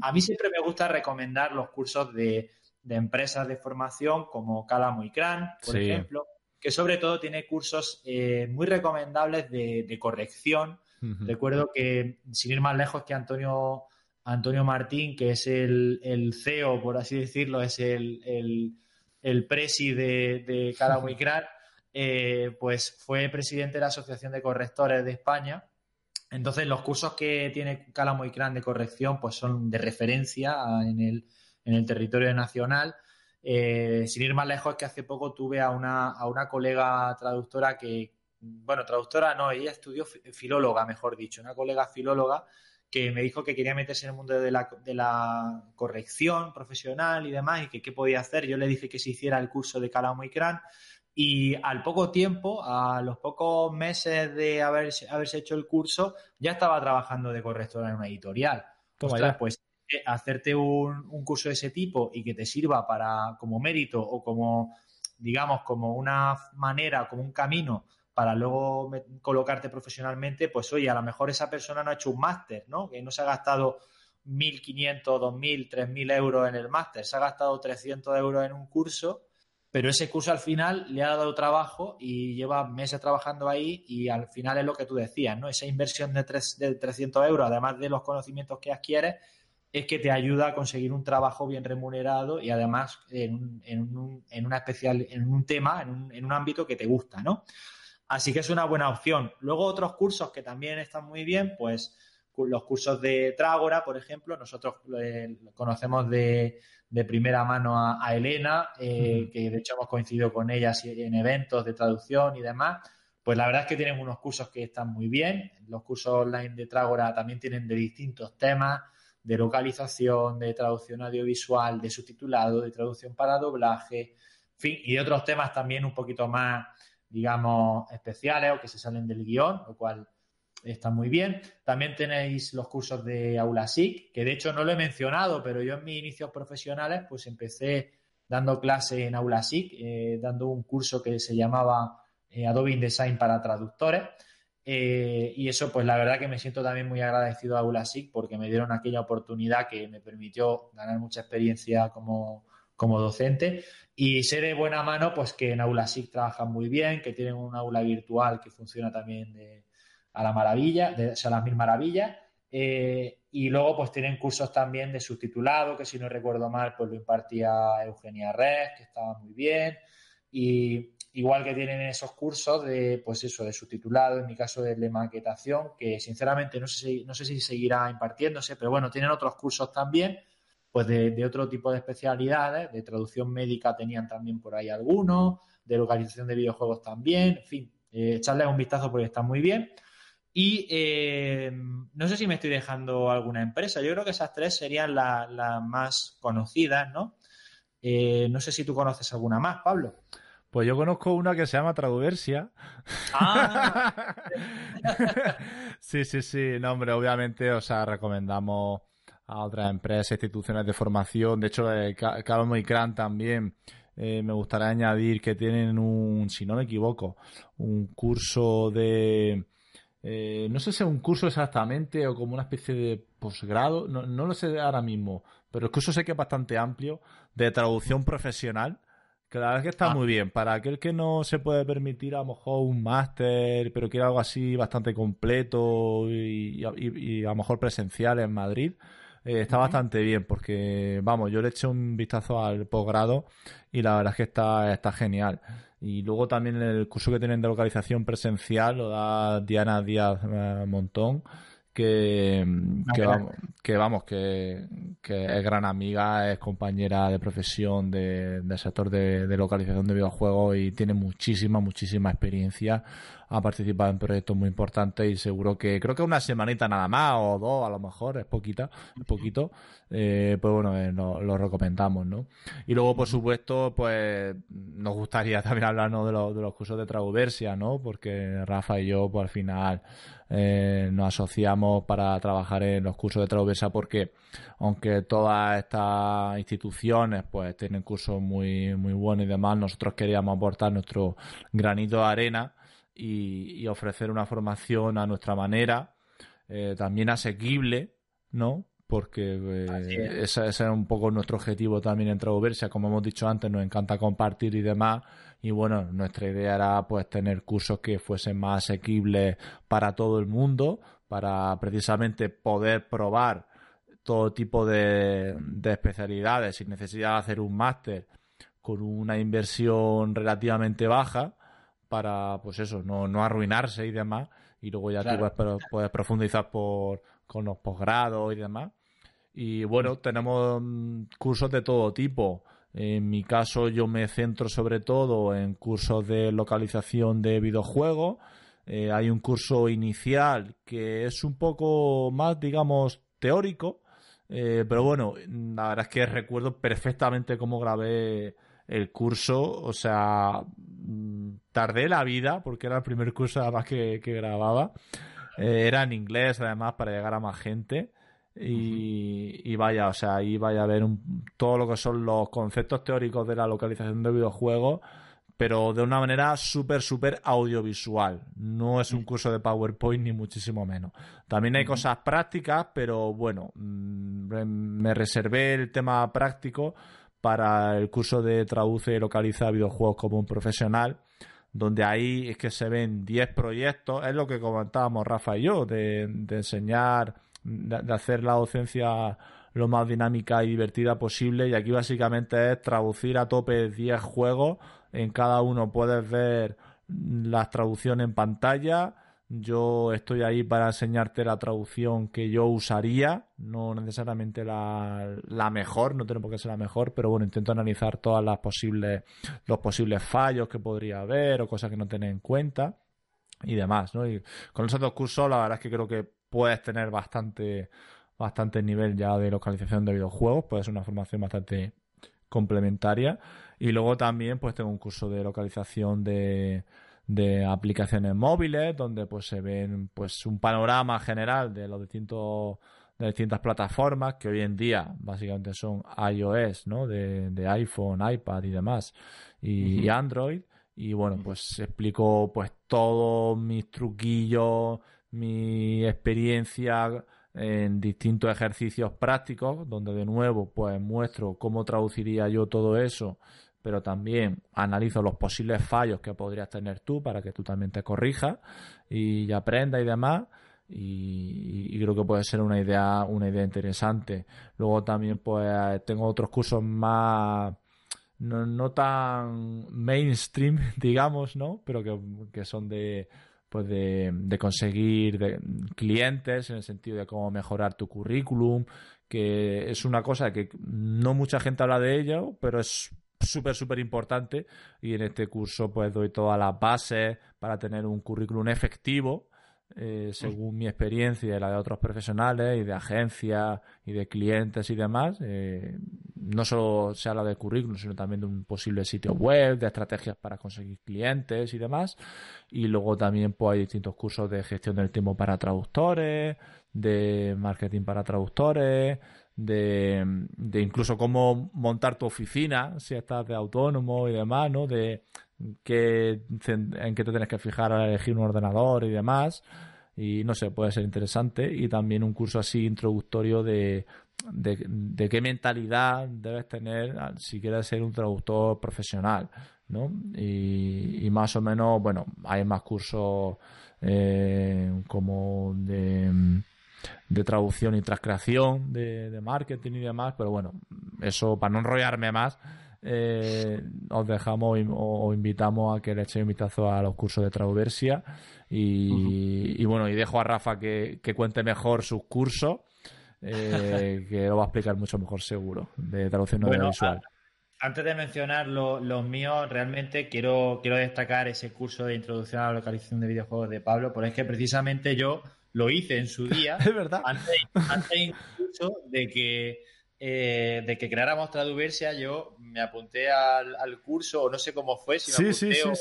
A mí siempre me gusta recomendar los cursos de, empresas de formación como Calamo y Cran, por ejemplo, que sobre todo tiene cursos eh, muy recomendables de, corrección. Recuerdo que, sin ir más lejos, que Antonio, Antonio Martín, que es el, CEO, por así decirlo, es el, el, el presi de, de Calamo y Cran, eh, pues fue presidente de la Asociación de Correctores de España. Entonces, los cursos que tiene Cálamo y Cran de corrección pues son de referencia en el, en el territorio nacional. Eh, sin ir más lejos, es que hace poco tuve a una, a una colega traductora que, bueno, traductora no, ella estudió filóloga, mejor dicho, una colega filóloga que me dijo que quería meterse en el mundo de la, de la corrección profesional y demás y que qué podía hacer. Yo le dije que se hiciera el curso de Calamo y Cran y al poco tiempo, a los pocos meses de haberse, haberse hecho el curso, ya estaba trabajando de correctora en una editorial. Ostras, pues hacerte un, un, curso de ese tipo y que te sirva para como mérito o como, digamos, como una manera, como un camino para luego colocarte profesionalmente, pues oye, a lo mejor esa persona no ha hecho un máster, ¿no? Que no se ha gastado 1.500, 2.000, 3.000 euros en el máster, se ha gastado 300 euros en un curso pero ese curso al final le ha dado trabajo y lleva meses trabajando ahí y al final es lo que tú decías, ¿no? Esa inversión de, de 300 euros, además de los conocimientos que adquieres, es que te ayuda a conseguir un trabajo bien remunerado y además en, un, en una especial, en un tema, en un, en un ámbito que te gusta, ¿no? Así que es una buena opción. Luego otros cursos que también están muy bien, pues los cursos de Trágora, por ejemplo, nosotros eh, conocemos de, de primera mano a, Elena, eh, que de hecho hemos coincidido con ella en eventos de traducción y demás. Pues la verdad es que tienen unos cursos que están muy bien. Los cursos online de Trágora también tienen de distintos temas, de localización, de traducción audiovisual, de subtitulado, de traducción para doblaje, en fin, y de otros temas también un poquito más, digamos, especiales o que se salen del guion, lo cual está muy bien. También tenéis los cursos de AulaSIC, que de hecho no lo he mencionado, pero yo en mis inicios profesionales pues empecé dando clase en AulaSIC, eh, dando un curso que se llamaba eh, Adobe InDesign para traductores. Eh, y eso, pues la verdad que me siento también muy agradecido a AulaSIC porque me dieron aquella oportunidad que me permitió ganar mucha experiencia como, como docente. Y sé de buena mano, pues que en AulaSIC trabajan muy bien, que tienen un aula virtual que funciona también de, a la maravilla, de, o las mil maravillas. Eh, y luego pues tienen cursos también de subtitulado, que si no recuerdo mal, pues lo impartía Eugenia Res, que estaba muy bien. Y igual que tienen esos cursos de, pues eso, de subtitulado, en mi caso de, maquetación, que sinceramente no sé, si, no sé si seguirá impartiéndose, pero bueno, tienen otros cursos también, pues de, otro tipo de especialidades, de traducción médica tenían también por ahí algunos, de localización de videojuegos también, en fin, eh, echarles un vistazo porque están muy bien. Y eh, no sé si me estoy dejando alguna empresa. Yo creo que esas tres serían las más conocidas, ¿no? Eh, no sé si tú conoces alguna más, Pablo. Pues yo conozco una que se llama Traduversia. Ah. sí, sí, sí. No, hombre, obviamente, o sea, recomendamos a otras empresas, instituciones de formación. De hecho, eh, Calmo y Cran también. me gustaría añadir que tienen un, si no me equivoco, un curso de eh, no sé si es un curso exactamente o como una especie de posgrado, no, lo sé ahora mismo, pero el curso sé que es bastante amplio de traducción profesional, que la verdad es que está ah. muy bien. Para aquel que no se puede permitir a lo mejor un máster, pero quiere algo así bastante completo y, a lo mejor presencial en Madrid, eh, está bastante bien porque, vamos, yo le eché un vistazo al posgrado y la verdad es que está, está genial. Y luego también el curso que tienen de localización presencial lo da Diana Díaz eh, Montón, que, ah, que, vamos, que, es gran amiga, es compañera de profesión del sector de, de, localización de videojuegos y tiene muchísima, muchísima experiencia ha participado en proyectos muy importantes y seguro que creo que una semanita nada más o dos a lo mejor, es poquita, es poquito, eh, pues bueno, eh, lo, recomendamos, ¿no? Y luego, por supuesto, pues nos gustaría también hablarnos de, los, de los cursos de Trauversia, ¿no? Porque Rafa y yo, pues al final eh, nos asociamos para trabajar en los cursos de Trauversia porque aunque todas estas instituciones pues tienen cursos muy, muy buenos y demás, nosotros queríamos aportar nuestro granito de arena y, ofrecer una formación a nuestra manera, eh, también asequible, ¿no? Porque eh, ese, es un poco nuestro objetivo también en Traversia. Como hemos dicho antes, nos encanta compartir y demás. Y bueno, nuestra idea era pues tener cursos que fuesen más asequibles para todo el mundo, para precisamente poder probar todo tipo de, de especialidades sin necesidad de hacer un máster con una inversión relativamente baja para, pues eso, no, no arruinarse y demás. Y luego ya tú puedes, profundizar por, con los posgrados y demás. Y bueno, tenemos mm, cursos de todo tipo. En mi caso yo me centro sobre todo en cursos de localización de videojuegos. Eh, hay un curso inicial que es un poco más, digamos, teórico. Eh, pero bueno, la verdad es que recuerdo perfectamente cómo grabé el curso. O sea, Mm, tardé la vida porque era el primer curso además que, que grababa. Eh, era en inglés además para llegar a más gente. Y, vaya, o sea, ahí vaya a ver todo lo que son los conceptos teóricos de la localización de videojuegos, pero de una manera súper, súper audiovisual. No es un curso de PowerPoint ni muchísimo menos. También hay cosas prácticas, pero bueno, mm, me reservé el tema práctico para el curso de traduce y localiza videojuegos como un profesional, donde ahí es que se ven 10 proyectos, es lo que comentábamos Rafa y yo, de, enseñar, de, hacer la docencia lo más dinámica y divertida posible. Y aquí básicamente es traducir a tope 10 juegos, en cada uno puedes ver las traducciones en pantalla, yo estoy ahí para enseñarte la traducción que yo usaría, no necesariamente la, la, mejor, no tiene por qué ser la mejor, pero bueno, intento analizar todas las posibles, los posibles fallos que podría haber o cosas que no tener en cuenta. y demás, ¿no? Y con esos dos cursos la verdad es que creo que puedes tener bastante, bastante nivel ya de localización de videojuegos, puede ser una formación bastante complementaria. Y luego también pues tengo un curso de localización de, de aplicaciones móviles, donde pues se ven pues un panorama general de los distintos de distintas plataformas que hoy en día básicamente son iOS, ¿no? De, de iPhone, iPad y demás, y, Android. Y bueno, pues explico pues todos mis truquillos, mi experiencia en distintos ejercicios prácticos, donde de nuevo pues muestro cómo traduciría yo todo eso, pero también analizo los posibles fallos que podrías tener tú para que tú también te corrijas y aprendas y demás y, creo que puede ser una idea, una idea interesante. Luego también pues tengo otros cursos más no, tan mainstream, digamos, ¿no? Pero que, son de pues de conseguir clientes en el sentido de cómo mejorar tu currículum, que es una cosa que no mucha gente habla de ello, pero es súper, súper importante. Y en este curso pues doy todas las bases para tener un currículum efectivo eh, según mi experiencia y la de otros profesionales y de agencias y de clientes y demás, eh, no solo se habla de currículum, sino también de un posible sitio web, de estrategias para conseguir clientes y demás. Y luego también pues, hay distintos cursos de gestión del tiempo para traductores, de marketing para traductores, de, de incluso cómo montar tu oficina si estás de autónomo y demás, ¿no? De que, en qué te tienes que fijar al elegir un ordenador y demás. Y no sé, puede ser interesante. Y también un curso así introductorio de, de, qué mentalidad debes tener si quieres ser un traductor profesional. ¿no? Y, más o menos, bueno, hay más cursos eh, como de, de, traducción y transcreación de, de marketing y demás, pero bueno, eso para no enrollarme más, eh, os dejamos o invitamos a que le echéis un vistazo a los cursos de Trauversia y, bueno, y dejo a Rafa que, cuente mejor sus cursos, eh, que lo va a explicar mucho mejor seguro, de traducción audiovisual. Antes de mencionar los míos, realmente quiero, quiero destacar ese curso de introducción a la localización de videojuegos de Pablo, porque es que precisamente yo lo hice en su día. es verdad. Antes, antes incluso de que eh, de que creáramos Traduversia, yo me apunté al, curso, o no sé cómo fue, si me apunté o,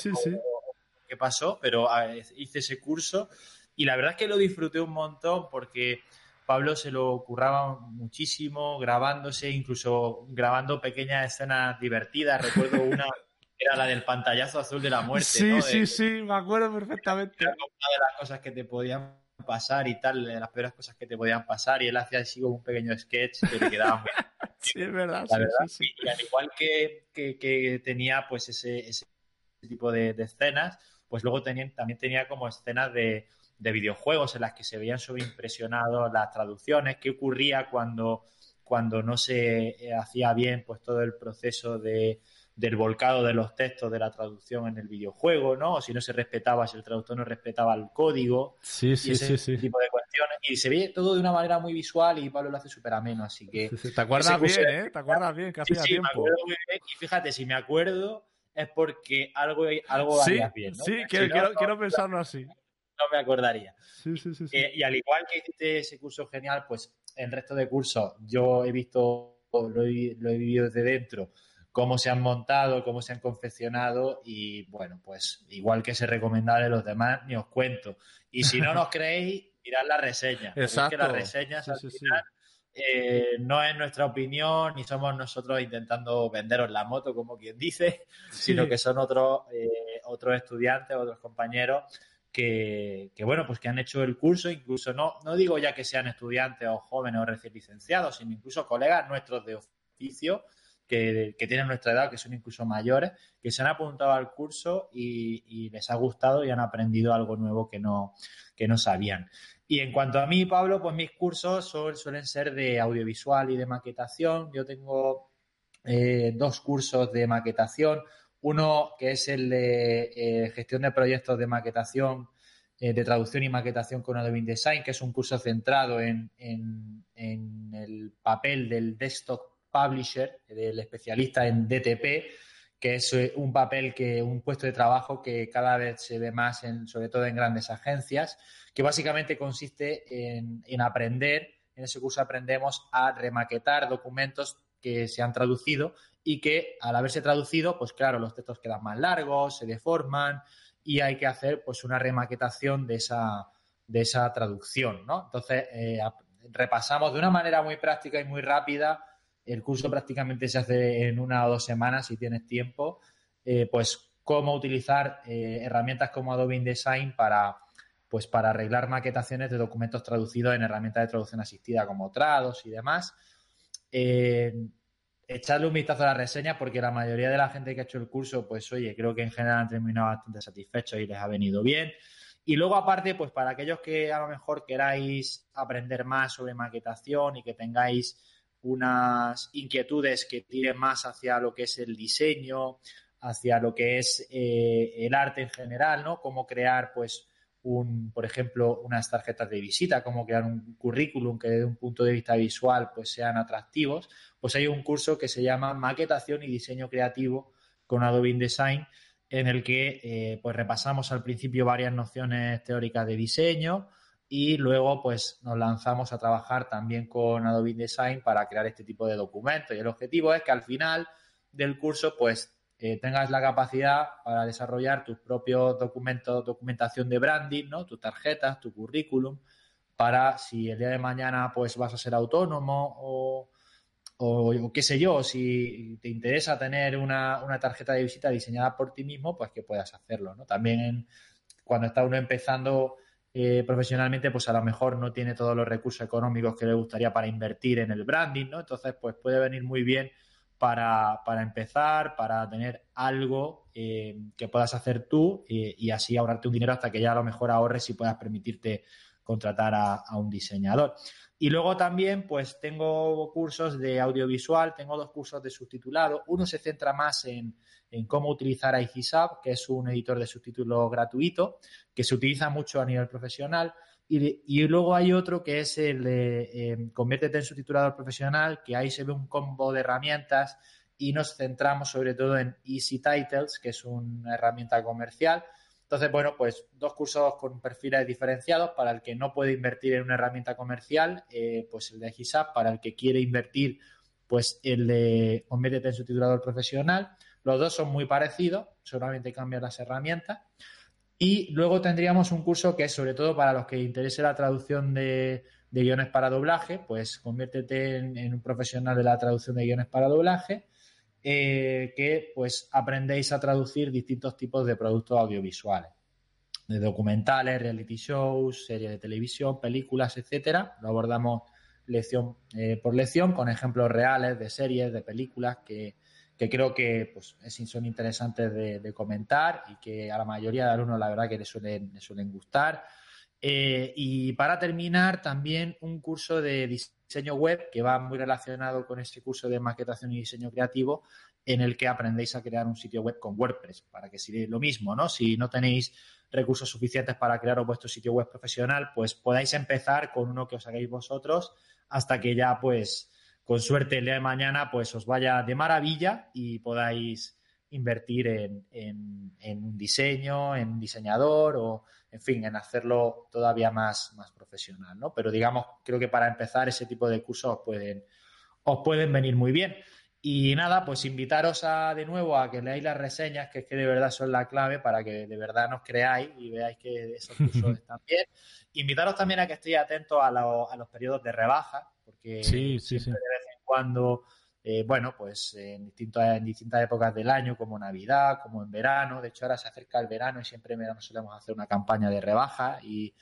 qué pasó, pero ah, hice ese curso y la verdad es que lo disfruté un montón porque Pablo se lo curraba muchísimo, grabándose, incluso grabando pequeñas escenas divertidas. Recuerdo una era la del pantallazo azul de la muerte. Sí, sí, sí, me acuerdo perfectamente. Era una de las cosas que te podían pasar y tal, de las peores cosas que te podían pasar, y él hacía así como un pequeño sketch que le quedaba muy Sí, es verdad. Y, al igual que, que, tenía pues ese, ese tipo de, escenas, pues luego también tenía como escenas de, de videojuegos en las que se veían sobreimpresionados las traducciones, qué ocurría cuando, cuando no se eh, hacía bien pues todo el proceso de, del volcado de los textos de la traducción en el videojuego, ¿no? O si no se respetaba, si el traductor no respetaba el código. Sí, sí, sí, sí. tipo de cuestiones. Y se ve todo de una manera muy visual y Pablo lo hace súper ameno, así que... Te acuerdas bien, ¿eh? Te acuerdas bien, que hacía tiempo. Me acuerdo muy bien. Y fíjate, si me acuerdo es porque algo, algo sí, bien, ¿no? Sí, quiero, quiero, pensarlo así. No me acordaría. Sí, sí, sí. Eh, y al igual que hiciste ese curso genial, pues el resto de cursos yo he visto, lo he, lo he vivido desde dentro cómo se han montado, cómo se han confeccionado y bueno, pues igual que se recomendaré los demás, ni os cuento. Y si no nos creéis, mirad la reseña. Exacto. que las reseñas al final eh, no es nuestra opinión ni somos nosotros intentando venderos la moto, como quien dice, sino que son otros, eh, otros estudiantes, otros compañeros que, que, bueno, pues que han hecho el curso, incluso no, no digo ya que sean estudiantes o jóvenes o recién licenciados, sino incluso colegas nuestros de oficio que, tienen nuestra edad, que son incluso mayores, que se han apuntado al curso y, les ha gustado y han aprendido algo nuevo que no, que no sabían. Y en cuanto a mí, Pablo, pues mis cursos suelen ser de audiovisual y de maquetación. Yo tengo eh, dos cursos de maquetación. Uno que es el de eh, gestión de proyectos de maquetación, eh, de traducción y maquetación con Adobe InDesign, que es un curso centrado en, en el papel del desktop publisher, del especialista en DTP, que es eh, un papel que, un puesto de trabajo que cada vez se ve más, en, sobre todo en grandes agencias, que básicamente consiste en, en aprender, en ese curso aprendemos a remaquetar documentos que se han traducido y que al haberse traducido, pues claro, los textos quedan más largos, se deforman y hay que hacer pues una remaquetación de esa, de esa traducción, ¿no? Entonces, eh, repasamos de una manera muy práctica y muy rápida. El curso prácticamente se hace en una o dos semanas si tienes tiempo. Eh, pues cómo utilizar eh, herramientas como Adobe InDesign para, pues, para arreglar maquetaciones de documentos traducidos en herramientas de traducción asistida como Trados y demás. echarle un vistazo a la reseña porque la mayoría de la gente que ha hecho el curso, pues oye, creo que en general han terminado bastante satisfechos y les ha venido bien. Y luego, aparte, pues para aquellos que a lo mejor queráis aprender más sobre maquetación y que tengáis unas inquietudes que tiren más hacia lo que es el diseño, hacia lo que es eh, el arte en general, ¿no? Cómo crear, pues, un, por ejemplo, unas tarjetas de visita, cómo crear un currículum que desde un punto de vista visual, pues, sean atractivos. Pues hay un curso que se llama Maquetación y Diseño Creativo con Adobe InDesign, en el que eh, pues repasamos al principio varias nociones teóricas de diseño y luego pues nos lanzamos a trabajar también con Adobe InDesign para crear este tipo de documentos. Y el objetivo es que al final del curso pues eh, tengas la capacidad para desarrollar tus propios documentos, documentación de branding, ¿no? Tus tarjetas, tu currículum, para si el día de mañana pues vas a ser autónomo o o, qué sé yo, si te interesa tener una, tarjeta de visita diseñada por ti mismo, pues que puedas hacerlo, ¿no? También cuando está uno empezando eh, profesionalmente, pues a lo mejor no tiene todos los recursos económicos que le gustaría para invertir en el branding, ¿no? Entonces, pues puede venir muy bien para, empezar, para tener algo eh, que puedas hacer tú y así ahorrarte un dinero hasta que ya a lo mejor ahorres y puedas permitirte contratar a un diseñador. Y luego también, pues tengo cursos de audiovisual, tengo dos cursos de subtitulado. Uno se centra más en, cómo utilizar iGisab, que es un editor de subtítulos gratuito, que se utiliza mucho a nivel profesional. Y, luego hay otro que es el de em, Conviértete en subtitulador profesional, que ahí se ve un combo de herramientas y nos centramos sobre todo en Easy Titles, que es una herramienta comercial entonces, bueno, pues dos cursos con perfiles diferenciados para el que no puede invertir en una herramienta comercial, eh, pues el de GISAP, para el que quiere invertir, pues el de Conviértete en su titulador profesional. Los dos son muy parecidos, solamente cambian las herramientas. Y luego tendríamos un curso que es sobre todo para los que interese la traducción de, guiones para doblaje, pues conviértete en, un profesional de la traducción de guiones para doblaje. Eh, que pues aprendéis a traducir distintos tipos de productos audiovisuales, de documentales, reality shows, series de televisión, películas, etcétera. Lo abordamos lección eh, por lección con ejemplos reales de series, de películas que, creo que pues, son interesantes de, comentar y que a la mayoría de alumnos la verdad que les suelen, les suelen gustar. Eh, y para terminar, también un curso de diseño web que va muy relacionado con este curso de maquetación y diseño creativo en el que aprendéis a crear un sitio web con WordPress para que si lo mismo, ¿no? Si no tenéis recursos suficientes para crear vuestro sitio web profesional, pues podáis empezar con uno que os hagáis vosotros hasta que ya pues con suerte el día de mañana pues os vaya de maravilla y podáis invertir en, en, un diseño, en un diseñador o, en fin, en hacerlo todavía más, más profesional, ¿no? Pero digamos, creo que para empezar ese tipo de cursos os pueden, os pueden venir muy bien. Y nada, pues invitaros a, de nuevo a que leáis las reseñas, que es que de verdad son la clave para que de verdad nos creáis y veáis que esos cursos están bien. Invitaros también a que estéis atentos a, a los periodos de rebaja, porque sí, sí, de vez en cuando eh, bueno, pues en, distintas, en distintas épocas del año, como Navidad, como en verano. De hecho, ahora se acerca el verano y siempre en verano solemos hacer una campaña de rebaja y,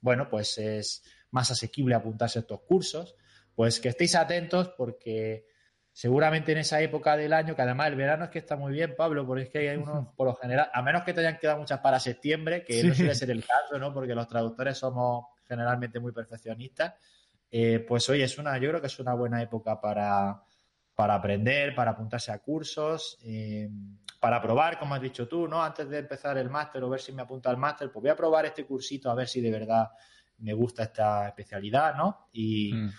bueno, pues es más asequible apuntarse a estos cursos. Pues que estéis atentos porque seguramente en esa época del año, que además el verano es que está muy bien, Pablo, porque es que hay unos, por lo general, a menos que te hayan quedado muchas para septiembre, que no suele ser el caso, ¿no? Porque los traductores somos generalmente muy perfeccionistas. Eh, pues hoy es una, yo creo que es una buena época para, para aprender, para apuntarse a cursos, eh, para probar, como has dicho tú, ¿no? Antes de empezar el máster o ver si me apunto al máster, pues voy a probar este cursito a ver si de verdad me gusta esta especialidad, ¿no? Y, mm.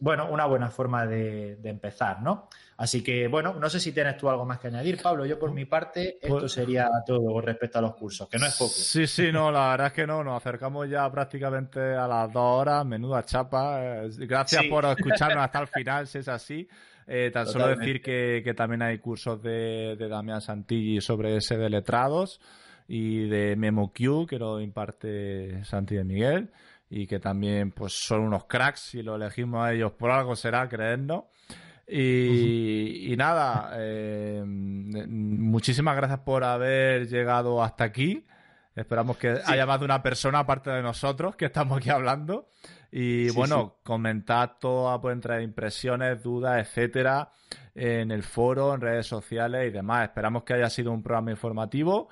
Bueno, una buena forma de, empezar, ¿no? Así que, bueno, no sé si tienes tú algo más que añadir, Pablo. Yo, por mi parte, esto pues sería todo respecto a los cursos, que no es poco. Sí, sí, no, la verdad es que no. Nos acercamos ya prácticamente a las dos horas. Menuda chapa. Eh, gracias por escucharnos hasta el final, si es así. Eh, tan solo decir que, también hay cursos de, de Damián Santilli sobre ese de letrados y de MemoQ, que lo imparte Santi de Miguel y que también pues son unos cracks. Si lo elegimos a ellos por algo será creernos y, y nada eh, muchísimas gracias por haber llegado hasta aquí. Esperamos que haya más de una persona aparte de nosotros que estamos aquí hablando. Y bueno comentad todo pueden traer impresiones dudas etcétera en el foro en redes sociales y demás. Esperamos que haya sido un programa informativo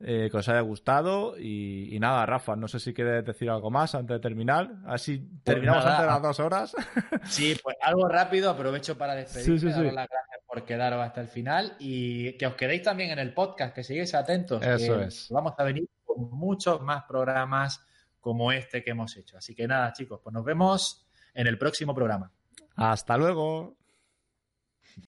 eh, que os haya gustado. Y, nada, Rafa, no sé si quieres decir algo más antes de terminar. Así pues terminamos antes de las dos horas. Sí, pues algo rápido, aprovecho para despedirme, sí, las gracias por quedaros hasta el final y que os quedéis también en el podcast, que sigáis atentos. Eso es. Vamos a venir con muchos más programas como este que hemos hecho. Así que nada, chicos, pues nos vemos en el próximo programa. Hasta luego.